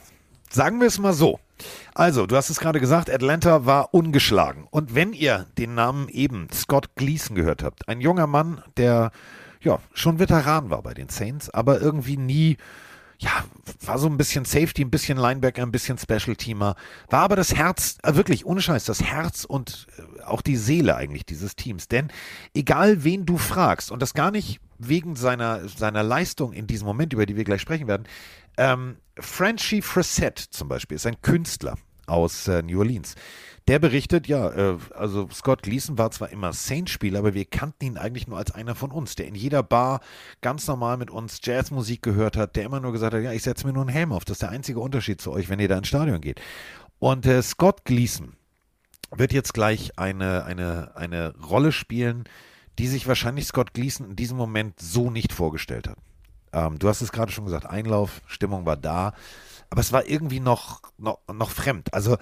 sagen wir es mal so. Also, du hast es gerade gesagt, Atlanta war ungeschlagen. Und wenn ihr den Namen eben Scott Gleason gehört habt, ein junger Mann, der ja schon Veteran war bei den Saints, aber irgendwie nie ja, war so ein bisschen Safety, ein bisschen Linebacker, ein bisschen Special-Teamer, war aber das Herz, äh, wirklich ohne Scheiß, das Herz und äh, auch die Seele eigentlich dieses Teams. Denn egal wen du fragst, und das gar nicht wegen seiner, seiner Leistung in diesem Moment, über die wir gleich sprechen werden, ähm, Frenchy Fressett zum Beispiel ist ein Künstler aus äh, New Orleans. Der berichtet, ja, äh, also Scott Gleason war zwar immer Saints-Spieler, aber wir kannten ihn eigentlich nur als einer von uns, der in jeder Bar ganz normal mit uns Jazzmusik gehört hat, der immer nur gesagt hat, ja, ich setze mir nur einen Helm auf. Das ist der einzige Unterschied zu euch, wenn ihr da ins Stadion geht. Und äh, Scott Gleason wird jetzt gleich eine, eine, eine Rolle spielen, die sich wahrscheinlich Scott Gleason in diesem Moment so nicht vorgestellt hat. Ähm, du hast es gerade schon gesagt, Einlauf, Stimmung war da. aber es war irgendwie noch, noch, noch fremd. Also,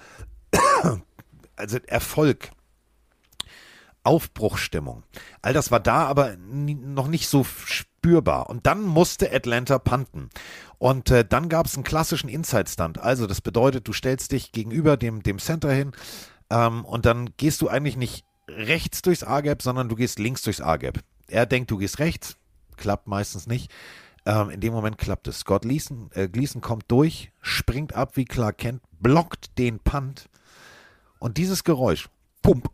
also Erfolg, Aufbruchstimmung, all das war da, aber noch nicht so spürbar. Und dann musste Atlanta panten. Und äh, dann gab es einen klassischen Inside-Stunt. Also das bedeutet, du stellst dich gegenüber dem, dem Center hin ähm, und dann gehst du eigentlich nicht rechts durchs A-Gap, sondern du gehst links durchs A-Gap. Er denkt, du gehst rechts, klappt meistens nicht. Ähm, in dem Moment klappt es. Scott Gleason, äh, kommt durch, springt ab wie Clark Kent, blockt den Punt und dieses Geräusch, pump,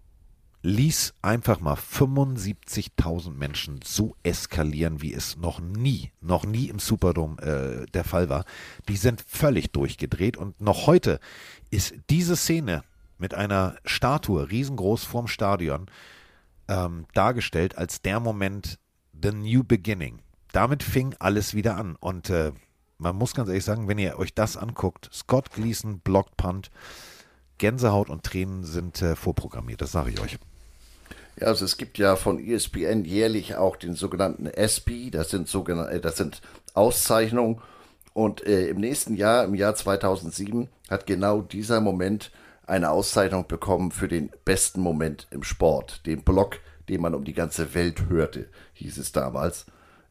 ließ einfach mal 75.000 Menschen so eskalieren, wie es noch nie, noch nie im Superdome äh, der Fall war. Die sind völlig durchgedreht und noch heute ist diese Szene mit einer Statue riesengroß vorm Stadion ähm, dargestellt als der Moment, the new beginning. Damit fing alles wieder an und äh, man muss ganz ehrlich sagen, wenn ihr euch das anguckt, Scott Gleason blockt Punt, Gänsehaut und Tränen sind äh, vorprogrammiert, das sage ich euch. Ja, also es gibt ja von ESPN jährlich auch den sogenannten ESPY, das sind sogenannte, äh, das sind Auszeichnungen. Und äh, im nächsten Jahr, im Jahr 2007, hat genau dieser Moment eine Auszeichnung bekommen für den besten Moment im Sport. Den Block, den man um die ganze Welt hörte, hieß es damals.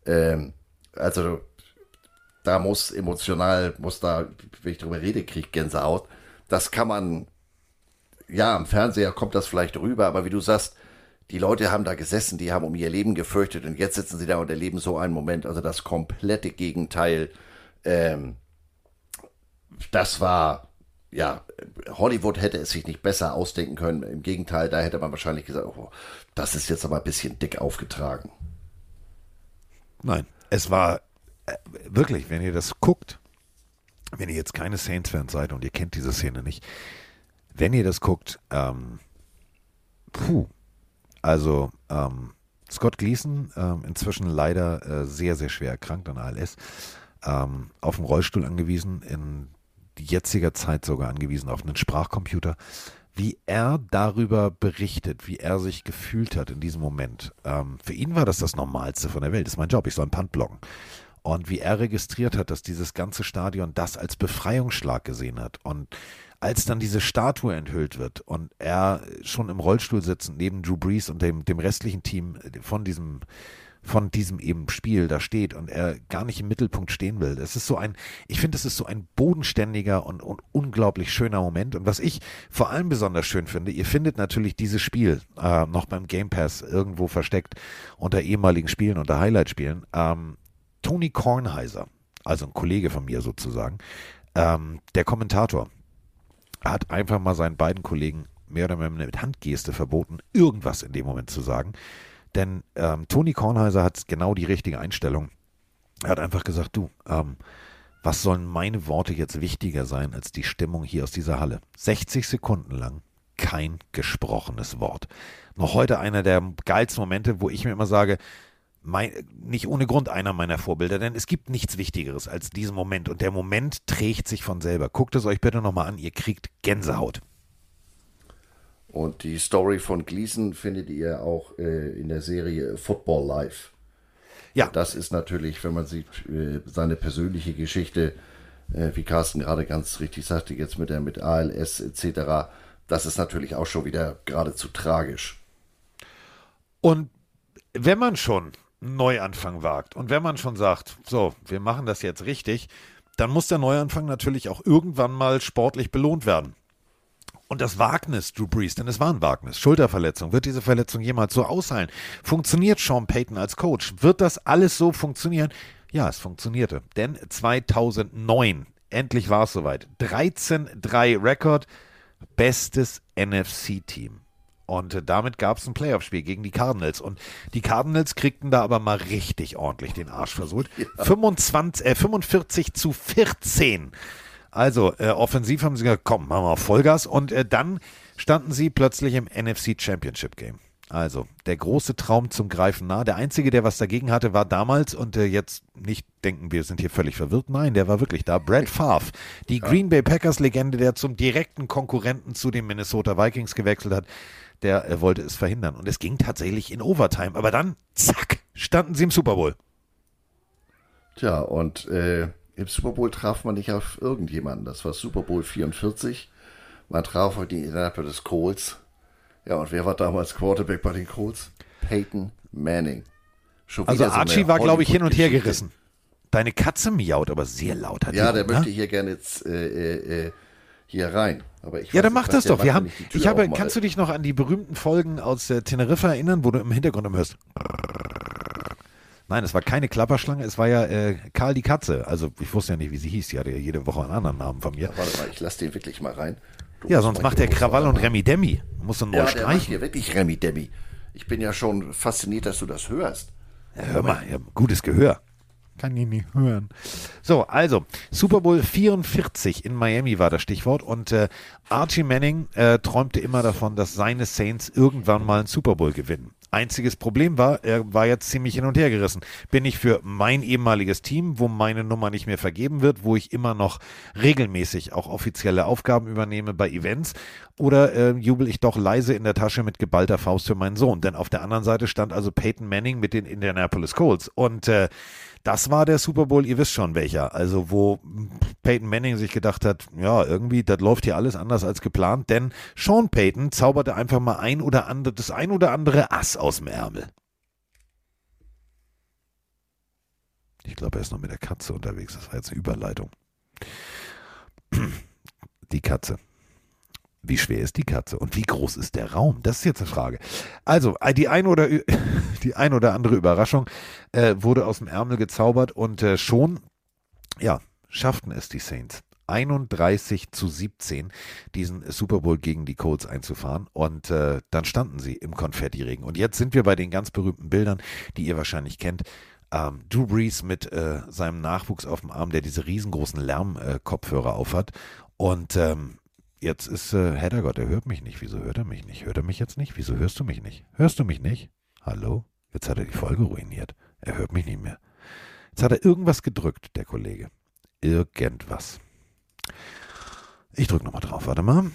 Ähm, also da muss emotional, muss da, wenn ich darüber rede, krieg Gänsehaut. Das kann man, ja, am Fernseher kommt das vielleicht rüber, aber wie du sagst, die Leute haben da gesessen, die haben um ihr Leben gefürchtet und jetzt sitzen sie da und erleben so einen Moment. Also das komplette Gegenteil. Ähm, das war, ja, Hollywood hätte es sich nicht besser ausdenken können. Im Gegenteil, da hätte man wahrscheinlich gesagt, oh, das ist jetzt aber ein bisschen dick aufgetragen. Nein, es war äh, wirklich, wenn ihr das guckt, wenn ihr jetzt keine Saints-Fans seid und ihr kennt diese Szene nicht, wenn ihr das guckt, ähm, puh, also ähm, Scott Gleason, ähm, inzwischen leider äh, sehr, sehr schwer erkrankt an ALS, ähm, auf dem Rollstuhl angewiesen, in jetziger Zeit sogar angewiesen auf einen Sprachcomputer, wie er darüber berichtet, wie er sich gefühlt hat in diesem Moment. Ähm, für ihn war das das Normalste von der Welt. Das ist mein Job, ich soll einen Punt blocken. Und wie er registriert hat, dass dieses ganze Stadion das als Befreiungsschlag gesehen hat. Und als dann diese Statue enthüllt wird und er schon im Rollstuhl sitzend neben Drew Brees und dem, dem restlichen Team von diesem von diesem eben Spiel da steht und er gar nicht im Mittelpunkt stehen will. Es ist so ein, ich finde, es ist so ein bodenständiger und, und unglaublich schöner Moment. Und was ich vor allem besonders schön finde, ihr findet natürlich dieses Spiel äh, noch beim Game Pass irgendwo versteckt unter ehemaligen Spielen, unter Highlight-Spielen. Ähm, Tony Kornheiser, also ein Kollege von mir sozusagen, ähm, der Kommentator, hat einfach mal seinen beiden Kollegen mehr oder weniger mit Handgeste verboten, irgendwas in dem Moment zu sagen. Denn ähm, Toni Kornheiser hat genau die richtige Einstellung. Er hat einfach gesagt, du, ähm, was sollen meine Worte jetzt wichtiger sein als die Stimmung hier aus dieser Halle? 60 Sekunden lang kein gesprochenes Wort. Noch heute einer der geilsten Momente, wo ich mir immer sage, mein, nicht ohne Grund einer meiner Vorbilder, denn es gibt nichts Wichtigeres als diesen Moment und der Moment trägt sich von selber. Guckt es euch bitte nochmal an, ihr kriegt Gänsehaut. Und die Story von Gleason findet ihr auch äh, in der Serie Football Life. Ja. Das ist natürlich, wenn man sieht, äh, seine persönliche Geschichte, äh, wie Carsten gerade ganz richtig sagte, jetzt mit der mit ALS etc., das ist natürlich auch schon wieder geradezu tragisch. Und wenn man schon Neuanfang wagt. Und wenn man schon sagt, so, wir machen das jetzt richtig, dann muss der Neuanfang natürlich auch irgendwann mal sportlich belohnt werden. Und das Wagnis, Drew Brees, denn es war ein Wagnis, Schulterverletzung, wird diese Verletzung jemals so ausheilen? Funktioniert Sean Payton als Coach? Wird das alles so funktionieren? Ja, es funktionierte. Denn 2009, endlich war es soweit, 13-3 Rekord, bestes NFC-Team. Und damit gab es ein Playoff-Spiel gegen die Cardinals. Und die Cardinals kriegten da aber mal richtig ordentlich den Arsch versucht. Ja. 25, äh, 45 zu 14. Also äh, offensiv haben sie gesagt, komm, machen wir Vollgas. Und äh, dann standen sie plötzlich im NFC Championship Game. Also der große Traum zum Greifen nah. Der einzige, der was dagegen hatte, war damals und äh, jetzt nicht denken, wir sind hier völlig verwirrt. Nein, der war wirklich da. Brad Favre, die Green Bay Packers Legende, der zum direkten Konkurrenten zu den Minnesota Vikings gewechselt hat der äh, wollte es verhindern. Und es ging tatsächlich in Overtime. Aber dann, zack, standen sie im Super Bowl. Tja, und äh, im Super Bowl traf man nicht auf irgendjemanden. Das war Super Bowl 44. Man traf auf die Indianapolis Colts. Ja, und wer war damals Quarterback bei den Colts? Peyton Manning. also Archie war, glaube ich, hin und her gerissen. Deine Katze miaut aber sehr laut. Hat ja, der ne? möchte hier gerne jetzt äh, äh, äh hier rein. Aber ich ja, dann mach das doch. Wir haben, ich habe, kannst du dich noch an die berühmten Folgen aus äh, Teneriffa erinnern, wo du im Hintergrund immer hörst? Nein, es war keine Klapperschlange, es war ja äh, Karl die Katze. Also ich wusste ja nicht, wie sie hieß. Die hatte ja jede Woche einen anderen Namen von mir. Ja, warte mal, ich lass den wirklich mal rein. Du ja, sonst macht der Krawall und Remi Demi. Muss neu ja, streichen. Der macht hier wirklich Remi Demi. Ich bin ja schon fasziniert, dass du das hörst. Ja, hör mal, ja, gutes Gehör. Kann ich nicht hören. So, also, Super Bowl 44 in Miami war das Stichwort und äh, Archie Manning äh, träumte immer davon, dass seine Saints irgendwann mal einen Super Bowl gewinnen. Einziges Problem war, er war jetzt ziemlich hin und her gerissen. Bin ich für mein ehemaliges Team, wo meine Nummer nicht mehr vergeben wird, wo ich immer noch regelmäßig auch offizielle Aufgaben übernehme bei Events, oder äh, jubel ich doch leise in der Tasche mit geballter Faust für meinen Sohn? Denn auf der anderen Seite stand also Peyton Manning mit den Indianapolis Colts und äh, das war der Super Bowl, ihr wisst schon welcher. Also wo Peyton Manning sich gedacht hat, ja, irgendwie, das läuft hier alles anders als geplant, denn Sean Payton zauberte einfach mal ein oder andere, das ein oder andere Ass aus dem Ärmel. Ich glaube, er ist noch mit der Katze unterwegs. Das war jetzt eine Überleitung. Die Katze. Wie schwer ist die Katze und wie groß ist der Raum? Das ist jetzt eine Frage. Also, äh, die ein oder, die ein oder andere Überraschung äh, wurde aus dem Ärmel gezaubert und äh, schon, ja, schafften es die Saints. 31 zu 17 diesen Super Bowl gegen die Colts einzufahren und äh, dann standen sie im Konfettiregen. Und jetzt sind wir bei den ganz berühmten Bildern, die ihr wahrscheinlich kennt. Ähm, Drew Brees mit äh, seinem Nachwuchs auf dem Arm, der diese riesengroßen Lärmkopfhörer äh, aufhat. Und ähm, jetzt ist äh, Heddergott, er hört mich nicht. Wieso hört er mich nicht? Hört er mich jetzt nicht? Wieso hörst du mich nicht? Hörst du mich nicht? Hallo? Jetzt hat er die Folge ruiniert. Er hört mich nicht mehr. Jetzt hat er irgendwas gedrückt, der Kollege. Irgendwas. Ich drücke nochmal drauf. Warte mal.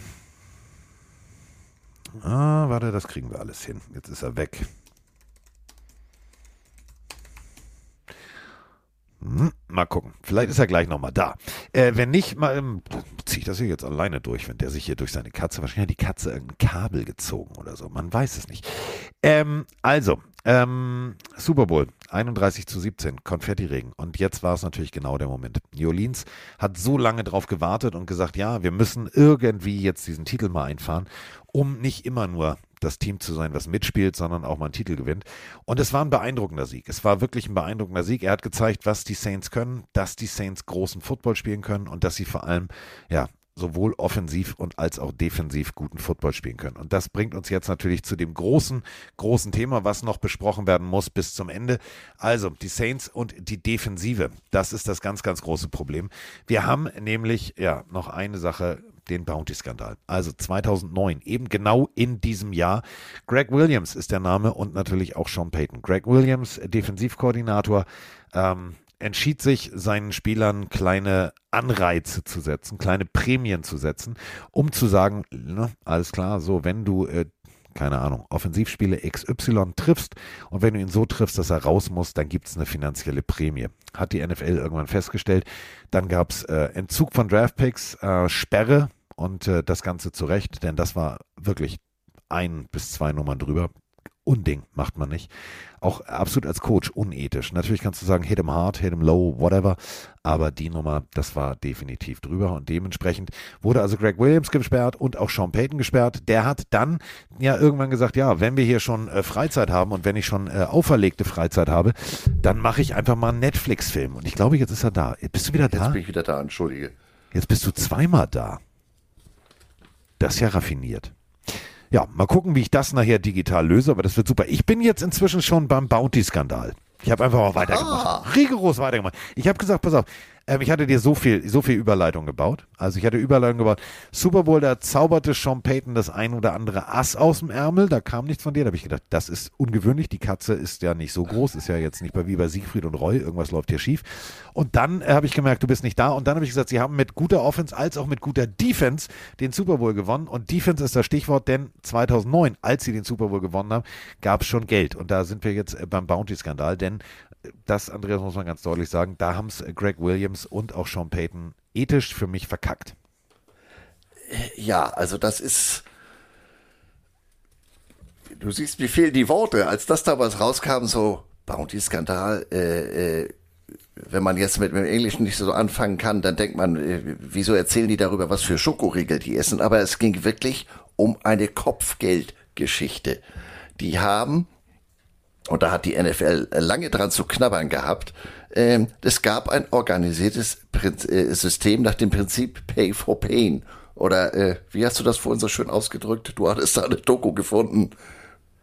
Ah, warte, das kriegen wir alles hin. Jetzt ist er weg. Mal gucken. Vielleicht ist er gleich nochmal da. Äh, wenn nicht, mal, ähm, ziehe ich das hier jetzt alleine durch, wenn der sich hier durch seine Katze, wahrscheinlich hat die Katze irgendein Kabel gezogen oder so. Man weiß es nicht. Ähm, also, ähm, Super Bowl 31 zu 17, Konfettiregen. Und jetzt war es natürlich genau der Moment. New Orleans hat so lange drauf gewartet und gesagt, ja, wir müssen irgendwie jetzt diesen Titel mal einfahren, um nicht immer nur das Team zu sein, was mitspielt, sondern auch mal einen Titel gewinnt. Und es war ein beeindruckender Sieg. Es war wirklich ein beeindruckender Sieg. Er hat gezeigt, was die Saints können, dass die Saints großen Football spielen können und dass sie vor allem ja sowohl offensiv und als auch defensiv guten Football spielen können. Und das bringt uns jetzt natürlich zu dem großen, großen Thema, was noch besprochen werden muss bis zum Ende. Also die Saints und die Defensive. Das ist das ganz, ganz große Problem. Wir haben nämlich ja noch eine Sache den Bounty-Skandal. Also 2009, eben genau in diesem Jahr. Greg Williams ist der Name und natürlich auch Sean Payton. Greg Williams, Defensivkoordinator, ähm, entschied sich, seinen Spielern kleine Anreize zu setzen, kleine Prämien zu setzen, um zu sagen, ne, alles klar, so, wenn du äh, keine Ahnung, Offensivspiele XY triffst und wenn du ihn so triffst, dass er raus muss, dann gibt es eine finanzielle Prämie. Hat die NFL irgendwann festgestellt. Dann gab es äh, Entzug von Draftpicks, äh, Sperre und äh, das Ganze zurecht, denn das war wirklich ein bis zwei Nummern drüber. Unding macht man nicht. Auch absolut als Coach unethisch. Natürlich kannst du sagen, hit him hard, hit him low, whatever. Aber die Nummer, das war definitiv drüber. Und dementsprechend wurde also Greg Williams gesperrt und auch Sean Payton gesperrt. Der hat dann ja irgendwann gesagt, ja, wenn wir hier schon äh, Freizeit haben und wenn ich schon äh, auferlegte Freizeit habe, dann mache ich einfach mal einen Netflix-Film. Und ich glaube, jetzt ist er da. Bist du wieder da? Jetzt bin ich wieder da, entschuldige. Jetzt bist du zweimal da. Das ist ja raffiniert. Ja, mal gucken, wie ich das nachher digital löse, aber das wird super. Ich bin jetzt inzwischen schon beim Bounty-Skandal. Ich habe einfach auch weitergemacht. Ah. Rigoros weitergemacht. Ich habe gesagt, pass auf, ähm, ich hatte dir so viel, so viel Überleitung gebaut. Also ich hatte Überleitung gebaut. Super Bowl, da zauberte Sean Payton das ein oder andere Ass aus dem Ärmel. Da kam nichts von dir. Da habe ich gedacht, das ist ungewöhnlich. Die Katze ist ja nicht so groß, ist ja jetzt nicht bei, wie bei Siegfried und Roy. Irgendwas läuft hier schief. Und dann äh, habe ich gemerkt, du bist nicht da. Und dann habe ich gesagt, sie haben mit guter Offense als auch mit guter Defense den Super Bowl gewonnen. Und Defense ist das Stichwort, denn 2009, als sie den Super Bowl gewonnen haben, gab es schon Geld. Und da sind wir jetzt äh, beim Bounty-Skandal, denn das, Andreas, muss man ganz deutlich sagen, da haben es Greg Williams und auch Sean Payton ethisch für mich verkackt. Ja, also das ist. Du siehst, wie fehlen die Worte. Als das damals rauskam, so Bounty-Skandal, äh, äh, wenn man jetzt mit, mit dem Englischen nicht so anfangen kann, dann denkt man, äh, wieso erzählen die darüber, was für Schokoriegel die essen? Aber es ging wirklich um eine Kopfgeldgeschichte. Die haben, und da hat die NFL lange dran zu knabbern gehabt, ähm, es gab ein organisiertes Prinz, äh, System nach dem Prinzip Pay for Pain. Oder äh, wie hast du das vorhin so schön ausgedrückt? Du hattest da eine Doku gefunden.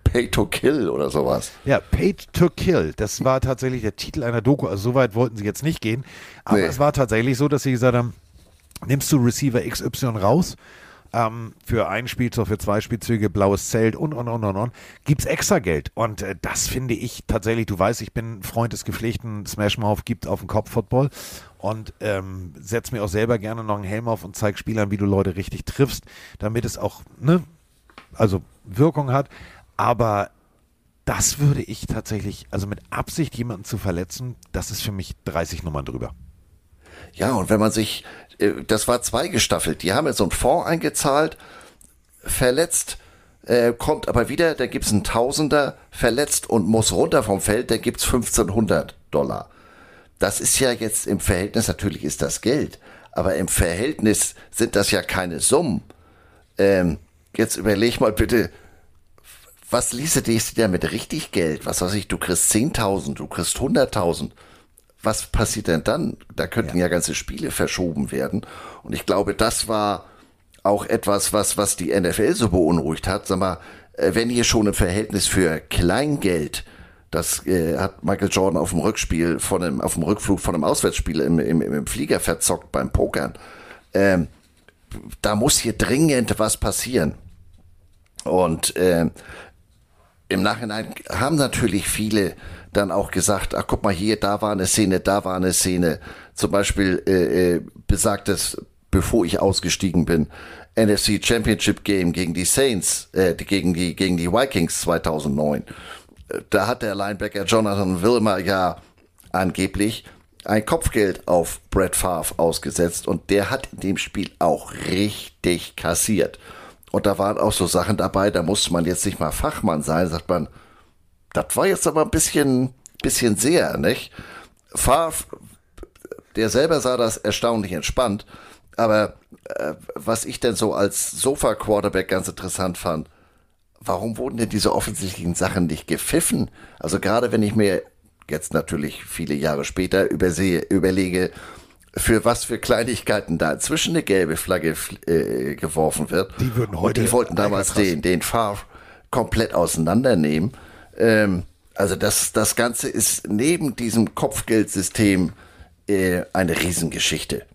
Pay to Kill oder sowas. Ja, Paid to Kill. Das war tatsächlich der Titel einer Doku. Also so weit wollten sie jetzt nicht gehen. Aber nee. es war tatsächlich so, dass sie gesagt haben, nimmst du Receiver XY raus ähm, für ein Spielzug, für zwei Spielzüge, blaues Zelt und, und, und, und, und, gibt es extra Geld. Und äh, das finde ich tatsächlich, du weißt, ich bin Freund des gepflegten Smash-Mouth, gibt auf den Kopf Football und ähm, setze mir auch selber gerne noch einen Helm auf und zeige Spielern, wie du Leute richtig triffst, damit es auch, ne, also Wirkung hat. Aber das würde ich tatsächlich, also mit Absicht jemanden zu verletzen, das ist für mich 30 Nummern drüber. Ja, und wenn man sich, das war zweigestaffelt, die haben jetzt so einen Fonds eingezahlt, verletzt, äh, kommt aber wieder, da gibt es einen Tausender, verletzt und muss runter vom Feld, da gibt es 1500 Dollar. Das ist ja jetzt im Verhältnis, natürlich ist das Geld, aber im Verhältnis sind das ja keine Summen. Ähm, jetzt überleg mal bitte, was ließe dich dir mit richtig Geld? Was weiß ich, du kriegst 10.000, du kriegst 100.000. Was passiert denn dann? Da könnten ja. ja ganze Spiele verschoben werden. Und ich glaube, das war auch etwas, was, was die NFL so beunruhigt hat. Sag mal, äh, wenn hier schon ein Verhältnis für Kleingeld, das äh, hat Michael Jordan auf dem Rückspiel von einem, auf dem Rückflug von einem Auswärtsspiel im, im, im Flieger verzockt beim Pokern. Ähm, da muss hier dringend was passieren. Und äh, im Nachhinein haben natürlich viele dann auch gesagt, ach guck mal hier, da war eine Szene, da war eine Szene. Zum Beispiel äh, äh, besagtes, bevor ich ausgestiegen bin, NFC Championship Game gegen die Saints, äh, gegen die gegen die Vikings 2009. Da hat der Linebacker Jonathan Wilmer ja angeblich ein Kopfgeld auf Brett Favre ausgesetzt und der hat in dem Spiel auch richtig kassiert. Und da waren auch so Sachen dabei, da musste man jetzt nicht mal Fachmann sein, sagt man, das war jetzt aber ein bisschen, bisschen sehr, nicht? Favre, der selber sah das erstaunlich entspannt, aber äh, was ich denn so als Sofa-Quarterback ganz interessant fand, warum wurden denn diese offensichtlichen Sachen nicht gepfiffen? Also gerade wenn ich mir jetzt natürlich viele Jahre später übersehe, überlege, für was für Kleinigkeiten da inzwischen eine gelbe Flagge äh, geworfen wird. Die würden heute. Und die wollten damals den, den Fahr komplett auseinandernehmen. Ähm, also das, das Ganze ist neben diesem Kopfgeldsystem äh, eine Riesengeschichte.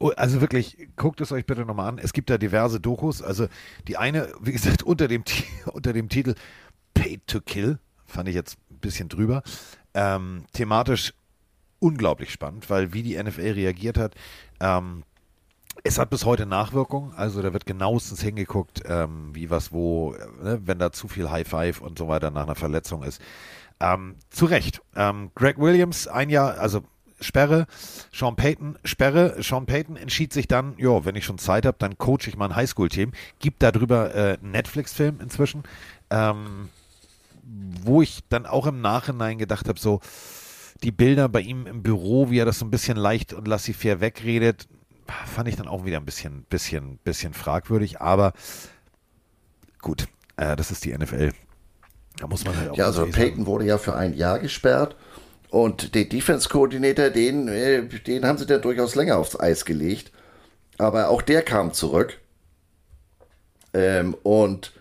Oh, also wirklich, guckt es euch bitte nochmal an. Es gibt da diverse Dokus. Also die eine, wie gesagt, unter dem, unter dem Titel Paid to Kill, fand ich jetzt ein bisschen drüber. Ähm, thematisch unglaublich spannend, weil wie die NFL reagiert hat, ähm, es hat bis heute Nachwirkungen, also da wird genauestens hingeguckt, ähm, wie was wo, ne, wenn da zu viel High Five und so weiter nach einer Verletzung ist. Ähm, zu Recht. Ähm, Greg Williams, ein Jahr, also Sperre, Sean Payton, Sperre. Sean Payton entschied sich dann, ja, wenn ich schon Zeit habe, dann coache ich mal ein Highschool-Team. Gibt darüber äh, einen Netflix-Film inzwischen, ähm, wo ich dann auch im Nachhinein gedacht habe, so, die Bilder bei ihm im Büro, wie er das so ein bisschen leicht und laissez-faire wegredet, fand ich dann auch wieder ein bisschen, bisschen, bisschen fragwürdig. Aber gut, äh, das ist die NFL. Da muss man halt auch. Ja, also Peyton wurde ja für ein Jahr gesperrt. Und den Defense-Koordinator, den, äh, den haben sie dann durchaus länger aufs Eis gelegt. Aber auch der kam zurück. Ähm, und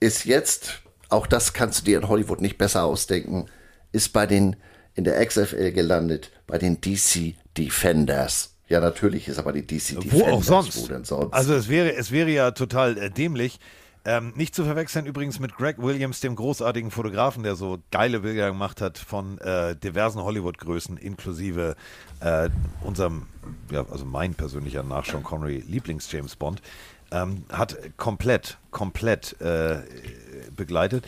ist jetzt, auch das kannst du dir in Hollywood nicht besser ausdenken, ist bei den in der XFL gelandet bei den DC Defenders. Ja, natürlich ist aber die DC Defenders. Wo auch sonst. Wo denn sonst? Also es wäre, es wäre ja total äh, dämlich. Ähm, nicht zu verwechseln übrigens mit Greg Williams, dem großartigen Fotografen, der so geile Bilder gemacht hat von äh, diversen Hollywood-Größen, inklusive äh, unserem, ja, also mein persönlicher nach Sean Connery Lieblings-James Bond, ähm, hat komplett, komplett äh, begleitet.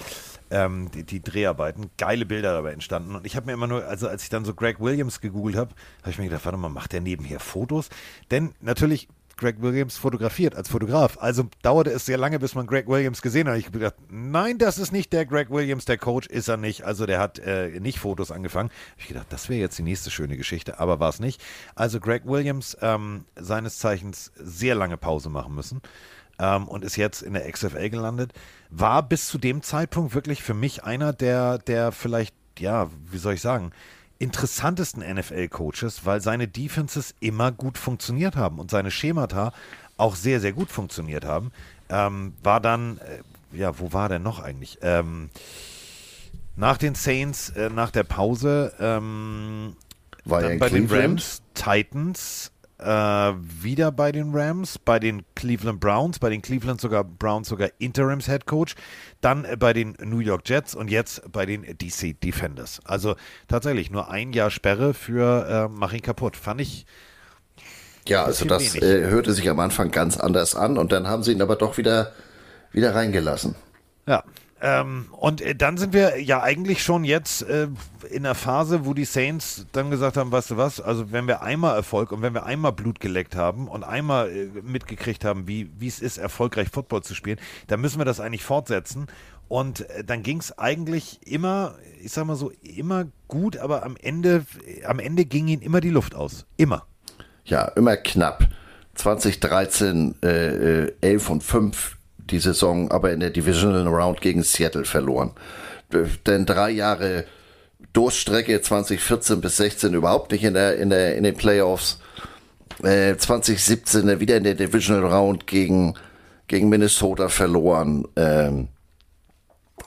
Ähm, die, die, Dreharbeiten. Geile Bilder dabei entstanden. Und ich habe mir immer nur, also als ich dann so Greg Williams gegoogelt habe, habe ich mir gedacht, warte mal, macht der nebenher Fotos? Denn natürlich Greg Williams fotografiert als Fotograf. Also dauerte es sehr lange, bis man Greg Williams gesehen hat. Ich habe gedacht, nein, das ist nicht der Greg Williams, der Coach ist er nicht. Also der hat äh, nicht Fotos angefangen. Hab ich gedacht, das wäre jetzt die nächste schöne Geschichte, aber war es nicht. Also Greg Williams, ähm, seines Zeichens sehr lange Pause machen müssen ähm, und ist jetzt in der XFL gelandet. War bis zu dem Zeitpunkt wirklich für mich einer der, der vielleicht, ja, wie soll ich sagen, interessantesten NFL-Coaches, weil seine Defenses immer gut funktioniert haben und seine Schemata auch sehr, sehr gut funktioniert haben. Ähm, war dann, äh, ja, wo war der noch eigentlich? Ähm, nach den Saints, äh, nach der Pause, ähm, war dann bei Cleveland? den Rams, Titans, äh, wieder bei den Rams, bei den Cleveland Browns, bei den Cleveland sogar Browns sogar Interims Head Coach, dann bei den New York Jets und jetzt bei den DC Defenders. Also tatsächlich nur ein Jahr Sperre für äh, Mach ihn kaputt. Fand ich. Ja, also das äh, hörte sich am Anfang ganz anders an und dann haben sie ihn aber doch wieder, wieder reingelassen. Ja, ähm, und äh, dann sind wir ja eigentlich schon jetzt äh, in der Phase, wo die Saints dann gesagt haben, weißt du was, also wenn wir einmal Erfolg und wenn wir einmal Blut geleckt haben und einmal äh, mitgekriegt haben, wie es ist, erfolgreich Football zu spielen, dann müssen wir das eigentlich fortsetzen. Und äh, dann ging es eigentlich immer, ich sag mal so, immer gut, aber am Ende, am Ende ging ihnen immer die Luft aus. Immer. Ja, immer knapp. 2013 äh, 11 äh, und 5 die Saison aber in der Divisional Round gegen Seattle verloren. Denn drei Jahre Durststrecke 2014 bis 16 überhaupt nicht in, der, in, der, in den Playoffs. Äh, 2017 wieder in der Divisional Round gegen, gegen Minnesota verloren. Ähm,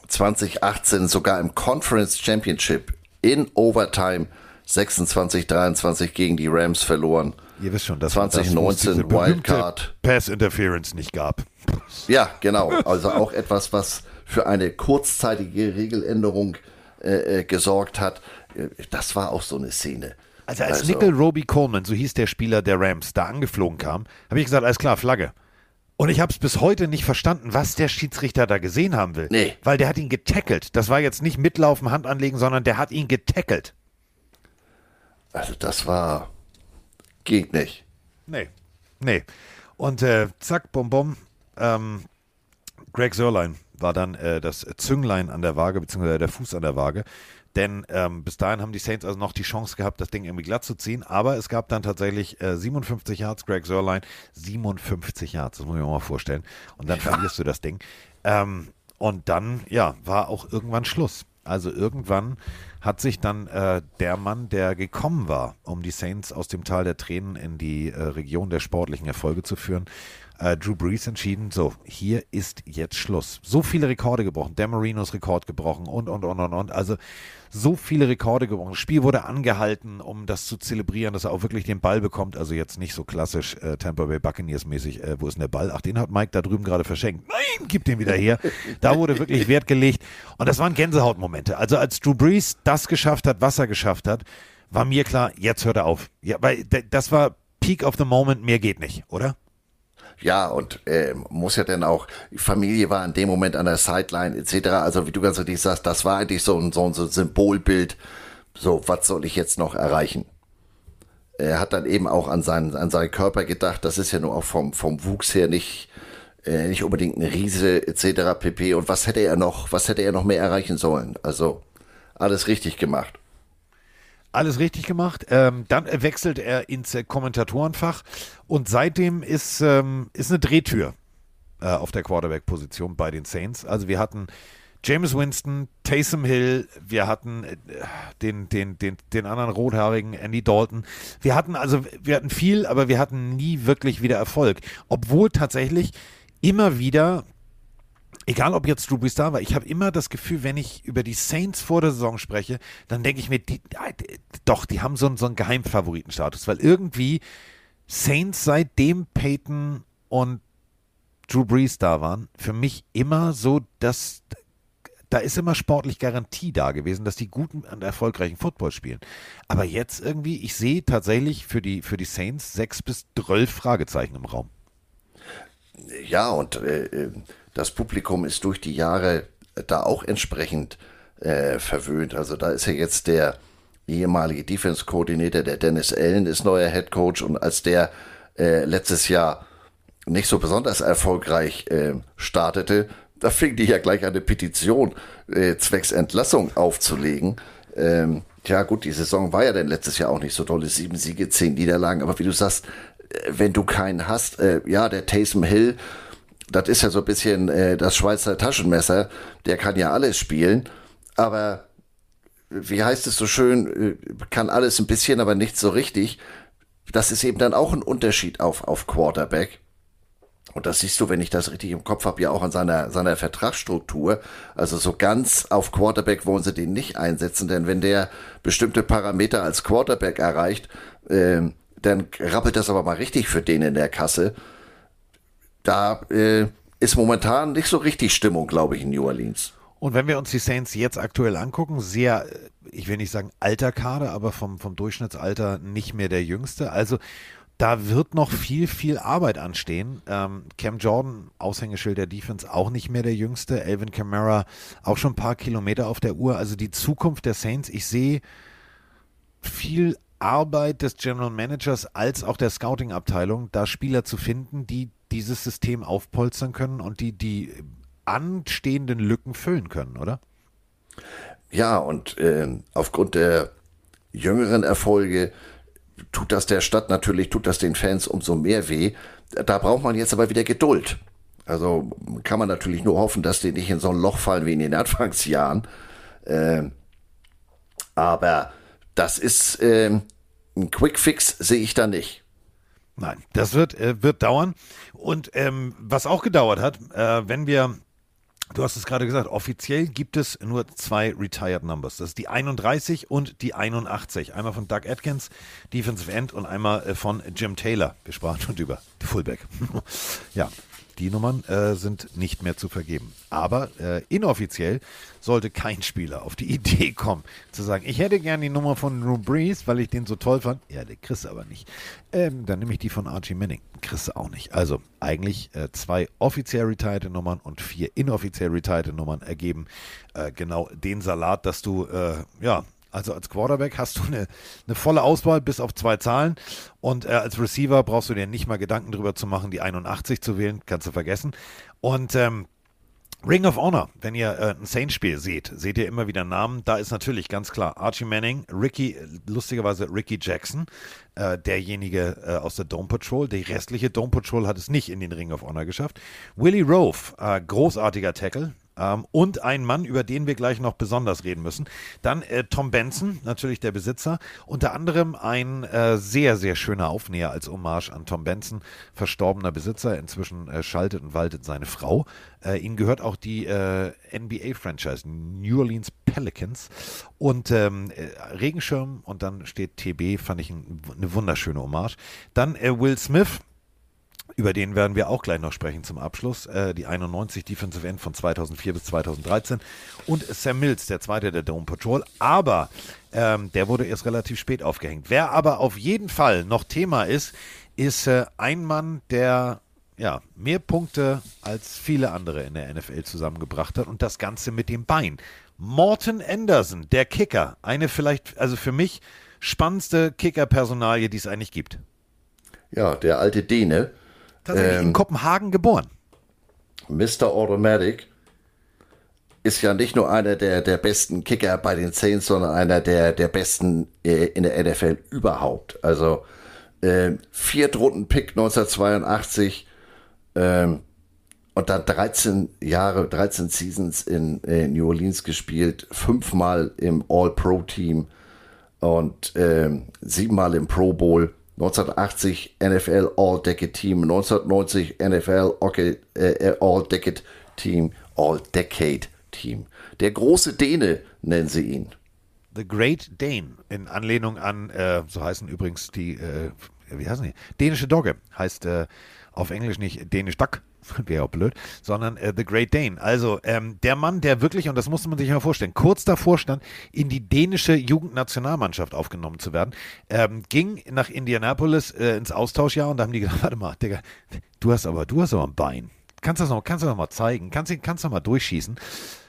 2018 sogar im Conference Championship in Overtime 26-23 gegen die Rams verloren. Ihr wisst schon, dass 2019 das, Wildcard Pass Interference nicht gab. Ja, genau. Also auch etwas, was für eine kurzzeitige Regeländerung äh, äh, gesorgt hat. Das war auch so eine Szene. Also als also, Nickel Roby Coleman, so hieß der Spieler der Rams, da angeflogen kam, habe ich gesagt, alles klar, Flagge. Und ich habe es bis heute nicht verstanden, was der Schiedsrichter da gesehen haben will. Nee. Weil der hat ihn getackelt. Das war jetzt nicht mitlaufen, Hand anlegen, sondern der hat ihn getackelt. Also das war... Geht nicht. Nee. Nee. Und äh, zack, bum bum, ähm, Greg Sörlein war dann äh, das Zünglein an der Waage, beziehungsweise der Fuß an der Waage. Denn ähm, bis dahin haben die Saints also noch die Chance gehabt, das Ding irgendwie glatt zu ziehen. Aber es gab dann tatsächlich äh, 57 Yards, Greg Sörlein, 57 Yards, das muss ich mir mal vorstellen. Und dann ja. verlierst du das Ding. Ähm, und dann, ja, war auch irgendwann Schluss. Also irgendwann hat sich dann äh, der Mann, der gekommen war, um die Saints aus dem Tal der Tränen in die äh, Region der sportlichen Erfolge zu führen, äh, Drew Brees entschieden, so, hier ist jetzt Schluss. So viele Rekorde gebrochen, Dan Marinos Rekord gebrochen und, und, und, und, und. Also so viele Rekorde gebrochen. Das Spiel wurde angehalten, um das zu zelebrieren, dass er auch wirklich den Ball bekommt. Also jetzt nicht so klassisch äh, Tampa Bay Buccaneers mäßig, äh, wo ist denn der Ball? Ach, den hat Mike da drüben gerade verschenkt. Nein, gib den wieder her. Da wurde wirklich Wert gelegt. Und das waren Gänsehautmomente. Also als Drew Brees das geschafft hat, was er geschafft hat, war mir klar, jetzt hört er auf. Ja, weil das war Peak of the Moment, mehr geht nicht, oder? Ja, und äh, muss ja dann auch, Familie war in dem Moment an der Sideline etc. Also wie du ganz richtig sagst, das war eigentlich so ein, so ein Symbolbild. So, was soll ich jetzt noch erreichen? Er hat dann eben auch an seinen, an seinen Körper gedacht. Das ist ja nur auch vom, vom Wuchs her nicht, äh, nicht unbedingt eine Riese etc. pp. Und was hätte er noch, was hätte er noch mehr erreichen sollen? Also alles richtig gemacht. Alles richtig gemacht. Ähm, dann wechselt er ins äh, Kommentatorenfach und seitdem ist, ähm, ist eine Drehtür äh, auf der Quarterback-Position bei den Saints. Also wir hatten James Winston, Taysom Hill, wir hatten äh, den, den, den, den anderen rothaarigen Andy Dalton. Wir hatten also, wir hatten viel, aber wir hatten nie wirklich wieder Erfolg. Obwohl tatsächlich immer wieder egal ob jetzt Drew Brees da war, ich habe immer das Gefühl, wenn ich über die Saints vor der Saison spreche, dann denke ich mir, die, doch, die haben so einen, so einen Geheimfavoritenstatus, weil irgendwie Saints seitdem Peyton und Drew Brees da waren, für mich immer so, dass da ist immer sportlich Garantie da gewesen, dass die guten und erfolgreichen Football spielen. Aber jetzt irgendwie, ich sehe tatsächlich für die, für die Saints sechs bis zwölf Fragezeichen im Raum. Ja, und äh, äh das Publikum ist durch die Jahre da auch entsprechend äh, verwöhnt. Also da ist ja jetzt der ehemalige Defense Coordinator, der Dennis Allen, ist neuer Head Coach und als der äh, letztes Jahr nicht so besonders erfolgreich äh, startete, da fing die ja gleich eine Petition äh, zwecks Entlassung aufzulegen. Ähm, ja gut, die Saison war ja dann letztes Jahr auch nicht so tolle. Sieben Siege, zehn Niederlagen. Aber wie du sagst, äh, wenn du keinen hast, äh, ja, der Taysom Hill, das ist ja so ein bisschen äh, das Schweizer Taschenmesser, der kann ja alles spielen. Aber wie heißt es so schön, äh, kann alles ein bisschen, aber nicht so richtig. Das ist eben dann auch ein Unterschied auf, auf Quarterback. Und das siehst du, wenn ich das richtig im Kopf habe, ja auch an seiner, seiner Vertragsstruktur. Also so ganz auf Quarterback wollen sie den nicht einsetzen, denn wenn der bestimmte Parameter als Quarterback erreicht, äh, dann rappelt das aber mal richtig für den in der Kasse. Da äh, ist momentan nicht so richtig Stimmung, glaube ich, in New Orleans. Und wenn wir uns die Saints jetzt aktuell angucken, sehr, ich will nicht sagen alter Kader, aber vom, vom Durchschnittsalter nicht mehr der jüngste. Also da wird noch viel, viel Arbeit anstehen. Ähm, Cam Jordan, Aushängeschild der Defense, auch nicht mehr der jüngste. Elvin Kamara auch schon ein paar Kilometer auf der Uhr. Also die Zukunft der Saints, ich sehe viel Arbeit des General Managers als auch der Scouting-Abteilung, da Spieler zu finden, die dieses System aufpolstern können und die die anstehenden Lücken füllen können, oder? Ja, und äh, aufgrund der jüngeren Erfolge tut das der Stadt natürlich, tut das den Fans umso mehr weh. Da braucht man jetzt aber wieder Geduld. Also kann man natürlich nur hoffen, dass die nicht in so ein Loch fallen wie in den Anfangsjahren. Äh, aber das ist äh, ein Quickfix, sehe ich da nicht. Nein, das wird, äh, wird dauern. Und ähm, was auch gedauert hat, äh, wenn wir Du hast es gerade gesagt, offiziell gibt es nur zwei Retired Numbers. Das ist die 31 und die 81. Einmal von Doug Atkins, Defensive End, und einmal äh, von Jim Taylor. Wir sprachen schon über die Fullback. ja, die Nummern äh, sind nicht mehr zu vergeben. Aber äh, inoffiziell sollte kein Spieler auf die Idee kommen, zu sagen, ich hätte gern die Nummer von Drew Brees, weil ich den so toll fand. Ja, der kriegst du aber nicht. Ähm, dann nehme ich die von Archie Manning. Kriegst du auch nicht. Also eigentlich äh, zwei offiziell retired Nummern und vier inoffiziell retired Nummern ergeben äh, genau den Salat, dass du, äh, ja, also als Quarterback hast du eine, eine volle Auswahl bis auf zwei Zahlen und äh, als Receiver brauchst du dir nicht mal Gedanken darüber zu machen, die 81 zu wählen, kannst du vergessen. Und ähm, Ring of Honor, wenn ihr äh, ein Saints-Spiel seht, seht ihr immer wieder Namen. Da ist natürlich ganz klar Archie Manning, Ricky, lustigerweise Ricky Jackson, äh, derjenige äh, aus der Dome Patrol. Die restliche Dome Patrol hat es nicht in den Ring of Honor geschafft. Willie Rove, äh, großartiger Tackle, ähm, und ein Mann, über den wir gleich noch besonders reden müssen. Dann äh, Tom Benson, natürlich der Besitzer. Unter anderem ein äh, sehr, sehr schöner Aufnäher als Hommage an Tom Benson, verstorbener Besitzer. Inzwischen äh, schaltet und waltet seine Frau. Äh, ihnen gehört auch die äh, NBA-Franchise New Orleans Pelicans. Und ähm, äh, Regenschirm und dann steht TB, fand ich ein, eine wunderschöne Hommage. Dann Will Smith über den werden wir auch gleich noch sprechen zum Abschluss. Äh, die 91 Defensive End von 2004 bis 2013 und Sam Mills, der zweite der Dome Patrol. Aber ähm, der wurde erst relativ spät aufgehängt. Wer aber auf jeden Fall noch Thema ist, ist äh, ein Mann, der ja, mehr Punkte als viele andere in der NFL zusammengebracht hat und das Ganze mit dem Bein. Morton Anderson, der Kicker, eine vielleicht, also für mich spannendste Kicker-Personalie, die es eigentlich gibt. Ja, der alte Däne, Tatsächlich ähm, in Kopenhagen geboren. Mr. Automatic ist ja nicht nur einer der, der besten Kicker bei den Saints, sondern einer der, der besten äh, in der NFL überhaupt. Also äh, Viertrunden-Pick 1982 ähm, und dann 13 Jahre, 13 Seasons in äh, New Orleans gespielt, fünfmal im All-Pro-Team und äh, siebenmal im Pro Bowl. 1980 NFL All-Decade Team, 1990 NFL All-Decade Team, All-Decade Team. Der große Däne nennen sie ihn. The Great Dane, in Anlehnung an, äh, so heißen übrigens die, äh, wie heißen die? Dänische Dogge, heißt äh, auf Englisch nicht Dänisch Duck, wäre auch blöd, sondern äh, The Great Dane. Also ähm, der Mann, der wirklich, und das musste man sich mal vorstellen, kurz davor stand, in die dänische Jugendnationalmannschaft aufgenommen zu werden, ähm, ging nach Indianapolis äh, ins Austauschjahr und da haben die gedacht, warte mal, Digga, du hast aber, du hast aber ein Bein. Kannst du das noch, kannst du das noch mal zeigen? Kannst du kannst du mal durchschießen?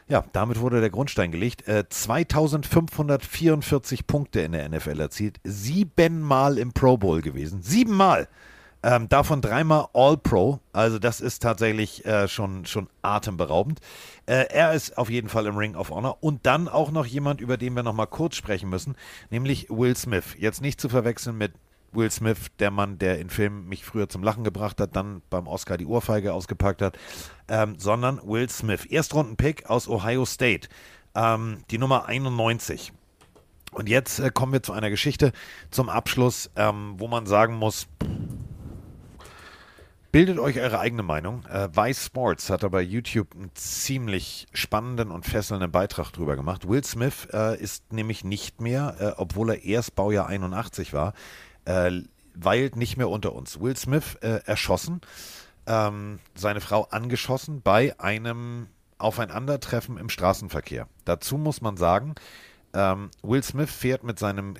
Ja, damit wurde der Grundstein gelegt. Äh, 2544 Punkte in der NFL erzielt, siebenmal im Pro Bowl gewesen. Siebenmal! Ähm, davon dreimal All-Pro. Also das ist tatsächlich äh, schon, schon atemberaubend. Äh, er ist auf jeden Fall im Ring of Honor. Und dann auch noch jemand, über den wir noch mal kurz sprechen müssen, nämlich Will Smith. Jetzt nicht zu verwechseln mit Will Smith, der Mann, der in Filmen mich früher zum Lachen gebracht hat, dann beim Oscar die Ohrfeige ausgepackt hat, ähm, sondern Will Smith. Erstrunden-Pick aus Ohio State. Ähm, die Nummer 91. Und jetzt äh, kommen wir zu einer Geschichte zum Abschluss, ähm, wo man sagen muss, Bildet euch eure eigene Meinung. Äh, Vice Sports hat aber YouTube einen ziemlich spannenden und fesselnden Beitrag drüber gemacht. Will Smith äh, ist nämlich nicht mehr, äh, obwohl er erst Baujahr 81 war, weilt nicht mehr unter uns. Will Smith erschossen, ähm, seine Frau angeschossen bei einem Aufeinandertreffen im Straßenverkehr. Dazu muss man sagen, ähm, Will Smith fährt mit seinem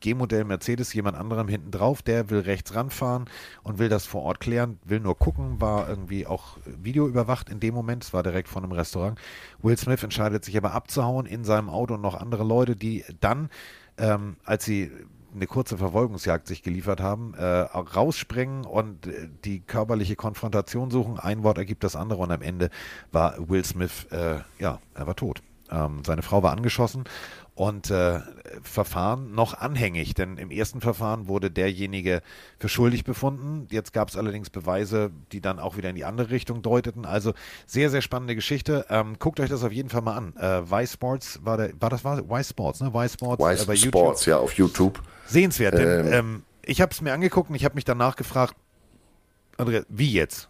G-Modell Mercedes jemand anderem hinten drauf, der will rechts ranfahren und will das vor Ort klären, will nur gucken, war irgendwie auch Video überwacht in dem Moment, es war direkt von einem Restaurant. Will Smith entscheidet sich aber abzuhauen in seinem Auto und noch andere Leute, die dann, ähm, als sie eine kurze Verfolgungsjagd sich geliefert haben, äh, rausspringen und äh, die körperliche Konfrontation suchen. Ein Wort ergibt das andere und am Ende war Will Smith, äh, ja, er war tot. Ähm, seine Frau war angeschossen und äh, Verfahren noch anhängig, denn im ersten Verfahren wurde derjenige für schuldig befunden. Jetzt gab es allerdings Beweise, die dann auch wieder in die andere Richtung deuteten. Also sehr, sehr spannende Geschichte. Ähm, guckt euch das auf jeden Fall mal an. Äh, y Sports war der, war das war Y Sports, ne? Y Sports y äh, bei YouTube. Sports, ja, auf YouTube. Sehenswert, denn ähm, ähm, ich habe es mir angeguckt und ich habe mich danach gefragt, Andrea, wie jetzt?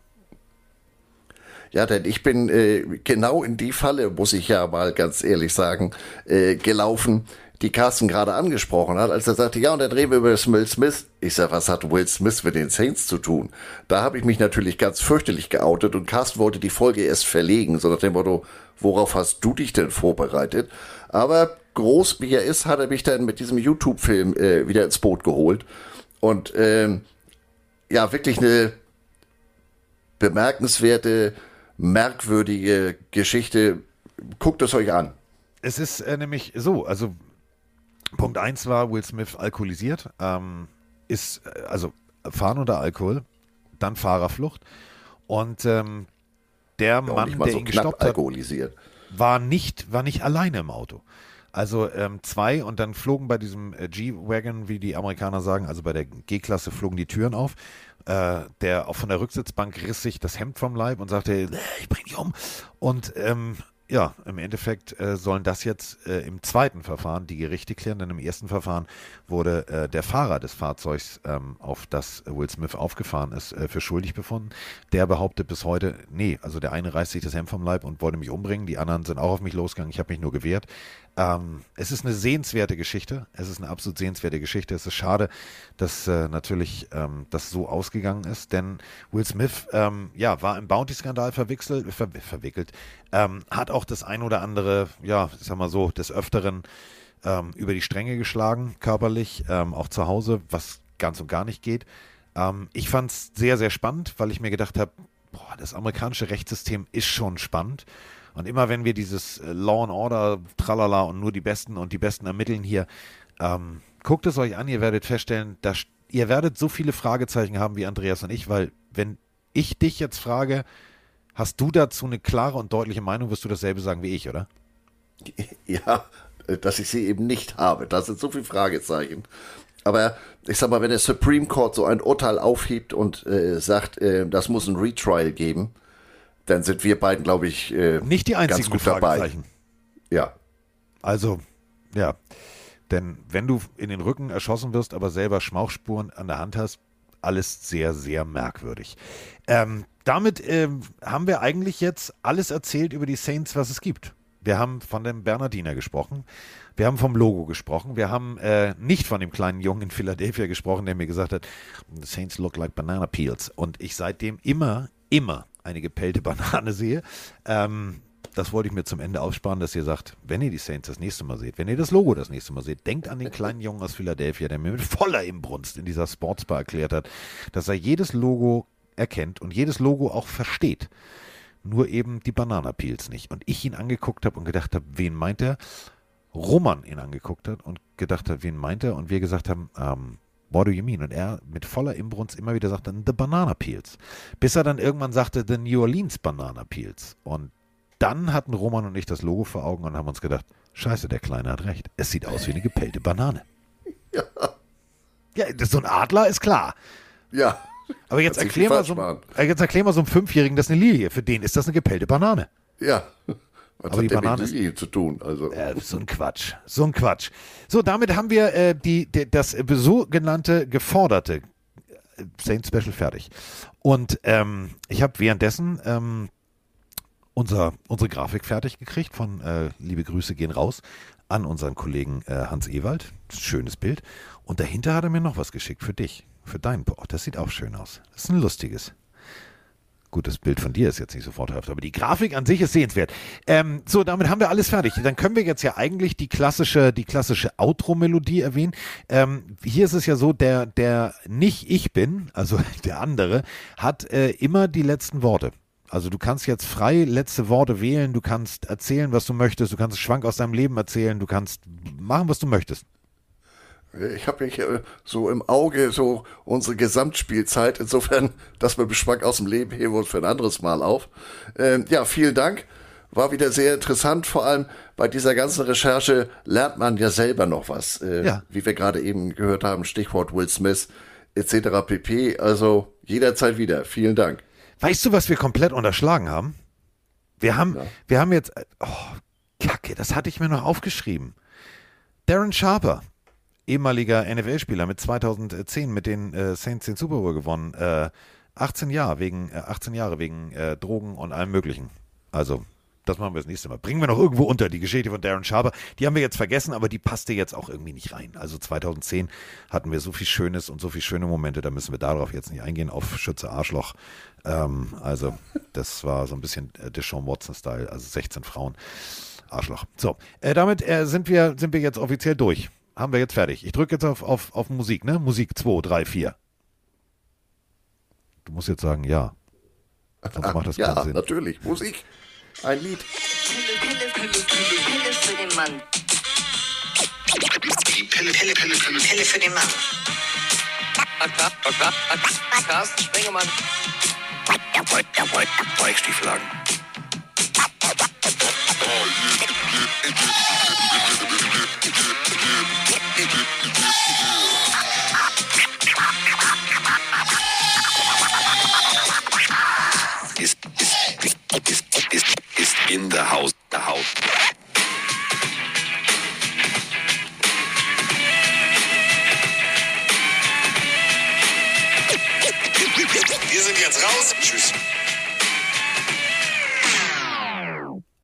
Ja, denn ich bin äh, genau in die Falle, muss ich ja mal ganz ehrlich sagen, äh, gelaufen, die Carsten gerade angesprochen hat, als er sagte, ja, und dann reden wir über Will Smith. Ich sag, was hat Will Smith mit den Saints zu tun? Da habe ich mich natürlich ganz fürchterlich geoutet und Carsten wollte die Folge erst verlegen, so nach dem Motto, worauf hast du dich denn vorbereitet? Aber groß wie er ist, hat er mich dann mit diesem YouTube-Film äh, wieder ins Boot geholt. Und ähm, ja, wirklich eine bemerkenswerte merkwürdige Geschichte. Guckt es euch an. Es ist äh, nämlich so, also Punkt 1 war Will Smith alkoholisiert, ähm, ist äh, also Fahren unter Alkohol, dann Fahrerflucht und ähm, der ja, Mann, der so ihn gestoppt hat, war nicht, war nicht alleine im Auto. Also ähm, zwei und dann flogen bei diesem äh, G-Wagon, wie die Amerikaner sagen, also bei der G-Klasse flogen die Türen auf äh, der auch von der Rücksitzbank riss sich das Hemd vom Leib und sagte, ich bring dich um. Und ähm, ja, im Endeffekt äh, sollen das jetzt äh, im zweiten Verfahren die Gerichte klären, denn im ersten Verfahren wurde äh, der Fahrer des Fahrzeugs, ähm, auf das Will Smith aufgefahren ist, äh, für schuldig befunden. Der behauptet bis heute, nee, also der eine reißt sich das Hemd vom Leib und wollte mich umbringen, die anderen sind auch auf mich losgegangen, ich habe mich nur gewehrt. Ähm, es ist eine sehenswerte Geschichte, es ist eine absolut sehenswerte Geschichte. Es ist schade, dass äh, natürlich ähm, das so ausgegangen ist, denn Will Smith ähm, ja, war im Bounty-Skandal verwickelt, ver verwickelt ähm, hat auch das ein oder andere, ja, ich sag mal so, des Öfteren ähm, über die Stränge geschlagen, körperlich, ähm, auch zu Hause, was ganz und gar nicht geht. Ich fand es sehr, sehr spannend, weil ich mir gedacht habe, das amerikanische Rechtssystem ist schon spannend. Und immer wenn wir dieses äh, Law and Order, tralala und nur die Besten und die Besten ermitteln hier, ähm, guckt es euch an, ihr werdet feststellen, dass ihr werdet so viele Fragezeichen haben wie Andreas und ich, weil wenn ich dich jetzt frage, hast du dazu eine klare und deutliche Meinung, wirst du dasselbe sagen wie ich, oder? Ja, dass ich sie eben nicht habe. Da sind so viele Fragezeichen. Aber ich sag mal, wenn der Supreme Court so ein Urteil aufhebt und äh, sagt, äh, das muss ein Retrial geben, dann sind wir beiden, glaube ich, äh, nicht die einzigen ganz gut dabei. Ja. Also, ja. Denn wenn du in den Rücken erschossen wirst, aber selber Schmauchspuren an der Hand hast, alles sehr, sehr merkwürdig. Ähm, damit ähm, haben wir eigentlich jetzt alles erzählt über die Saints, was es gibt. Wir haben von dem Bernardiner gesprochen. Wir haben vom Logo gesprochen. Wir haben äh, nicht von dem kleinen Jungen in Philadelphia gesprochen, der mir gesagt hat, the Saints look like banana peels. Und ich seitdem immer, immer eine gepellte Banane sehe. Ähm, das wollte ich mir zum Ende aufsparen, dass ihr sagt, wenn ihr die Saints das nächste Mal seht, wenn ihr das Logo das nächste Mal seht, denkt an den kleinen Jungen aus Philadelphia, der mir mit voller Imbrunst in dieser Sportsbar erklärt hat, dass er jedes Logo erkennt und jedes Logo auch versteht. nur eben die Bananapeels nicht. Und ich ihn angeguckt habe und gedacht habe, wen meint er? Roman ihn angeguckt hat und gedacht hat, wen meint er? Und wir gesagt haben, ähm, what do you mean? Und er mit voller Imbrunst immer wieder sagte, the Banana Peels. Bis er dann irgendwann sagte, the New Orleans Banana Peels. Und dann hatten Roman und ich das Logo vor Augen und haben uns gedacht, scheiße, der Kleine hat recht. Es sieht aus wie eine gepellte Banane. Ja. Ja, das, so ein Adler ist klar. Ja. Aber jetzt erklär, mal so, jetzt erklär mal so einem Fünfjährigen, das ist eine Lilie. Für den ist das eine gepellte Banane. Ja. Was aber die Banane ist zu tun. Also. Ja, so ein Quatsch. So ein Quatsch. So, damit haben wir äh, die, die, das sogenannte geforderte äh, Saint Special fertig. Und ähm, ich habe währenddessen ähm, unser, unsere Grafik fertig gekriegt von äh, Liebe Grüße gehen raus an unseren Kollegen äh, Hans Ewald. Schönes Bild. Und dahinter hat er mir noch was geschickt für dich. Für deinen Boah, das sieht auch schön aus. Das ist ein lustiges. Gut, das Bild von dir ist jetzt nicht so vorteilhaft, aber die Grafik an sich ist sehenswert. Ähm, so, damit haben wir alles fertig. Dann können wir jetzt ja eigentlich die klassische, die klassische Outro-Melodie erwähnen. Ähm, hier ist es ja so, der, der nicht ich bin, also der andere, hat äh, immer die letzten Worte. Also du kannst jetzt frei letzte Worte wählen, du kannst erzählen, was du möchtest, du kannst Schwank aus deinem Leben erzählen, du kannst machen, was du möchtest. Ich habe mich äh, so im Auge so unsere Gesamtspielzeit, insofern, dass wir Geschmack aus dem Leben heben wir für ein anderes Mal auf. Ähm, ja, vielen Dank. War wieder sehr interessant. Vor allem bei dieser ganzen Recherche lernt man ja selber noch was. Äh, ja. Wie wir gerade eben gehört haben, Stichwort Will Smith etc. pp. Also jederzeit wieder. Vielen Dank. Weißt du, was wir komplett unterschlagen haben? Wir haben, ja. wir haben jetzt, oh, Kacke, das hatte ich mir noch aufgeschrieben. Darren Sharper ehemaliger NFL-Spieler mit 2010 mit den äh, Saints den Super Bowl gewonnen. Äh, 18 Jahre wegen äh, 18 Jahre wegen äh, Drogen und allem möglichen. Also, das machen wir das nächste Mal. Bringen wir noch irgendwo unter die Geschichte von Darren Sharper. Die haben wir jetzt vergessen, aber die passte jetzt auch irgendwie nicht rein. Also 2010 hatten wir so viel Schönes und so viele schöne Momente, da müssen wir darauf jetzt nicht eingehen, auf Schütze Arschloch. Ähm, also, das war so ein bisschen äh, Deshaun Watson-Style, also 16 Frauen. Arschloch. So, äh, damit äh, sind, wir, sind wir jetzt offiziell durch haben wir jetzt fertig. Ich drücke jetzt auf, auf, auf Musik, ne? Musik 2, 3, 4. Du musst jetzt sagen, ja. Sonst macht das ja, keinen Sinn. natürlich. Musik. Ein Lied. Pille, Pille, Pille, Pille, Pille für den Mann. Pille, Pille, Pille, Pille, Pille für den Mann. Carsten Spengemann. Beichstieflagen. Is, in the house, the house.